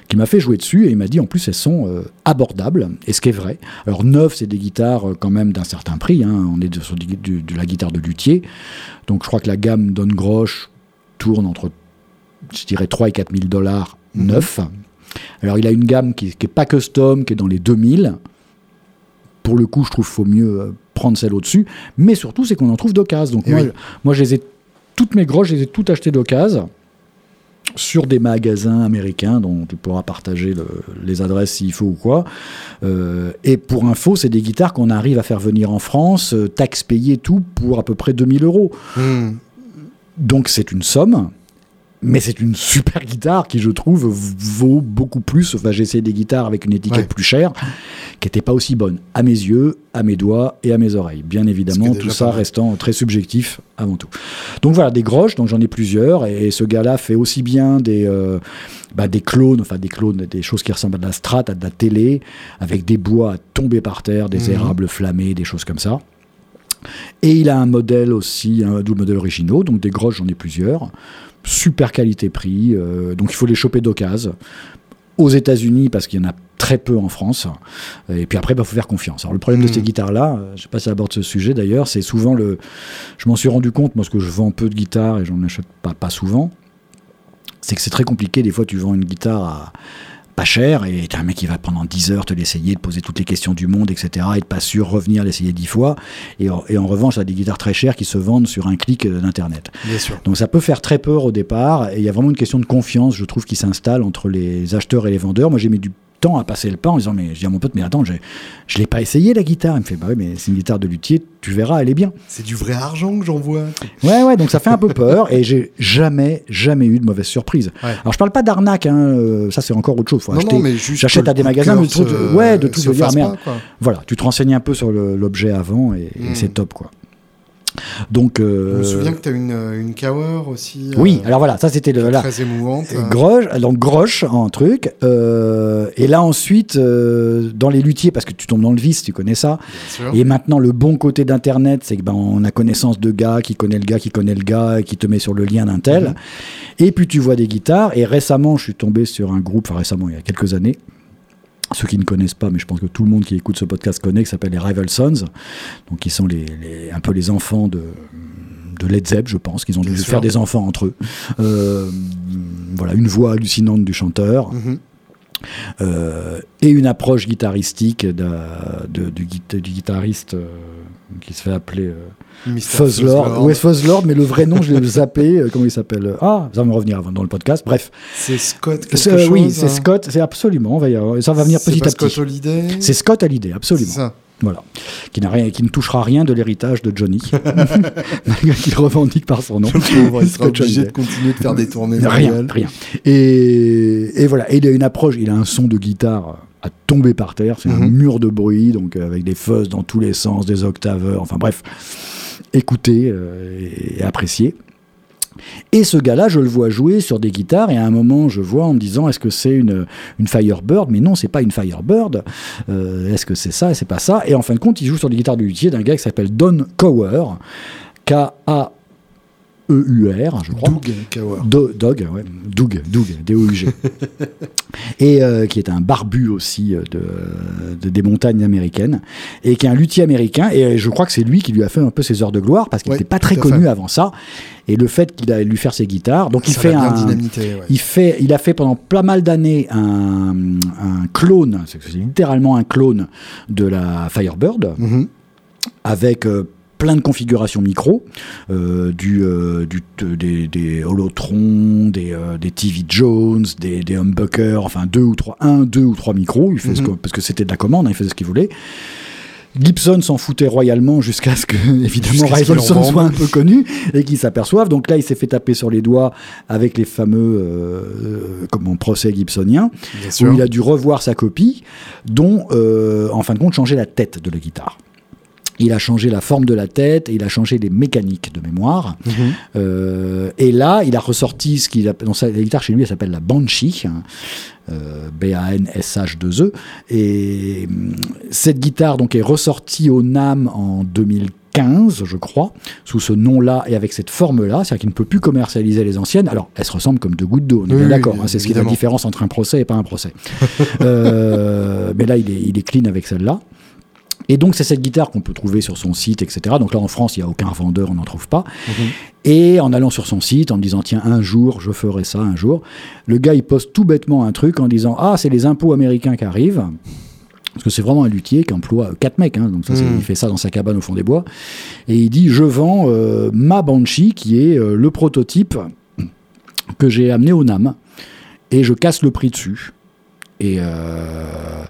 qui m'a fait jouer dessus et il m'a dit en plus elles sont euh, abordables et ce qui est vrai. Alors neuf, c'est des guitares euh, quand même d'un certain prix. Hein. On est sur de, la guitare de luthier, donc je crois que la gamme Don Grosch tourne entre, je dirais 3 et 4 000 dollars mhm. neuf. Alors il a une gamme qui, n'est pas custom, qui est dans les 2000. Pour le coup, je trouve qu'il faut mieux prendre celle au-dessus, mais surtout c'est qu'on en trouve d'occasion. Donc moi, moi je les ai toutes mes grottes, je les ai toutes achetées d'occasion sur des magasins américains dont tu pourras partager les adresses s'il faut ou quoi. Euh, et pour info, c'est des guitares qu'on arrive à faire venir en France, euh, taxes payées, tout, pour à peu près 2000 euros. Hmm. Donc c'est une somme mais c'est une super guitare qui, je trouve, vaut beaucoup plus. Enfin, j'ai essayé des guitares avec une étiquette plus chère, qui n'était pas aussi bonne, à mes yeux, à mes doigts et à mes oreilles. Bien évidemment, tout ça restant très subjectif avant tout. Donc voilà, des groches, donc j'en ai plusieurs, et ce gars-là fait aussi bien des, euh, bah, des clones, enfin des clones, des choses qui ressemblent à de la strat, à de la télé, avec des bois à tomber par terre, des mhm. érables flammés, des choses comme ça. Et il a un modèle aussi, un double modèle originaux, donc des groches, j'en ai plusieurs super qualité-prix. Euh, donc il faut les choper d'occasion. Aux États-Unis, parce qu'il y en a très peu en France. Et puis après, il bah, faut faire confiance. Alors le problème de hmm. ces guitares-là, euh, je ne sais pas si ça aborde ce sujet d'ailleurs, c'est souvent le. Je m'en suis rendu compte, moi, parce que je vends peu de guitares et j'en achète pas, pas souvent, c'est que c'est très compliqué. Des fois, tu vends une guitare à pas cher, et t'es un mec qui va pendant 10 heures te l'essayer, de poser toutes les questions du monde, etc., et de pas sûr revenir l'essayer 10 fois. Et, et, en revanche, a des guitares très chères qui se vendent sur un clic euh, d'Internet. Donc ça peut faire très peur au départ, et il y a vraiment une question de confiance, je trouve, qui s'installe entre les acheteurs et les vendeurs. Moi, j'ai mis du temps à passer le pas en disant mais je dis à mon pote mais attends je je l'ai pas essayé la guitare. Il me fait bah oui mais c'est une guitare de luthier tu verras elle est bien. C'est du vrai argent que j'en vois ouais ouais donc ça fait un peu peur et j'ai jamais jamais eu de mauvaise surprise. Alors je parle pas d'arnaque hein, euh, ça c'est encore autre chose non, non, mais j'achète à des magasins mais ouais de tout de dire merde. voilà tu te renseignes un peu sur l'objet avant et, et hmm. c'est top quoi donc, euh, Je me souviens que tu as une, une Cower aussi. Oui, euh, alors voilà, ça c'était le. Très émouvante. Groche, donc Groche en truc. Euh, et là ensuite, dans les luthiers, parce que tu tombes dans le vice, tu connais ça. Et maintenant, le bon côté d'Internet, c'est que ben, on a connaissance de gars qui connaît le gars qui connaît le gars et qui te met sur le lien d'un tel. Mhm. Et puis tu vois des guitares. Et récemment, je suis tombé sur un groupe, enfin récemment, il y a quelques années, ceux qui ne connaissent pas, mais je pense que tout le monde qui écoute ce podcast connaît, qui s'appelle les Rival Sons, donc qui sont les, un peu les enfants de, de Led Zepp, je pense, qu'ils ont dû faire des enfants entre eux. Euh, voilà, une voix hallucinante du chanteur. Mm-hmm. Euh, et une approche guitaristique de, du, guitariste euh, qui se fait appeler Fuzzlord. Oui, Fuzzlord, mais le vrai nom, je l'ai *laughs* zappé. Euh, comment il s'appelle Ah, ça va me revenir avant dans le podcast. Bref. C'est Scott quelque chose, Oui, c'est hein. Scott. C'est absolument. ça va venir petit à petit. C'est Scott Hallyday C'est Scott Hallyday, absolument. Ça. Voilà. Qui, rien, qui ne touchera rien de l'héritage de Johnny. *laughs* qu'il revendique par son nom. il sera obligé de continuer de faire des tournées. Rien, rien. Et, et, voilà. Et il a une approche, il a un son de guitare à tomber par terre. C'est un mhm. mur de bruit, donc euh, avec des fuzz dans tous les sens, des octaveurs. Enfin bref écouter euh, et apprécier. Et ce gars-là, je le vois jouer sur des guitares, et à un moment, je vois en me disant, est-ce que c'est une, une Firebird? Mais non, c'est pas une Firebird. Euh, est-ce que c'est ça? C'est pas ça Et en fin de compte, il joue sur des guitares de luthier d'un gars qui s'appelle Don Cower, K-A E-U-R, je crois. Doug Dog, ouais. Doug, Doug, D-O-U-G. *laughs* et euh, qui est un barbu aussi euh, de, des montagnes américaines, et qui est un luthier américain, et euh, je crois que c'est lui qui lui a fait un peu ses heures de gloire, parce qu'il n'était pas très connu avant ça, et le fait qu'il a lui faire ses guitares, donc il fait un, il fait, il a fait pendant pas mal d'années un, un, clone, c'est littéralement un clone de la Firebird, mm-hmm. avec plein de configurations micro, euh, du, euh, du des, des Holotron, des, euh, des TV Jones, des, des humbuckers, enfin deux ou trois, un, deux ou trois micros, il fait ce mhm. parce que c'était de la commande, hein, il faisait ce qu'il voulait. Gibson s'en foutait royalement jusqu'à ce que, *laughs* évidemment, Rivalson soit un peu connu et qu'il s'aperçoive. Donc là, il s'est fait taper sur les doigts avec les fameux, euh, comme procès gibsonien, où il a dû revoir sa copie, dont, en fin de compte, changer la tête de la guitare. Il a changé la forme de la tête, et il a changé les mécaniques de mémoire. Mhm. Euh, et là, il a ressorti ce qu'il appelle, sa guitare chez lui, elle s'appelle la Banshee, hein, euh, B-A-N-S-H-2-E. Et hum, cette guitare donc est ressortie au NAM en 2015, je crois, sous ce nom-là et avec cette forme-là, c'est-à-dire qu'il ne peut plus commercialiser les anciennes. Alors, elles se ressemblent comme deux gouttes d'eau, on est bien d'accord. Hein, c'est ce qui est la différence entre un procès et pas un procès. euh, *laughs* mais là, il est, il est clean avec celle-là. Et donc, c'est cette guitare qu'on peut trouver sur son site, etc. Donc là, en France, il n'y a aucun vendeur, on n'en trouve pas. Mhm. Et en allant sur son site, en me disant, tiens, un jour, je ferai ça, un jour, le gars, il poste tout bêtement un truc en disant, ah, c'est les impôts américains qui arrivent. Parce que c'est vraiment un luthier qui emploie quatre mecs, hein, donc ça, mhm. il fait ça dans sa cabane au fond des bois. Et il dit Je vends euh, ma Banshee, qui est euh, le prototype que j'ai amené au NAM, et je casse le prix dessus. Et, euh,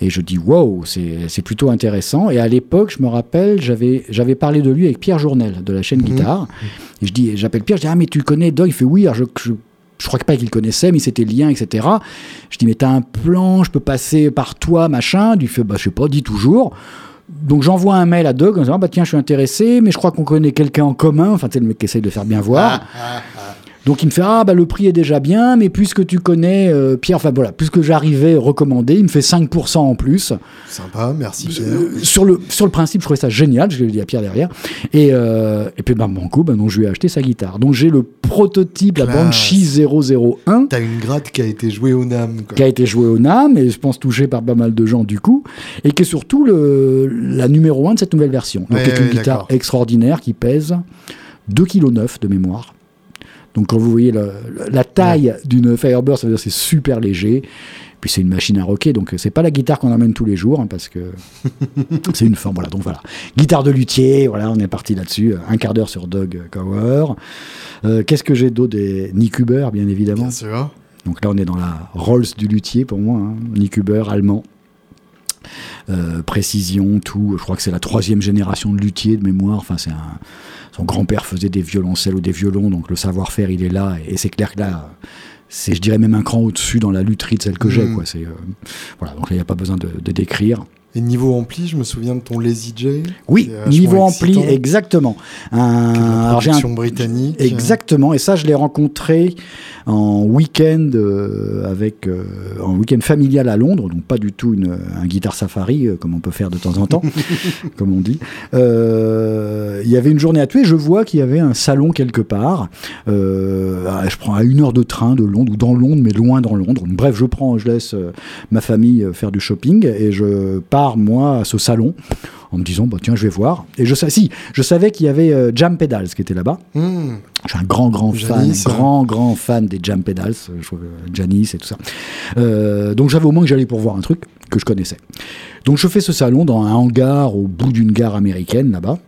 et je dis, wow, c'est plutôt intéressant. Et à l'époque, je me rappelle, j'avais parlé de lui avec Pierre Journel de la chaîne mhm. Guitare. Et je dis, j'appelle Pierre, je dis, ah, mais tu connais Doug Il fait, oui, alors je, je, je crois pas qu'il connaissait, mais c'était lien, etc. Je dis, mais t'as un plan, je peux passer par toi, machin. Il fait, bah, je sais pas, dis toujours. Donc j'envoie un mail à Doug en disant, bah tiens, je suis intéressé, mais je crois qu'on connaît quelqu'un en commun. Enfin, sais, le mec qui essaye de faire bien voir. Donc il me fait ah bah le prix est déjà bien, mais puisque tu connais euh, Pierre, enfin voilà, puisque j'arrivais recommandé, il me fait 5% en plus. Sympa, merci Pierre. Euh, sur le sur le principe, je trouvais ça génial, je l'ai dit à Pierre derrière. Et euh, et puis bah mon coup, bah, non, je lui ai acheté sa guitare. Donc j'ai le prototype, la Banshee 001. T'as une gratte qui a été jouée au NAM. Qui a été jouée au NAM et je pense touchée par pas mal de gens du coup, et qui est surtout le la numéro 1 de cette nouvelle version. Donc c'est une guitare extraordinaire qui pèse 2,9 kg de mémoire. Donc quand vous voyez la, taille d'une Firebird, ça veut dire c'est super léger. Puis c'est une machine à rocker, donc c'est pas la guitare qu'on emmène tous les jours, hein, parce que *laughs* c'est une forme. Voilà, donc voilà. Guitare de luthier, voilà, on est parti là-dessus. Un quart d'heure sur Doug Cower. Euh, qu'est-ce que j'ai d'autre des Nick Huber, bien évidemment. Bien sûr. Donc là, on est dans la Rolls du luthier pour moi. Hein. Nick Huber, allemand. Euh, précision, tout. Je crois que c'est la troisième génération de luthier de mémoire. Enfin, c'est un. Son grand-père faisait des violoncelles ou des violons, donc le savoir-faire, il est là. Et c'est clair que là, c'est, je dirais, même un cran au-dessus dans la lutherie de celle que j'ai. Mm. Quoi. C'est, euh, voilà, donc il n'y a pas besoin de, de décrire. Et niveau ampli, je me souviens de ton Lazy J. Oui, niveau ampli, exactement. Un, alors un britannique. Exactement, et ça je l'ai rencontré en week-end euh, avec euh, en week-end familial à Londres, donc pas du tout une, un guitare safari euh, comme on peut faire de temps en temps, *laughs* comme on dit. Il y avait une journée à tuer. Je vois qu'il y avait un salon quelque part. je prends à une heure de train de Londres ou dans Londres, mais loin dans Londres. Bref, je prends, je laisse ma famille faire du shopping et je pars moi à ce salon en me disant bah tiens je vais voir et je sais si je savais qu'il y avait Jam Pedals qui était là-bas hmm. Je suis un grand, grand fan, grand, grand fan des Jam Pedals, euh, Janice et tout ça. Euh, donc j'avais au moins que j'allais pour voir un truc que je connaissais. Donc je fais ce salon dans un hangar au bout d'une gare américaine là-bas.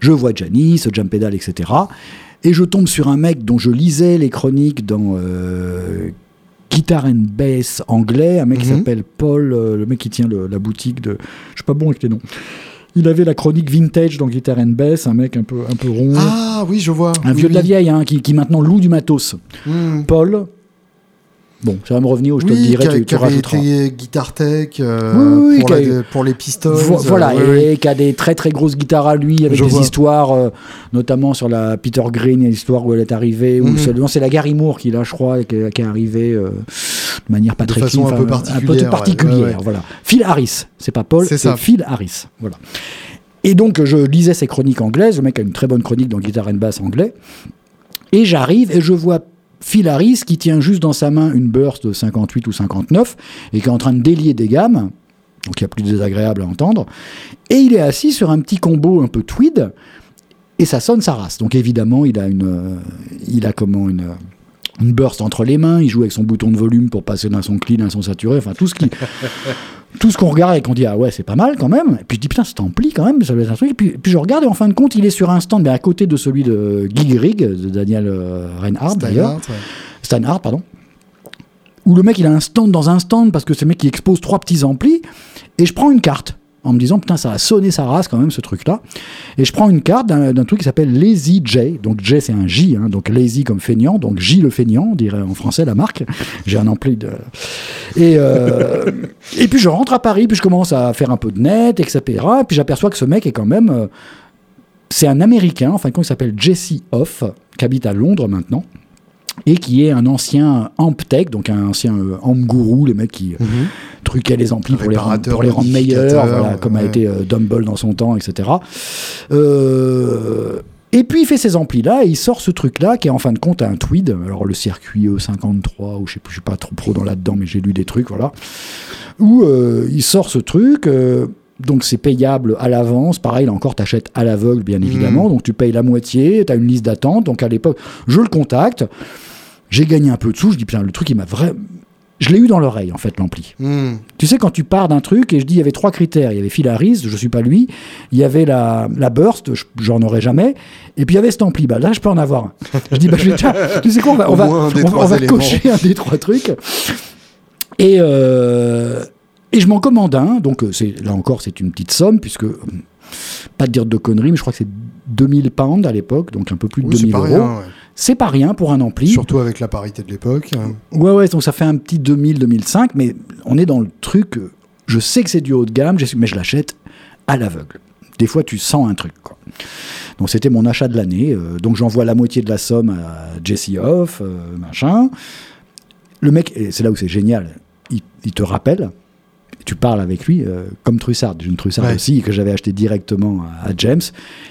Je vois Janice, Jam Pedal, etc. Et je tombe sur un mec dont je lisais les chroniques dans euh, Guitar and Bass anglais, un mec qui mhm. s'appelle Paul, le mec qui tient la boutique de. Je suis pas bon avec les noms. Il avait la chronique vintage dans Guitar and Bass, un mec un peu, un peu rond. Ah oui, je vois. Un vieux de la vieille, hein, qui, qui, maintenant loue du matos. Hmm. Paul, Bon, ça va me revenir, je te le dirai, tu, tu rajouteras. Été Guitar Tech euh, pour, pour, les Pistols. voilà, et qui a des très très grosses guitares à lui, avec des histoires, euh, notamment sur la Peter Green, l'histoire où elle est arrivée, ou mhm. c'est la Gary Moore qui, là, je crois, qui, est arrivée euh, de manière pas de très façon un, peu particulière. Un peu particulière, voilà. Phil Harris, c'est pas Paul, c'est Phil Harris, voilà. Et donc, je lisais ses chroniques anglaises, le mec a une très bonne chronique dans Guitar and Bass anglais, et j'arrive et je vois Phil Harris qui tient juste dans sa main une burst de 58 ou 59 et qui est en train de délier des gammes, donc il y a plus désagréable à entendre, et il est assis sur un petit combo un peu tweed et ça sonne sa race. Donc évidemment, il a une, euh, il a comment une une burst entre les mains, il joue avec son bouton de volume pour passer d'un son clean à un son saturé, enfin tout ce qui *laughs* tout ce qu'on regarde et qu'on dit ah ouais c'est pas mal quand même. Et puis je dis putain c'est ampli quand même ça doit être un truc. Et puis, puis, je regarde et en fin de compte il est sur un stand mais à côté de celui de Gig Rig de Daniel euh, Reinhardt d'ailleurs. Steinhardt pardon. Où le mec il a un stand dans un stand parce que c'est le mec qui expose trois petits amplis. Et je prends une carte en me disant putain ça a sonné sa race quand même ce truc là et je prends une carte d'un truc qui s'appelle Lazy J. Donc J c'est un J hein, donc lazy comme feignant donc J le feignant on dirait en français la marque. *laughs* J'ai un ampli de et euh, et puis je rentre à Paris puis je commence à faire un peu de net etc et puis j'aperçois que ce mec est quand même euh, c'est un américain enfin il s'appelle Jesse Hoff qui habite à Londres maintenant et qui est un ancien Amptech, donc un ancien euh, Amp Guru, les mecs qui mhm. truquaient les amplis pour les, rendre, pour les rendre meilleurs, voilà, comme a été euh, Dumble dans son temps, etc. Euh, et puis il fait ces amplis-là et il sort ce truc-là qui est en fin de compte un tweed. Alors le circuit E53, ou je sais, je suis pas trop pro dans là-dedans, mais j'ai lu des trucs, voilà. Où il sort ce truc. Donc c'est payable à l'avance. Pareil, là encore, tu achètes à l'aveugle, bien évidemment. Mhm. Donc tu payes la moitié, tu as une liste d'attente. Donc à l'époque, je le contacte. J'ai gagné un peu de sous. Je dis, putain, le truc, il m'a vraiment. Je l'ai eu dans l'oreille, en fait, l'ampli. Hmm. Tu sais, quand tu pars d'un truc, et je dis, il y avait trois critères. Il y avait Phil Harris, je suis pas lui. Il y avait la, la Burst, j'en aurais jamais. Et puis il y avait cet ampli. Bah, là, je peux en avoir un. Je dis, bah, je *laughs* tu sais quoi, on va, on va, on, va cocher un des trois trucs. Et, euh, et je m'en commande un. Donc, euh, là encore, c'est une petite somme, puisque, euh, pas de dire de conneries, mais je crois que c'est 2000 pounds à l'époque, donc un peu plus de 2000 euros. C'est pas rien pour un ampli. Surtout avec la parité de l'époque. Ouais, ouais, donc ça fait un petit 2000-2005, mais on est dans le truc. Je sais que c'est du haut de gamme, mais je l'achète à l'aveugle. Des fois, tu sens un truc. Quoi. Donc, c'était mon achat de l'année. Euh, donc, j'envoie la moitié de la somme à Jesse Hoff, euh, machin. Le mec, c'est là où c'est génial, il, te rappelle tu parles avec lui euh, comme Trussard. Une Trussard aussi que j'avais acheté directement à, James.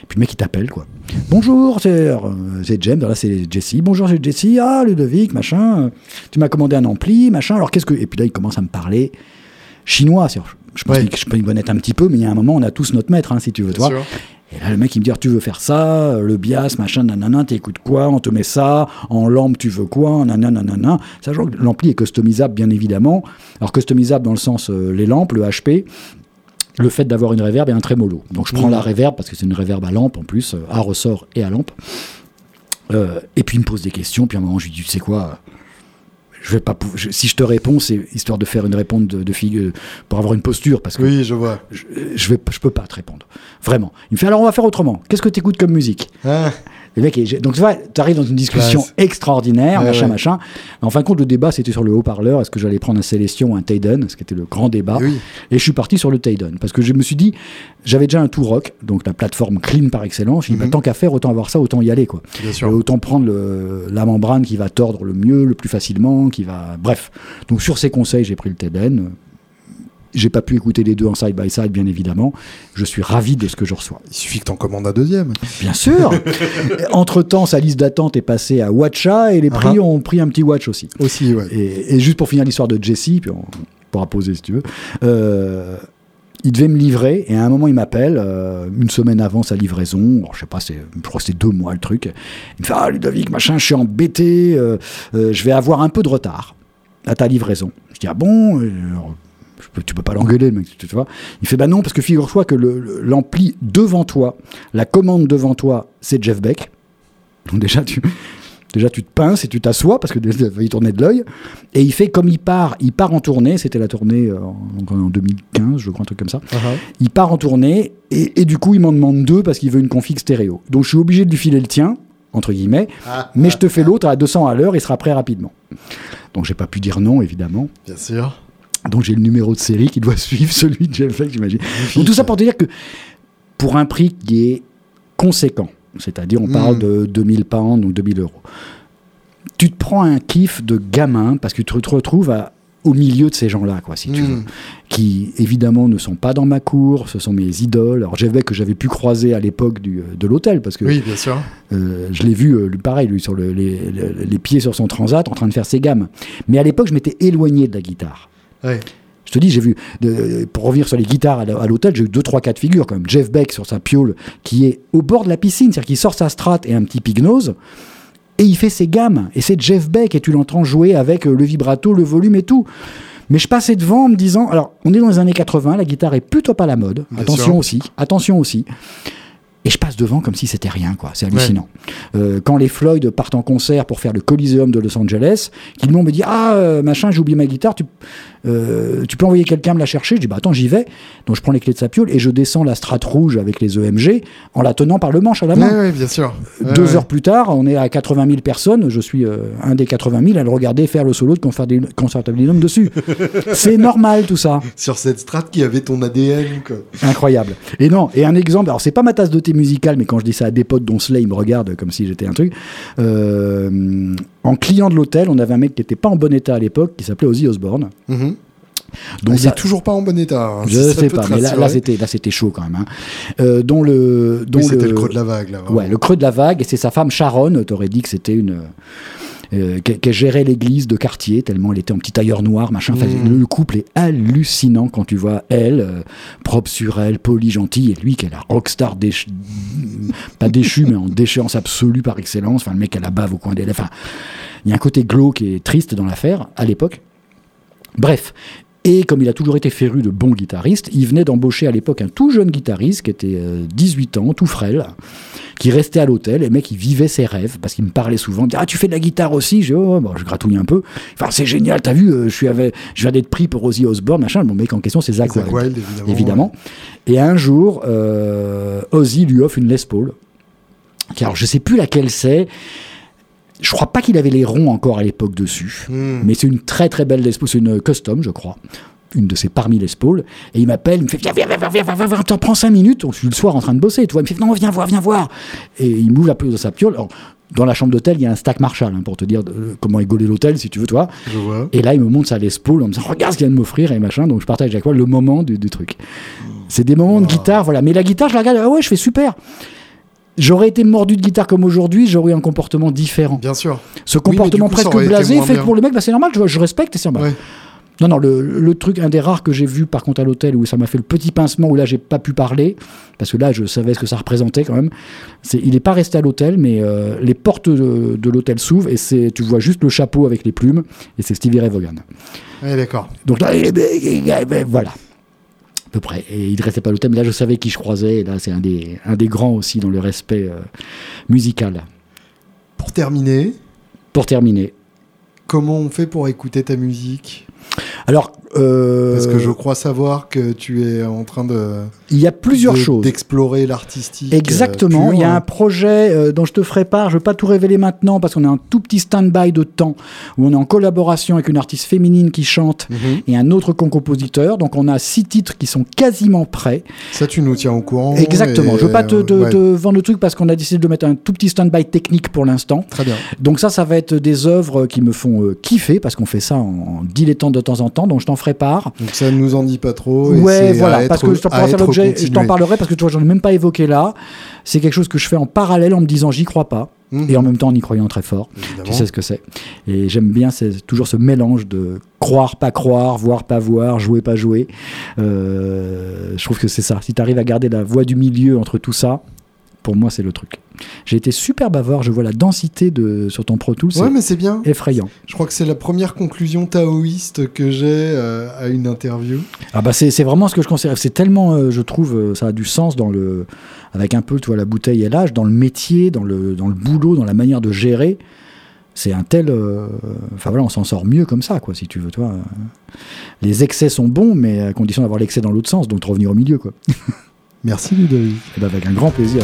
Puis le mec il t'appelle quoi. Bonjour, c'est euh, James. Là c'est Jesse. Bonjour, c'est Jesse. Ah Ludovic, machin. Tu m'as commandé un ampli, machin. Alors qu'est-ce que Et puis là il commence à me parler chinois. Je pense que je peux y connaître un petit peu, mais il y a un moment on a tous notre maître, hein, si tu veux, toi. Et là, le mec, il me dit, tu veux faire ça, le bias, machin, nanana, t'écoutes quoi, on te met ça, en lampe, tu veux quoi, nanana, nanana. Sachant que l'ampli est customisable, bien évidemment. Alors, customisable dans le sens, euh, les lampes, le HP, le fait d'avoir une reverb et un trémolo. Donc, je prends la reverb parce que c'est une reverb à lampe en plus, euh, à ressort et à lampe. Euh, et puis, il me pose des questions, puis à un moment, je lui dis, tu sais quoi je vais pas si je te réponds, c'est histoire de faire une réponse de, de fille pour avoir une posture parce que oui, je vois. Je, je vais, je peux pas te répondre. Vraiment. Il me fait alors on va faire autrement. Qu'est-ce que tu écoutes comme musique? Ah. Le mec donc tu vois, tu arrives dans une discussion extraordinaire, machin, machin. En fin de compte, le débat c'était sur le haut-parleur. Est-ce que j'allais prendre un Célestion ou un Tayden? Ce qui était le grand débat. Et je suis parti sur le Tayden parce que je me suis dit, j'avais déjà un tout rock, donc la plateforme clean par excellence. Je me dit, bah, mhm. tant qu'à faire, autant avoir ça, autant y aller quoi. autant prendre le, la membrane qui va tordre le mieux, le plus facilement, qui va. Bref. Donc sur ces conseils, j'ai pris le Tayden. J'ai pas pu écouter les deux en side by side, bien évidemment. Je suis ravi de ce que je reçois. Il suffit que tu en commandes un deuxième. Bien sûr. *laughs* Entre temps, sa liste d'attente est passée à Watcha et les prix uh-huh. ont pris un petit Watch aussi. Aussi, ouais. Et, juste pour finir l'histoire de Jesse, puis on pourra poser si tu veux. Euh, il devait me livrer et à un moment il m'appelle euh, une semaine avant sa livraison je sais pas c'est je crois que c'est deux mois le truc il me fait ah Ludovic machin je suis embêté euh, je vais avoir un peu de retard à ta livraison je dis ah bon tu peux pas l'engueuler, le mec, tu, vois. Il fait, bah non, parce que figure-toi que l'ampli devant toi, la commande devant toi, c'est Jeff Beck. Donc déjà, tu, déjà, tu te pinces et tu t'assois parce que il tournait de l'œil. Et il fait comme il part, il part en tournée, c'était la tournée euh, en, 2015, je crois, un truc comme ça. Uh-huh. Il part en tournée et, du coup, il m'en demande deux parce qu'il veut une config stéréo. Donc je suis obligé de lui filer le tien, entre guillemets, ah. mais je te fais l'autre à 200 à l'heure, il sera prêt rapidement. Donc j'ai pas pu dire non, évidemment. Bien sûr. Donc j'ai le numéro de série qui doit *laughs* suivre celui de Jeff Beck, j'imagine. Donc tout ça pour te dire que pour un prix qui est conséquent, c'est-à-dire on parle hmm. de 2000 pounds, donc 2000 euros, tu te prends un kiff de gamin parce que tu te retrouves à, au milieu de ces gens-là, quoi, si tu hmm. veux, qui évidemment ne sont pas dans ma cour, ce sont mes idoles. Alors Jeff Beck que j'avais pu croiser à l'époque euh, de l'hôtel, parce que oui, bien sûr. Euh, je l'ai vu, euh, pareil, lui sur le, les, les, pieds sur son transat, en train de faire ses gammes. Mais à l'époque, je m'étais éloigné de la guitare. Je te dis, j'ai vu, pour revenir sur les guitares à l'hôtel, j'ai eu deux, trois cas de figure, comme Jeff Beck sur sa piole, qui est au bord de la piscine, c'est-à-dire qu'il sort sa strat et un petit pignose, et il fait ses gammes. Et c'est Jeff Beck, et tu l'entends jouer avec euh, le vibrato, le volume et tout. Mais je passais devant en me disant, alors, on est dans les années 80, la guitare est plutôt pas la mode. attention aussi, attention aussi. Et je passe devant comme si c'était rien, quoi. C'est hallucinant. Euh, quand les Floyd partent en concert pour faire le Coliseum de Los Angeles, qu'ils m'ont me dit Ah, euh, machin, j'ai oublié ma guitare, tu, euh, tu peux envoyer quelqu'un me la chercher? Je dis Bah attends, j'y vais. Donc je prends les clés de sa piole et je descends la strate rouge avec les EMG en la tenant par le manche à la main. Oui, bien sûr. Deux heures plus tard, on est à 80 000 personnes. Je suis un des 80 000 à le regarder faire le solo de Concertabilium dessus. *laughs* C'est normal tout ça. Sur cette strate qui avait ton ADN. Quoi. Incroyable. Et non, et un exemple, alors c'est pas ma tasse de thé musical, mais quand je dis ça à des potes dont Slay me regarde comme si j'étais un truc. Euh, en client de l'hôtel, on avait un mec qui n'était pas en bon état à l'époque, qui s'appelait Ozzy Osbourne. Mm-hmm. Donc il n'est toujours pas en bon état. Hein, je ne sais pas, mais là, là c'était là c'était chaud quand même. Hein. Euh, dont le dont c'était le... creux de la vague là. Ouais, le creux de la vague et c'est sa femme Sharon. T'aurais dit que c'était une euh, qui, gérait l'église de quartier, tellement elle était en petit tailleur noir, machin. Mmh. le couple est hallucinant quand tu vois elle, euh, propre sur elle, poli, gentille, et lui qui est la rockstar, déch... pas déchu, *laughs* mais en déchéance absolue par excellence. Enfin, le mec à la bave au coin des lèvres. Enfin, il y a un côté glauque et triste dans l'affaire, à l'époque. Bref, et comme il a toujours été féru de bons guitaristes, il venait d'embaucher à l'époque un tout jeune guitariste qui était 18 euh, ans, tout frêle, qui restait à l'hôtel. Et le mec, il vivait ses rêves parce qu'il me parlait souvent. Ah, tu fais de la guitare aussi? Je, oh, bon, je gratouille un peu. Enfin, c'est génial, t'as vu, euh, je, suis avec, je viens d'être pris pour Ozzy Osbourne, machin. Mon mec en question, c'est Zach, Wild, évidemment. Et un jour, euh, Ozzy lui offre une Les Paul. Alors, je sais plus laquelle c'est. Je crois pas qu'il avait les ronds encore à l'époque dessus, hmm. mais c'est une très très belle Les Paul, c'est une custom, je crois une de ses parmi les spaules, et il m'appelle, il me fait Viens, viens, viens, viens, viens, viens, t'en prends cinq minutes. Je suis le soir en train de bosser, tu vois. Il me fait Non, viens voir, viens voir. Et il m'ouvre la plus de sa piole. dans la chambre d'hôtel, il y a un stack Marshall, hein, pour te dire comment égoler l'hôtel, si tu veux, toi. Je vois. Et là, il me montre sa Les Paul en me disant Regarde ce qu'il vient de m'offrir, et machin. Donc, je partage avec toi le moment du, truc. C'est des moments de guitare, voilà. Mais la guitare, je la regarde, ah ouais, je fais super. J'aurais été mordu de guitare comme aujourd'hui, j'aurais eu un comportement différent. Bien sûr. Ce comportement presque blasé fait pour le mec, bah, c'est normal, je, je respecte et c'est normal. Non, non, le, truc, un des rares que j'ai vu par contre à l'hôtel où ça m'a fait le petit pincement, où là j'ai pas pu parler, parce que là je savais ce que ça représentait quand même. C'est, il n'est pas resté à l'hôtel, mais euh, les portes de, l'hôtel s'ouvrent et c'est, tu vois juste le chapeau avec les plumes, et c'est Stevie Ray Vaughan. Oui, d'accord. Donc là, eh ben, eh ben, voilà. Peu près. Et il ne restait pas l'hôtel, mais là je savais qui je croisais, et là c'est un des, un des grands aussi dans le respect euh, musical. Pour terminer. Pour terminer. Comment on fait pour écouter ta musique? Alors, euh, parce que je crois savoir que tu es en train de. Il y a plusieurs choses. D'explorer l'artistique. Exactement. il y a un projet euh, dont je te ferai part. Je ne vais pas tout révéler maintenant parce qu'on a un tout petit stand-by de temps où on est en collaboration avec une artiste féminine qui chante mhm. et un autre compositeur. Donc on a six titres qui sont quasiment prêts. Ça, tu nous tiens au courant. Exactement. Je ne veux pas te, vendre le truc parce qu'on a décidé de mettre un tout petit stand-by technique pour l'instant. Très bien. Donc ça, ça va être des œuvres qui me font euh, kiffer parce qu'on fait ça en dilettant de temps en temps. Donc je t'en ferai part. Donc ça ne nous en dit pas trop. Ouais, voilà. parce que je t'en parlerai parce que tu vois, j'en ai même pas évoqué là. C'est quelque chose que je fais en parallèle en me disant j'y crois pas. Mhm. Et en même temps en y croyant très fort. Tu sais ce que c'est. Et j'aime bien toujours ce mélange de croire, pas croire, voir, pas voir, jouer, pas jouer. Euh, je trouve que c'est ça. Si tu arrives à garder la voie du milieu entre tout ça, pour moi, c'est le truc. J'ai été super bavard. Je vois la densité de, sur ton Pro Tools. Ouais, mais c'est bien. Effrayant. Je crois que c'est la première conclusion taoïste que j'ai euh, à une interview. Ah bah c'est vraiment ce que je considère. C'est tellement, euh, je trouve, euh, ça a du sens dans le, avec un peu, tu vois, la bouteille et l'âge, dans le métier, dans le, dans le boulot, dans la manière de gérer. C'est un tel, enfin voilà, on s'en sort mieux comme ça, quoi, si tu veux, toi. Les excès sont bons, mais à condition d'avoir l'excès dans l'autre sens, donc de revenir au milieu, quoi. *laughs* Merci Ludovic. Eh ben, avec un grand plaisir.